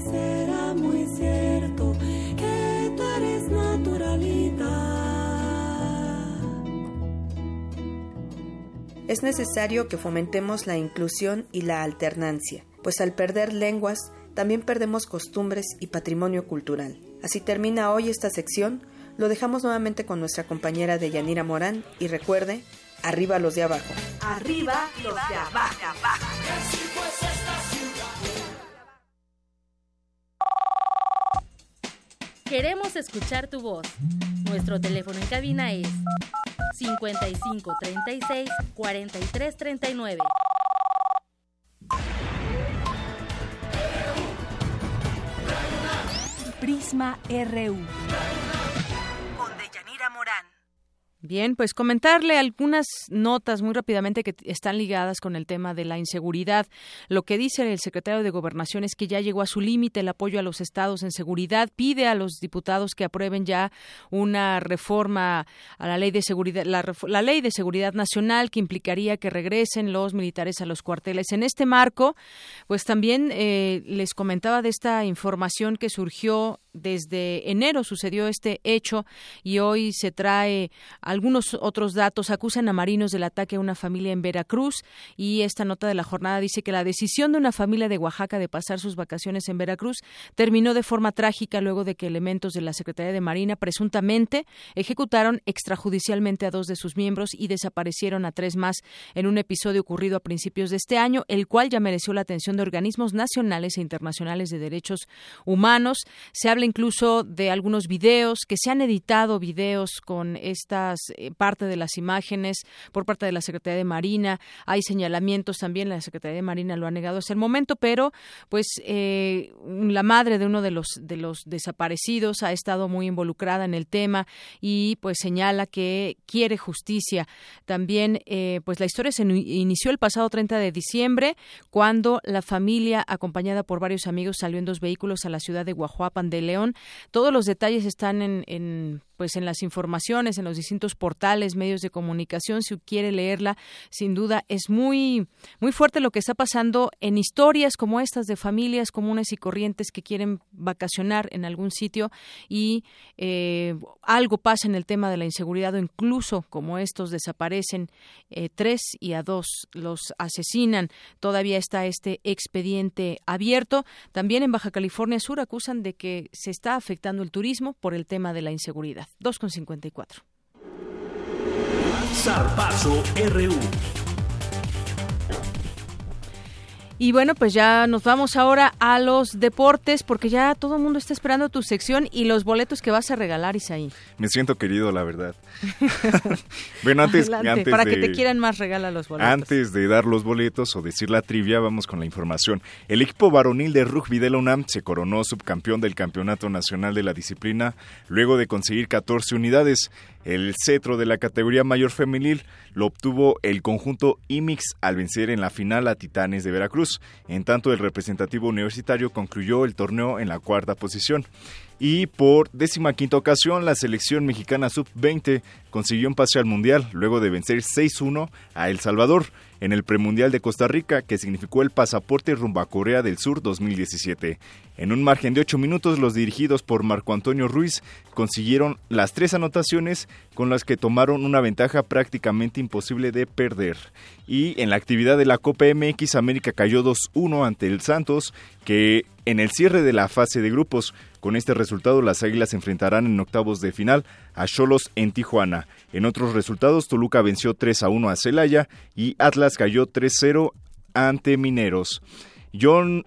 será muy cierto que tú eres naturalidad. Es necesario que fomentemos la inclusión y la alternancia, pues al perder lenguas, también perdemos costumbres y patrimonio cultural. Así termina hoy esta sección. Lo dejamos nuevamente con nuestra compañera de Yanira Morán y recuerde, arriba los de abajo. Arriba los de abajo. Queremos escuchar tu voz. Nuestro teléfono en cabina es 55 36 43 39. Prisma RU. Bien, pues comentarle algunas notas muy rápidamente que están ligadas con el tema de la inseguridad. Lo que dice el secretario de Gobernación es que ya llegó a su límite el apoyo a los estados en seguridad. Pide a los diputados que aprueben ya una reforma a la ley de seguridad, la, ley de seguridad nacional que implicaría que regresen los militares a los cuarteles. En este marco, pues también eh, les comentaba de esta información que surgió desde enero sucedió este hecho y hoy se trae algunos otros datos. Acusan a marinos del ataque a una familia en Veracruz y esta nota de la jornada dice que la decisión de una familia de Oaxaca de pasar sus vacaciones en Veracruz terminó de forma trágica luego de que elementos de la Secretaría de Marina presuntamente ejecutaron extrajudicialmente a dos de sus miembros y desaparecieron a tres más en un episodio ocurrido a principios de este año, el cual ya mereció la atención de organismos nacionales e internacionales de derechos humanos. Se habla incluso de algunos videos, que se han editado videos con estas eh, parte de las imágenes por parte de la Secretaría de Marina. Hay señalamientos también, la Secretaría de Marina lo ha negado hasta el momento, pero pues eh, la madre de uno de los de los desaparecidos ha estado muy involucrada en el tema y pues señala que quiere justicia. También eh, pues la historia se inició el pasado 30 de diciembre cuando la familia acompañada por varios amigos salió en dos vehículos a la ciudad de Guajuapan de León. Todos los detalles están en, en pues en las informaciones, en los distintos portales, medios de comunicación, si quiere leerla, sin duda es muy muy fuerte lo que está pasando en historias como estas de familias comunes y corrientes que quieren vacacionar en algún sitio y eh, algo pasa en el tema de la inseguridad o incluso como estos desaparecen eh, tres y a dos los asesinan. Todavía está este expediente abierto. También en Baja California Sur acusan de que se está afectando el turismo por el tema de la inseguridad. 2,54. Zarpazo RU. Y bueno, pues ya nos vamos ahora a los deportes porque ya todo el mundo está esperando tu sección y los boletos que vas a regalar, Isaí. Me siento querido, la verdad. bueno, antes, antes para que te quieran más, regala los boletos. Antes de dar los boletos o decir la trivia, vamos con la información. El equipo varonil de rugby de la UNAM se coronó subcampeón del Campeonato Nacional de la Disciplina luego de conseguir 14 unidades. El cetro de la categoría mayor femenil lo obtuvo el conjunto IMIX al vencer en la final a Titanes de Veracruz. En tanto, el representativo universitario concluyó el torneo en la cuarta posición. Y por décima quinta ocasión, la selección mexicana sub-20 consiguió un pase al Mundial luego de vencer 6-1 a El Salvador en el premundial de Costa Rica, que significó el pasaporte rumbo a Corea del Sur 2017. En un margen de ocho minutos, los dirigidos por Marco Antonio Ruiz consiguieron las tres anotaciones con las que tomaron una ventaja prácticamente imposible de perder. Y en la actividad de la Copa MX, América cayó 2-1 ante el Santos, que en el cierre de la fase de grupos con este resultado, las Águilas se enfrentarán en octavos de final a Cholos en Tijuana. En otros resultados, Toluca venció 3 a 1 a Celaya y Atlas cayó 3-0 ante Mineros. John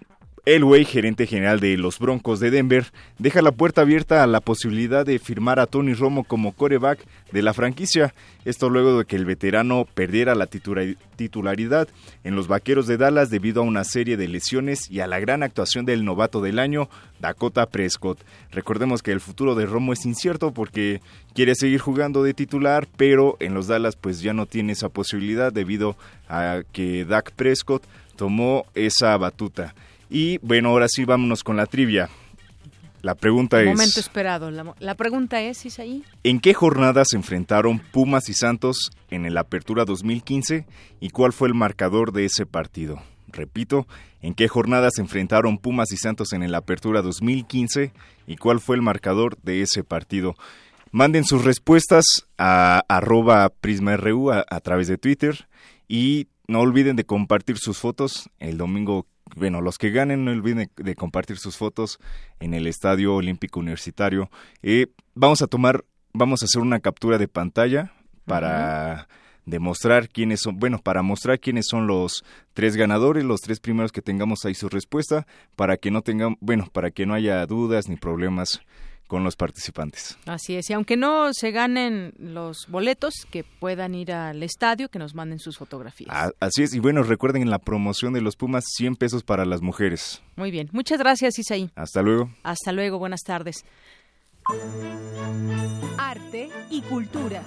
Elway, gerente general de los Broncos de Denver, deja la puerta abierta a la posibilidad de firmar a Tony Romo como coreback de la franquicia. Esto luego de que el veterano perdiera la titularidad en los Vaqueros de Dallas debido a una serie de lesiones y a la gran actuación del novato del año, Dakota Prescott. Recordemos que el futuro de Romo es incierto porque quiere seguir jugando de titular, pero en los Dallas pues ya no tiene esa posibilidad debido a que Dak Prescott tomó esa batuta. Y bueno, ahora sí vámonos con la trivia. La pregunta es... Momento esperado. La, pregunta es, Isaí. ¿En qué jornada se enfrentaron Pumas y Santos en el Apertura 2015 y cuál fue el marcador de ese partido? Repito, ¿en qué jornada se enfrentaron Pumas y Santos en el Apertura 2015 y cuál fue el marcador de ese partido? Manden sus respuestas a arroba prisma.ru a, a través de Twitter y no olviden de compartir sus fotos el domingo. Bueno, los que ganen no olviden de compartir sus fotos en el Estadio Olímpico Universitario. Eh, vamos a tomar, vamos a hacer una captura de pantalla para demostrar quiénes son, bueno, para mostrar quiénes son los tres ganadores, los tres primeros que tengamos ahí su respuesta, para que no tengan, bueno, para que no haya dudas ni problemas con los participantes. Así es, y aunque no se ganen los boletos, que puedan ir al estadio, que nos manden sus fotografías. Ah, así es, y bueno, recuerden en la promoción de los Pumas 100 pesos para las mujeres. Muy bien, muchas gracias Isaí. Hasta luego. Hasta luego, buenas tardes. Arte y cultura.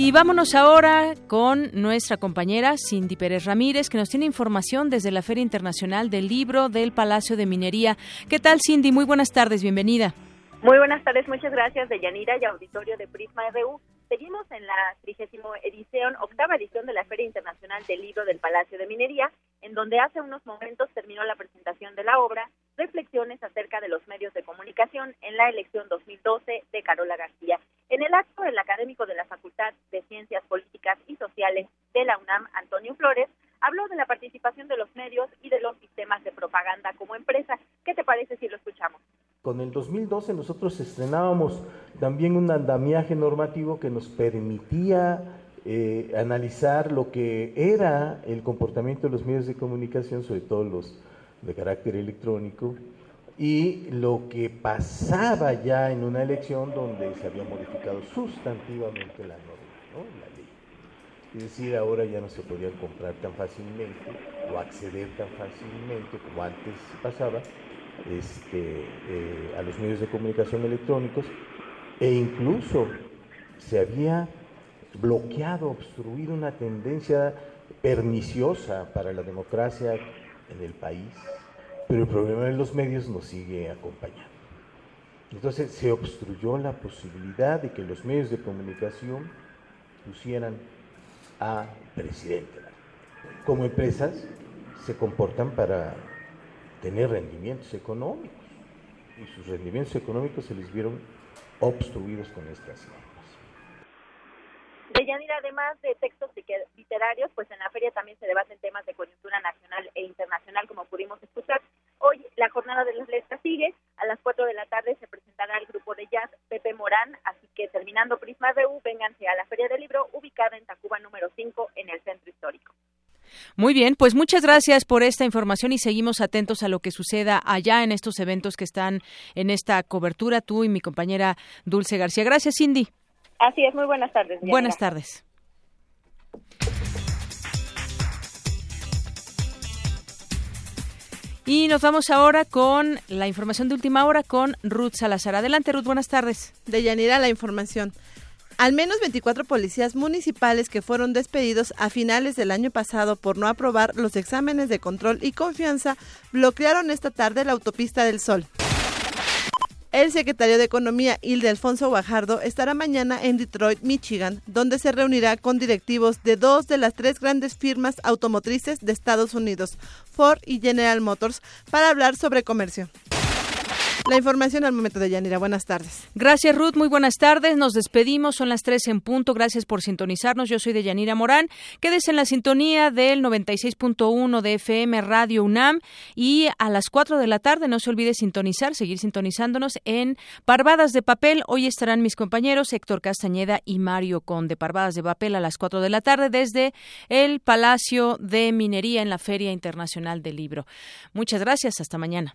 Y vámonos ahora con nuestra compañera Cindy Pérez Ramírez, que nos tiene información desde la Feria Internacional del Libro del Palacio de Minería. ¿Qué tal, Cindy? Muy buenas tardes, bienvenida. Muy buenas tardes, muchas gracias, Deyanira y auditorio de Prisma RU. Seguimos en la trigésimo edición, octava edición de la Feria Internacional del Libro del Palacio de Minería, en donde hace unos momentos terminó la presentación de la obra Reflexiones acerca de los medios de comunicación en la elección 2012 de Carola García. En el acto, el académico de la Facultad de Ciencias Políticas y Sociales de la UNAM, Antonio Flores, habló de la participación de los medios y de los sistemas de propaganda como empresa. ¿Qué te parece si lo escuchamos? Con el 2012 nosotros estrenábamos también un andamiaje normativo que nos permitía eh, analizar lo que era el comportamiento de los medios de comunicación, sobre todo los de carácter electrónico, y lo que pasaba ya en una elección donde se había modificado sustantivamente la norma, la ley. Es decir, ahora ya no se podían comprar tan fácilmente o acceder tan fácilmente como antes pasaba este, eh, a los medios de comunicación electrónicos e incluso se había bloqueado, obstruido una tendencia perniciosa para la democracia en el país, pero el problema de los medios nos sigue acompañando. Entonces se obstruyó la posibilidad de que los medios de comunicación pusieran a presidente. Como empresas se comportan para tener rendimientos económicos y sus rendimientos económicos se les vieron obstruidos con estas normas. Deyanira, además de textos literarios, pues en la feria también se debaten temas de coyuntura nacional e internacional, como pudimos escuchar. Hoy la jornada de las letras sigue. A las 4 de la tarde se presentará el grupo de jazz Pepe Morán, así que terminando Prisma RU, vénganse a la Feria del Libro, ubicada en Tacuba número 5, en el Centro Histórico. Muy bien, pues muchas gracias por esta información y seguimos atentos a lo que suceda allá en estos eventos que están en esta cobertura, tú y mi compañera Dulce García. Gracias, Cindy. Así es, muy buenas tardes. Buenas tardes. Y nos vamos ahora con la información de última hora con Ruth Salazar. Adelante, Ruth, buenas tardes. De Yanira, la información. Al menos 24 policías municipales que fueron despedidos a finales del año pasado por no aprobar los exámenes de control y confianza bloquearon esta tarde la autopista del Sol. El secretario de Economía, Hilde Alfonso Guajardo, estará mañana en Detroit, Michigan, donde se reunirá con directivos de dos de las tres grandes firmas automotrices de Estados Unidos, Ford y General Motors, para hablar sobre comercio. La información al momento de Yanira. Buenas tardes. Gracias, Ruth. Muy buenas tardes. Nos despedimos. Son las tres en punto. Gracias por sintonizarnos. Yo soy de Yanira Morán. Quédese en la sintonía del 96.1 de FM Radio UNAM. Y a las 4 de la tarde, no se olvide sintonizar, seguir sintonizándonos en Parvadas de Papel. Hoy estarán mis compañeros Héctor Castañeda y Mario Conde. Parvadas de Papel a las 4 de la tarde desde el Palacio de Minería en la Feria Internacional del Libro. Muchas gracias. Hasta mañana.